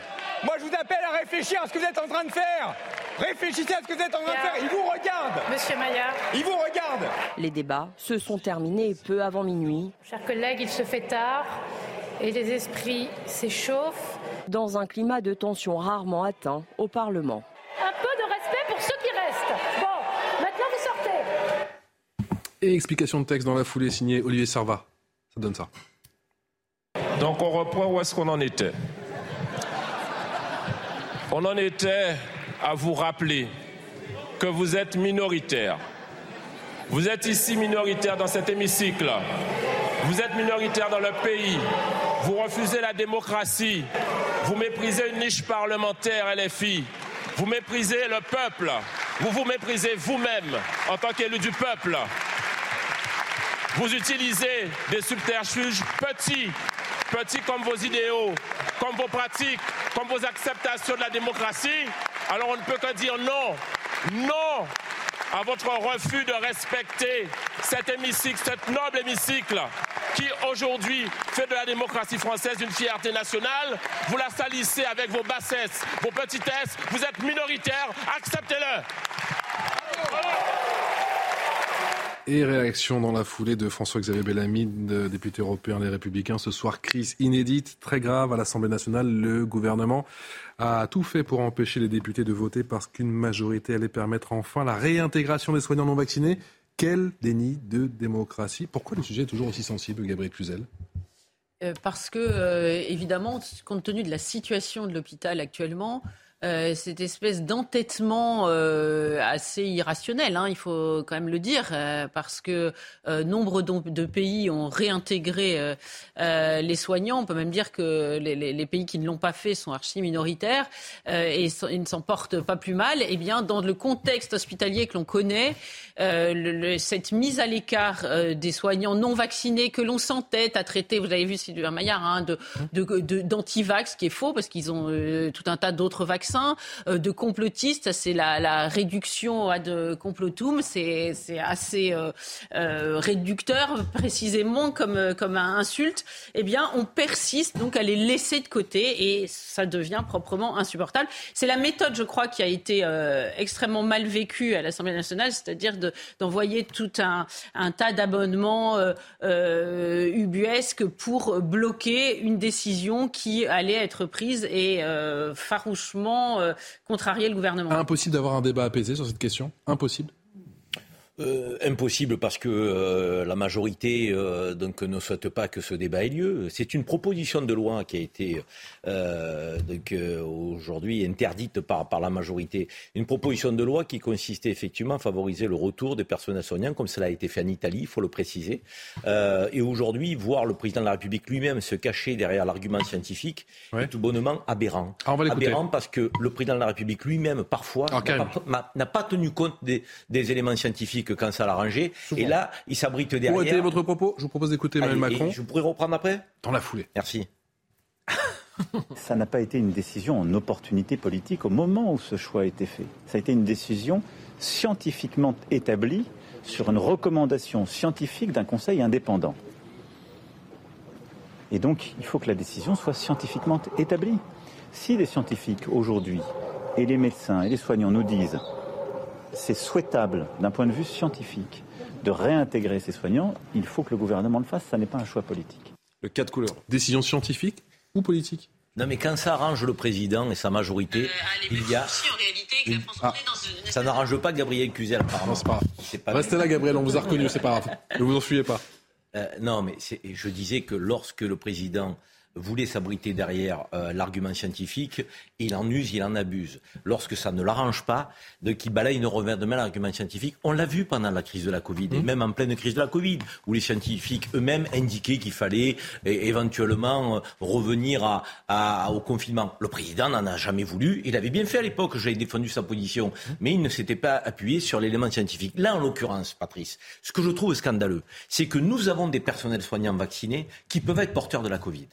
Moi, je vous appelle à réfléchir à ce que vous êtes en train de faire. Réfléchissez à ce que vous êtes en train de faire. Ils vous regardent. Monsieur Maillard. Ils vous regardent. Les débats se sont terminés peu avant minuit. Chers collègues, il se fait tard et les esprits s'échauffent. Dans un climat de tension rarement atteint au Parlement. Un peu de respect pour ceux qui restent. Bon, maintenant vous sortez. Et explication de texte dans la foulée signée Olivier Serva. Ça donne ça. Donc on reprend où est-ce qu'on en était. On en était à vous rappeler que vous êtes minoritaire. Vous êtes ici minoritaire dans cet hémicycle. Vous êtes minoritaire dans le pays. Vous refusez la démocratie. Vous méprisez une niche parlementaire LFI. Vous méprisez le peuple. Vous vous méprisez vous-même en tant qu'élu du peuple. Vous utilisez des subterfuges petits, petits comme vos idéaux, comme vos pratiques, comme vos acceptations de la démocratie. Alors on ne peut que dire non, non à votre refus de respecter cet hémicycle, cet noble hémicycle qui aujourd'hui fait de la démocratie française une fierté nationale. Vous la salissez avec vos bassesses, vos petitesses. Vous êtes minoritaire, acceptez-le. Et réaction dans la foulée de François-Xavier Bellamy, député européen des Républicains. Ce soir, crise inédite, très grave à l'Assemblée nationale. Le gouvernement a tout fait pour empêcher les députés de voter parce qu'une majorité allait permettre enfin la réintégration des soignants non vaccinés. Quel déni de démocratie? Pourquoi le sujet est toujours aussi sensible, Gabriel Cluzel? Euh, Parce que, euh, évidemment, compte tenu de la situation de l'hôpital actuellement, euh, cette espèce d'entêtement euh, assez irrationnel, hein, il faut quand même le dire, euh, parce que nombre de pays ont réintégré les soignants. On peut même dire que les, pays qui ne l'ont pas fait sont archi minoritaires et ils ne s'en portent pas plus mal. Eh bien, dans le contexte hospitalier que l'on connaît, cette mise à l'écart des soignants non vaccinés que l'on s'entête à traiter, vous avez vu Sylvain Maillard, hein, de, de, d'antivax, qui est faux parce qu'ils ont tout un tas d'autres vaccins euh, de complotistes. C'est la, réduction à de complotum. C'est assez euh, euh, réducteur, précisément comme, comme insulte. Eh bien, on persiste donc à les laisser de côté et ça devient proprement insupportable. C'est la méthode, je crois, qui a été extrêmement mal vécue à l'Assemblée nationale, c'est-à-dire d'envoyer tout un, un tas d'abonnements ubuesques pour bloquer une décision qui allait être prise et farouchement euh, contrarier le gouvernement. Impossible d'avoir un débat apaisé sur cette question Impossible euh, impossible parce que euh, la majorité euh, donc ne souhaite pas que ce débat ait lieu. C'est une proposition de loi qui a été donc aujourd'hui interdite par par la majorité. Une proposition de loi qui consistait effectivement à favoriser le retour des personnels soignants, comme cela a été fait en Italie, il faut le préciser. et aujourd'hui, voir le président de la République lui-même se cacher derrière l'argument scientifique est tout bonnement aberrant. Ah, aberrant parce que le président de la République lui-même parfois n'a pas, tenu compte des, des éléments scientifiques que quand ça l'arrangeait. Et là, il s'abrite derrière. Pour étayer votre propos, je vous propose d'écouter Emmanuel Macron. Je pourrais reprendre après Dans la foulée. Merci. Ça n'a pas été une décision en opportunité politique au moment où ce choix a été fait. Ça a été une décision scientifiquement établie sur une recommandation scientifique d'un conseil indépendant. Et donc, il faut que la décision soit scientifiquement établie. Si les scientifiques aujourd'hui, et les médecins et les soignants nous disent c'est souhaitable d'un point de vue scientifique de réintégrer ces soignants, il faut que le gouvernement le fasse, ça n'est pas un choix politique. Le cas de couleur. Décision scientifique ou politique? Non, mais quand ça arrange le président et sa majorité, euh, il y a. Ah. Ça n'arrange pas Gabriel Cluzel, apparemment. c'est pas Restez là, Gabriel, on vous a reconnu, c'est pas grave. Ne vous enfuyez pas. Euh, non, mais je disais que lorsque le président voulait s'abriter derrière euh, l'argument scientifique, il en use, il en abuse. Lorsque ça ne l'arrange pas, de qui balaye une revers de main l'argument scientifique, on l'a vu pendant la crise de la Covid, et mmh. même en pleine crise de la Covid, où les scientifiques eux-mêmes indiquaient qu'il fallait éventuellement euh, revenir à, au confinement. Le président n'en a jamais voulu, il avait bien fait à l'époque, j'avais défendu sa position, mmh. mais il ne s'était pas appuyé sur l'élément scientifique. Là, en l'occurrence, Patrice, ce que je trouve scandaleux, c'est que nous avons des personnels soignants vaccinés qui peuvent être porteurs de la Covid.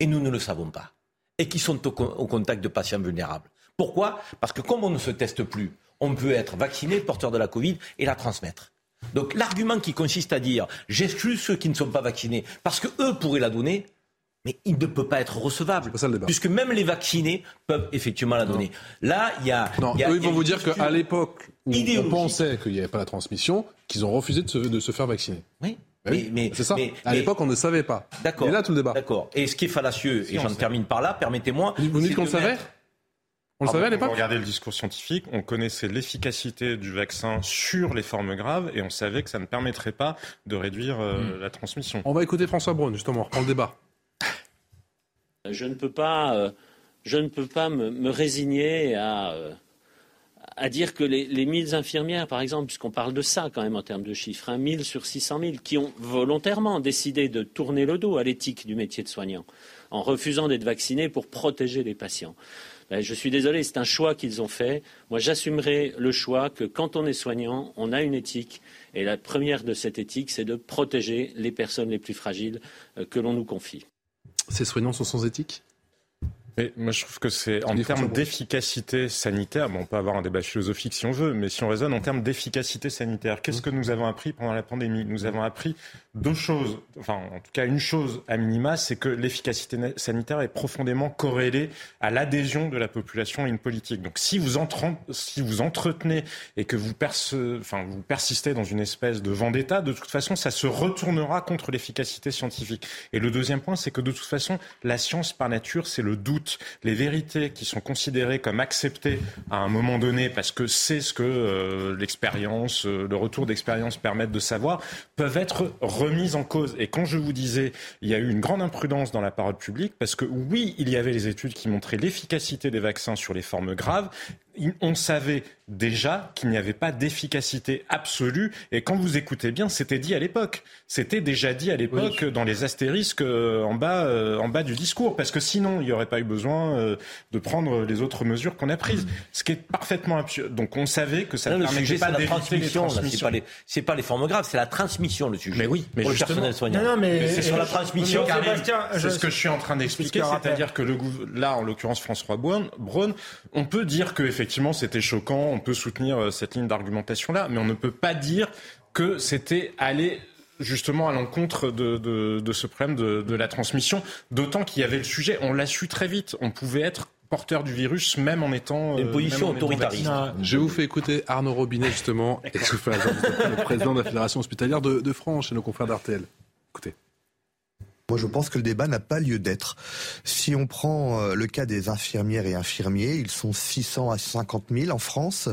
Et nous ne le savons pas. et qui sont au, contact de patients vulnérables. Pourquoi? Parce que comme on ne se teste plus, on peut être vacciné, porteur de la Covid et la transmettre. Donc l'argument qui consiste à dire j'exclus ceux qui ne sont pas vaccinés parce que eux pourraient la donner, mais il ne peut pas être recevable. puisque même les vaccinés peuvent effectivement la donner. Là, il y a. Non, eux, ils vont vous dire qu'à l'époque où on pensait qu'il n'y avait pas la transmission, qu'ils ont refusé de se, de se faire vacciner. Oui. Mais, c'est ça. à l'époque, on ne savait pas. D'accord. Et là, tout le débat. D'accord. Et ce qui est fallacieux, et j'en termine par là, permettez-moi. Vous dites qu'on le savait on le savait à l'époque Regardez le discours scientifique, on connaissait l'efficacité du vaccin sur les formes graves et on savait que ça ne permettrait pas de réduire euh, hmm. la transmission. On va écouter François Braun, justement, on reprend le débat. Je ne peux pas, euh, je ne peux pas me, résigner à, euh, à dire que les, les 1000 infirmières, par exemple, puisqu'on parle de ça quand même en termes de chiffres, 1000 sur 600 000, qui ont volontairement décidé de tourner le dos à l'éthique du métier de soignant, en refusant d'être vaccinés pour protéger les patients. Ben, je suis désolé, c'est un choix qu'ils ont fait. Moi, j'assumerai le choix que quand on est soignant, on a une éthique. Et la première de cette éthique, c'est de protéger les personnes les plus fragiles euh, que l'on nous confie. Ces soignants sont sans éthique? Mais moi, je trouve que c'est en termes d'efficacité sanitaire. Bon, on peut avoir un débat philosophique si on veut, mais si on raisonne en termes d'efficacité sanitaire, qu'est-ce que nous avons appris pendant la pandémie? Nous avons appris deux choses. Enfin, en tout cas, une chose à minima, c'est que l'efficacité sanitaire est profondément corrélée à l'adhésion de la population à une politique. Donc, si vous, si vous entretenez et que vous, enfin, vous persistez dans une espèce de vendetta, de toute façon, ça se retournera contre l'efficacité scientifique. Et le deuxième point, c'est que de toute façon, la science par nature, c'est le doute les vérités qui sont considérées comme acceptées à un moment donné, parce que c'est ce que euh, l'expérience, euh, le retour d'expérience permettent de savoir, peuvent être remises en cause. Et quand je vous disais, il y a eu une grande imprudence dans la parole publique, parce que oui, il y avait les études qui montraient l'efficacité des vaccins sur les formes graves, on savait déjà qu'il n'y avait pas d'efficacité absolue. Et quand vous écoutez bien, c'était dit à l'époque. C'était déjà dit à l'époque dans les astérisques euh, en bas, euh, en bas du discours. Parce que sinon, il n'y aurait pas eu besoin euh, de prendre les autres mesures qu'on a prises. Mm. Ce qui est parfaitement absurde. Donc on savait que ça ne permettait pas de la transmission. C'est pas, les, pas les formes graves, c'est la transmission le sujet. Mais oui, mais pour le personnel soignant. Non, mais c'est sur la transmission. C'est ce que je suis en train d'expliquer. C'est-à-dire que le, là, en l'occurrence François Braun, on peut dire que effectivement c'était choquant, on peut soutenir euh, cette ligne d'argumentation-là, mais on ne peut pas dire que c'était aller justement à l'encontre de, ce problème de, la transmission, d'autant qu'il y avait le sujet, on l'a su très vite, on pouvait être porteur du virus même en étant une euh, position autoritariste. Je vous fais écouter Arnaud Robinet justement, le président de la Fédération hospitalière de, de France chez nos confrères d'Artel. Écoutez. Moi, je pense que le débat n'a pas lieu d'être. Si on prend euh, le cas des infirmières et infirmiers, ils sont 600 à 50 000 en France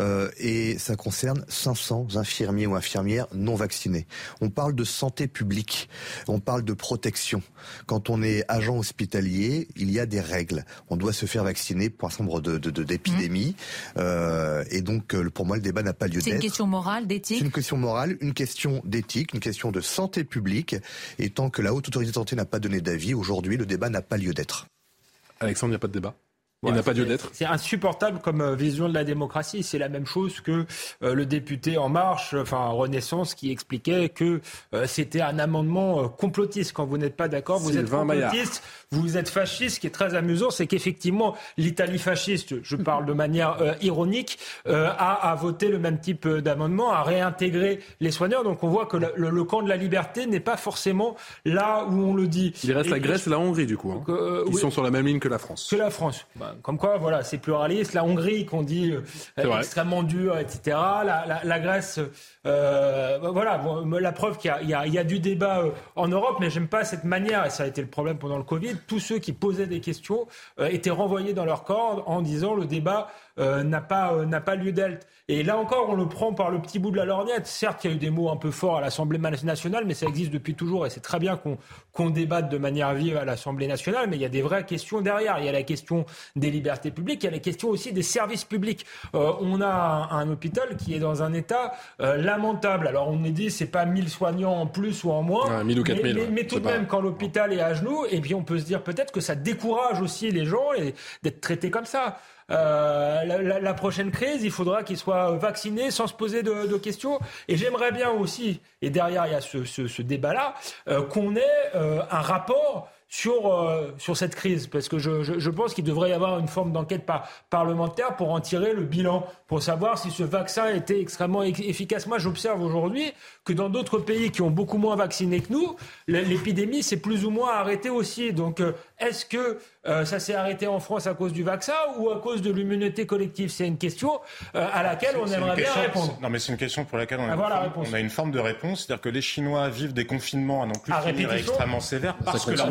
euh, et ça concerne 500 infirmiers ou infirmières non vaccinés. On parle de santé publique, on parle de protection. Quand on est agent hospitalier, il y a des règles. On doit se faire vacciner pour un certain nombre d'épidémies. De, de, euh, et donc, pour moi, le débat n'a pas lieu d'être. C'est une question morale, d'éthique C'est une question morale, une question d'éthique, une question de santé publique. Et tant que la haute l'autorité de santé n'a pas donné d'avis, aujourd'hui, le débat n'a pas lieu d'être. Alexandre, il n'y a pas de débat il n'a pas lieu d'être. C'est insupportable comme euh, vision de la démocratie. C'est la même chose que euh, le député En Marche, enfin Renaissance, qui expliquait que euh, c'était un amendement complotiste. Quand vous n'êtes pas d'accord, vous êtes complotiste, vous êtes fasciste. Ce qui est très amusant, c'est qu'effectivement, l'Italie fasciste, je parle de manière ironique, a, a, voté le même type d'amendement, a réintégré les soigneurs. Donc on voit que le, camp de la liberté n'est pas forcément là où on le dit. Il reste la Grèce et la Hongrie, du coup. Hein. Ils sont sur la même ligne que la France. Que la France. Bah, comme quoi, voilà, c'est pluraliste. La Hongrie, qu'on dit euh, extrêmement dure, etc. La, Grèce, euh, voilà, la preuve qu'il y, a du débat euh, en Europe, mais j'aime pas cette manière, et ça a été le problème pendant le Covid. Tous ceux qui posaient des questions étaient renvoyés dans leur corps en disant le débat n'a pas, n'a pas lieu d'être. Et là encore, on le prend par le petit bout de la lorgnette. Certes, il y a eu des mots un peu forts à l'Assemblée nationale, mais ça existe depuis toujours et c'est très bien qu'on débatte de manière vive à l'Assemblée nationale. Mais il y a des vraies questions derrière. Il y a la question des libertés publiques, il y a la question aussi des services publics. Euh, on a un, hôpital qui est dans un état euh, lamentable. Alors on est dit c'est pas 1000 soignants en plus ou en moins, ou 4000, mais, tout de même quand l'hôpital est à genoux, et puis on peut se dire peut-être que ça décourage aussi les gens d'être traités comme ça. Euh, la, prochaine crise, il faudra qu'ils soient vaccinés sans se poser de, questions. Et j'aimerais bien aussi, et derrière il y a ce, débat-là, euh, qu'on ait euh, un rapport sur, euh, sur cette crise Parce que je, je, pense qu'il devrait y avoir une forme d'enquête par, parlementaire pour en tirer le bilan, pour savoir si ce vaccin était extrêmement efficace. Moi, j'observe aujourd'hui que dans d'autres pays qui ont beaucoup moins vacciné que nous, l'épidémie s'est plus ou moins arrêtée aussi. Donc, euh, est-ce que euh, ça s'est arrêté en France à cause du vaccin ou à cause de l'immunité collective? C'est une question euh, à laquelle on aimerait bien répondre. Non, mais c'est une question pour laquelle on a, une, on a une forme de réponse. C'est-à-dire que les Chinois vivent des confinements à non plus finir extrêmement sévères parce, que leur,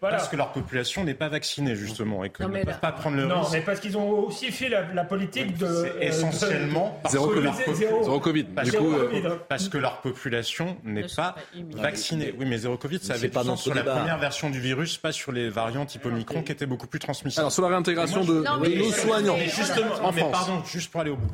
parce que leur population n'est pas vaccinée, justement, et qu'ils ne peuvent pas prendre le non, risque. Non, mais parce qu'ils ont aussi fait la, politique de... C'est essentiellement parce, zéro que COVID, zéro. COVID. Parce, que, parce que leur population n'est pas vaccinée. Oui, mais zéro Covid, ça avait pas sur la première version du virus, pas sur les variants type Omicron qui étaient beaucoup plus transmissibles. Alors sur la réintégration de, nos soignants en France. pardon, juste pour aller au bout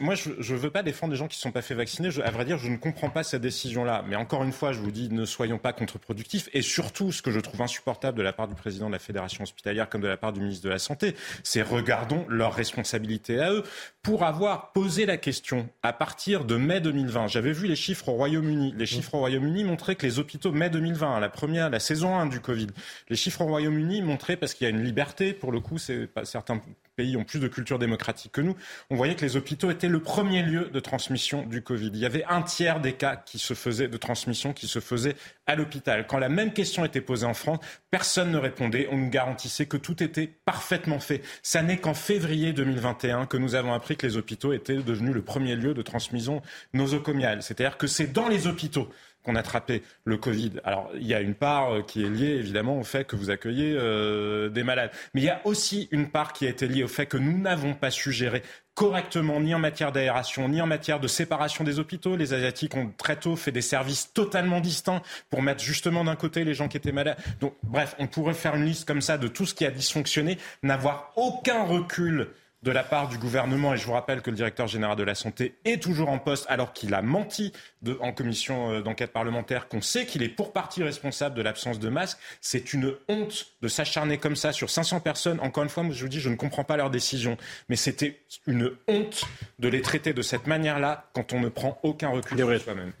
moi, je ne veux pas défendre des gens qui ne sont pas fait vacciner. à vrai dire, je ne comprends pas cette décision-là. Mais encore une fois, je vous dis, ne soyons pas contre-productifs. Et surtout, ce que je trouve insupportable de la part du président de la Fédération hospitalière comme de la part du ministre de la Santé, c'est regardons leurs responsabilités à eux. Pour avoir posé la question à partir de mai 2020, j'avais vu les chiffres au Royaume-Uni. Les chiffres au Royaume-Uni montraient que les hôpitaux, mai 2020, la première, la saison 1 du Covid, les chiffres au Royaume-Uni montraient, parce qu'il y a une liberté, pour le coup, c'est certains pays ont plus de culture démocratique que nous, on voyait que les hôpitaux étaient le premier lieu de transmission du Covid. Il y avait un tiers des cas qui se faisaient de transmission qui se faisaient à l'hôpital. Quand la même question était posée en France, personne ne répondait. On nous garantissait que tout était parfaitement fait. Ça n'est qu'en février 2021 que nous avons appris que les hôpitaux étaient devenus le premier lieu de transmission nosocomiale. C'est-à-dire que c'est dans les hôpitaux qu'on attrapait le Covid. Alors, il y a une part euh, qui est liée évidemment au fait que vous accueillez euh, des malades. Mais il y a aussi une part qui a été liée au fait que nous n'avons pas su gérer correctement, ni en matière d'aération, ni en matière de séparation des hôpitaux. Les Asiatiques ont très tôt fait des services totalement distincts pour mettre justement d'un côté les gens qui étaient malades. Donc, bref, on pourrait faire une liste comme ça de tout ce qui a dysfonctionné, n'avoir aucun recul de la part du gouvernement, et je vous rappelle que le directeur général de la santé est toujours en poste alors qu'il a menti en commission euh, d'enquête parlementaire, qu'on sait qu'il est pour partie responsable de l'absence de masques. C'est une honte de s'acharner comme ça sur 500 personnes. Encore une fois, je vous dis, je ne comprends pas leur décision, mais c'était une honte de les traiter de cette manière-là quand on ne prend aucun recul sur soi-même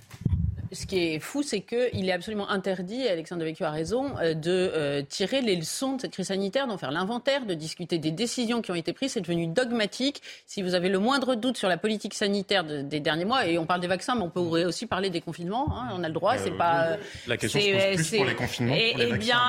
ce qui est fou, c'est qu'il est absolument interdit, Alexandre Devecchio a raison, euh, de euh, tirer les leçons de cette crise sanitaire, d'en faire l'inventaire, de discuter des décisions qui ont été prises. C'est devenu dogmatique. Si vous avez le moindre doute sur la politique sanitaire des derniers mois, et on parle des vaccins, mais on pourrait aussi parler des confinements, hein, on a le droit, c'est euh, pas... La question se pose plus pour les confinements. Et, eh bien,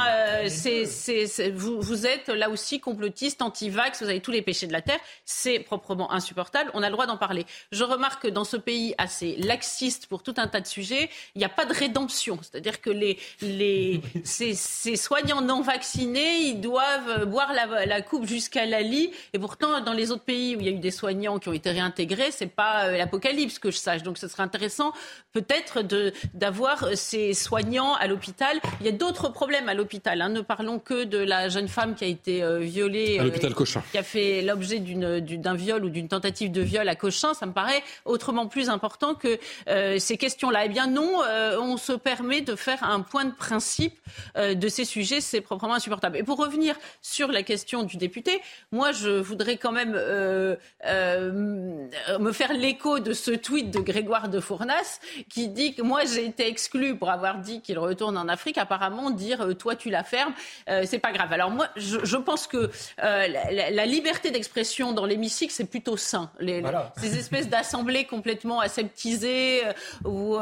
c'est, vous, vous êtes là aussi complotiste, anti-vax, vous avez tous les péchés de la terre. C'est proprement insupportable. On a le droit d'en parler. Je remarque que dans ce pays assez laxiste pour tout un tas de sujets, il n'y a pas de rédemption. C'est-à-dire que les, les, ces, soignants non vaccinés, ils doivent boire la, coupe jusqu'à la lit. Et pourtant, dans les autres pays où il y a eu des soignants qui ont été réintégrés, c'est pas euh, l'apocalypse que je sache. Donc, ce serait intéressant peut-être d'avoir ces soignants à l'hôpital. Il y a d'autres problèmes à l'hôpital. Hein. Ne parlons que de la jeune femme qui a été euh, violée, à l'hôpital euh, Cochin, qui a fait l'objet d'un viol ou d'une tentative de viol à Cochin. Ça me paraît autrement plus important que ces questions-là. Eh bien, non, euh, on se permet de faire un point de principe euh, de ces sujets. C'est proprement insupportable. Et pour revenir sur la question du député, moi, je voudrais quand même euh, me faire l'écho de ce tweet de Grégoire de Fournas qui dit que moi, j'ai été exclu pour avoir dit qu'il retourne en Afrique. Apparemment, dire toi, tu la fermes, c'est pas grave. Alors moi, je, pense que la, liberté d'expression dans l'hémicycle, c'est plutôt sain. Ces espèces d'assemblées complètement aseptisées où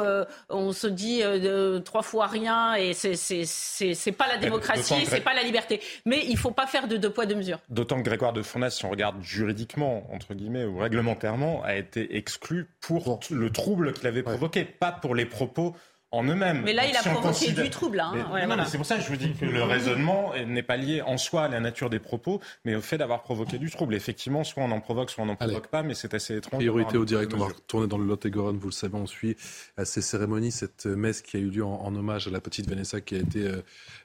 on se dit euh, trois fois rien et c'est pas la démocratie, c'est pas la liberté. Mais il faut pas faire de deux poids deux mesures. D'autant que Grégoire de Fournas, si on regarde juridiquement entre guillemets ou réglementairement, a été exclu pour le trouble qu'il avait provoqué, pas pour les propos en eux-mêmes. Mais là, il a provoqué du trouble. Hein. c'est pour ça que je vous dis que le raisonnement n'est pas lié en soi à la nature des propos, mais au fait d'avoir provoqué du trouble. Effectivement, soit on en provoque, soit on n'en provoque pas, mais c'est assez étrange. Priorité au direct, on va retourner dans le Lot-et-Garonne, vous le savez, on suit euh, ces cérémonies, cette messe qui a eu lieu en, hommage à la petite Vanessa qui a été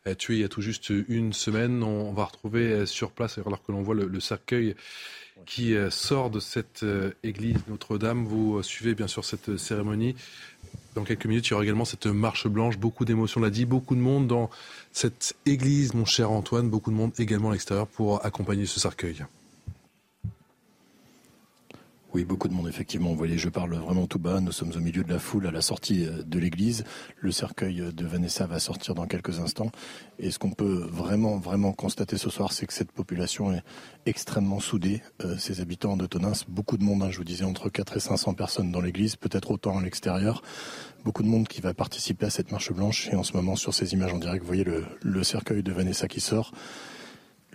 euh, tuée il y a tout juste une semaine. On, va retrouver euh, sur place, alors que l'on voit le, cercueil qui sort de cette église Notre-Dame. Vous suivez bien sûr cette cérémonie. Dans quelques minutes, il y aura également cette marche blanche. Beaucoup d'émotions, l'a dit. Beaucoup de monde dans cette église, mon cher Antoine. Beaucoup de monde également à l'extérieur pour accompagner ce cercueil. Oui, beaucoup de monde, effectivement. Vous voyez, je parle vraiment tout bas. Nous sommes au milieu de la foule à la sortie euh, de l'église. Le cercueil de Vanessa va sortir dans quelques instants. Et ce qu'on peut vraiment, vraiment constater ce soir, c'est que cette population est extrêmement soudée. Euh, ces habitants de Tonins, beaucoup de monde, hein, je vous disais, entre 4 et 500 personnes dans l'église, peut-être autant à l'extérieur. Beaucoup de monde qui va participer à cette marche blanche. Et en ce moment, sur ces images en direct, vous voyez le cercueil de Vanessa qui sort.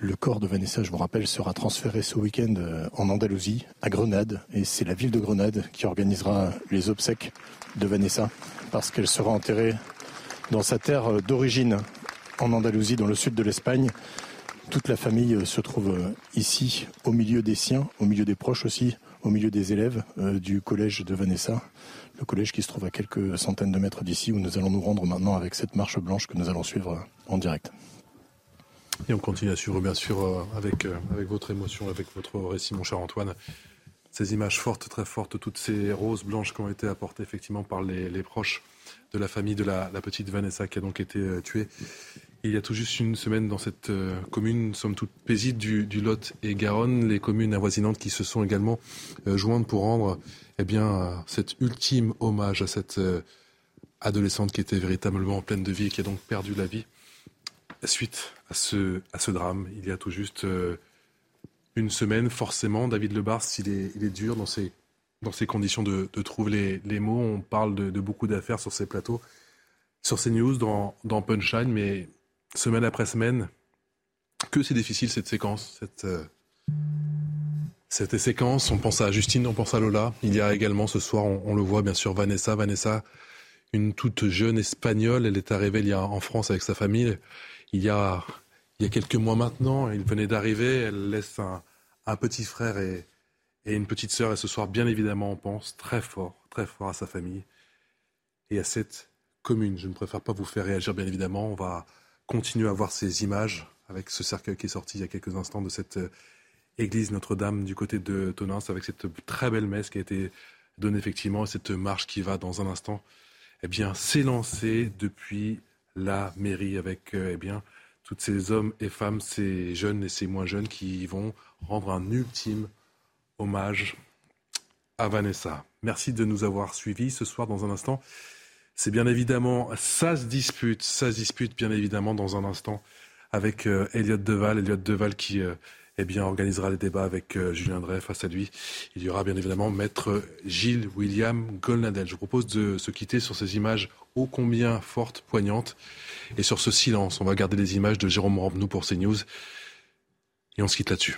Le corps de Vanessa, je vous rappelle, sera transféré ce week-end euh, en Andalousie, à Grenade. Et c'est la ville de Grenade qui organisera les obsèques de Vanessa, parce qu'elle sera enterrée dans sa terre euh, d'origine, en Andalousie, dans le sud de l'Espagne. Toute la famille euh, se trouve ici, au milieu des siens, au milieu des proches aussi, au milieu des élèves du collège de Vanessa, le collège qui se trouve à quelques centaines de mètres d'ici, où nous allons nous rendre maintenant avec cette marche blanche que nous allons suivre en direct. Et on continue à suivre, bien sûr, euh, avec, euh, avec votre émotion, avec votre récit, mon cher Antoine. Ces images fortes, très fortes, toutes ces roses blanches qui ont été apportées effectivement par les, proches de la famille de la, petite Vanessa qui a donc été euh, tuée. Il y a tout juste une semaine dans cette commune, somme toute paisible du, Lot et Garonne, les communes avoisinantes qui se sont également jointes pour rendre eh bien, cet ultime hommage à cette adolescente qui était véritablement pleine de vie et qui a donc perdu la vie suite à ce, drame, il y a tout juste euh, une semaine, forcément, David Lebars, il est, il est dur dans ces, dans ces conditions de, trouver les, mots. On parle de, beaucoup d'affaires sur ces plateaux, sur ces news, dans, Punchline, mais semaine après semaine, que c'est difficile cette séquence, cette, euh, cette séquence. On pense à Justine, on pense à Lola. Il y a également ce soir, on, on le voit bien sûr, Vanessa. Vanessa, une toute jeune espagnole, elle est arrivée il y a en France avec sa famille il y a, il y a quelques mois maintenant. Il venait d'arriver. Elle laisse un, petit frère et, et, une petite sœur. Et ce soir, bien évidemment, on pense très fort, très fort à sa famille et à cette commune. Je ne préfère pas vous faire réagir, bien évidemment. On va continuer à voir ces images avec ce cercueil qui est sorti il y a quelques instants de cette euh, église Notre-Dame du côté de Tonins, avec cette très belle messe qui a été donnée effectivement, et cette marche qui va dans un instant eh bien, s'élancer depuis la mairie avec euh, eh bien, tous ces hommes et femmes, ces jeunes et ces moins jeunes qui vont rendre un ultime hommage à Vanessa. Merci de nous avoir suivis ce soir dans un instant. C'est bien évidemment, ça se dispute, ça se dispute bien évidemment dans un instant avec euh, Elliot Deval. Elliot Deval qui euh, eh bien, organisera les débats avec euh, Julien Drey. Face à lui, il y aura bien évidemment maître Gilles William Golnadel. Je vous propose de se quitter sur ces images ô combien fortes, poignantes, et sur ce silence. On va garder les images de Jérôme Rampenou pour CNews. Et on se quitte là-dessus.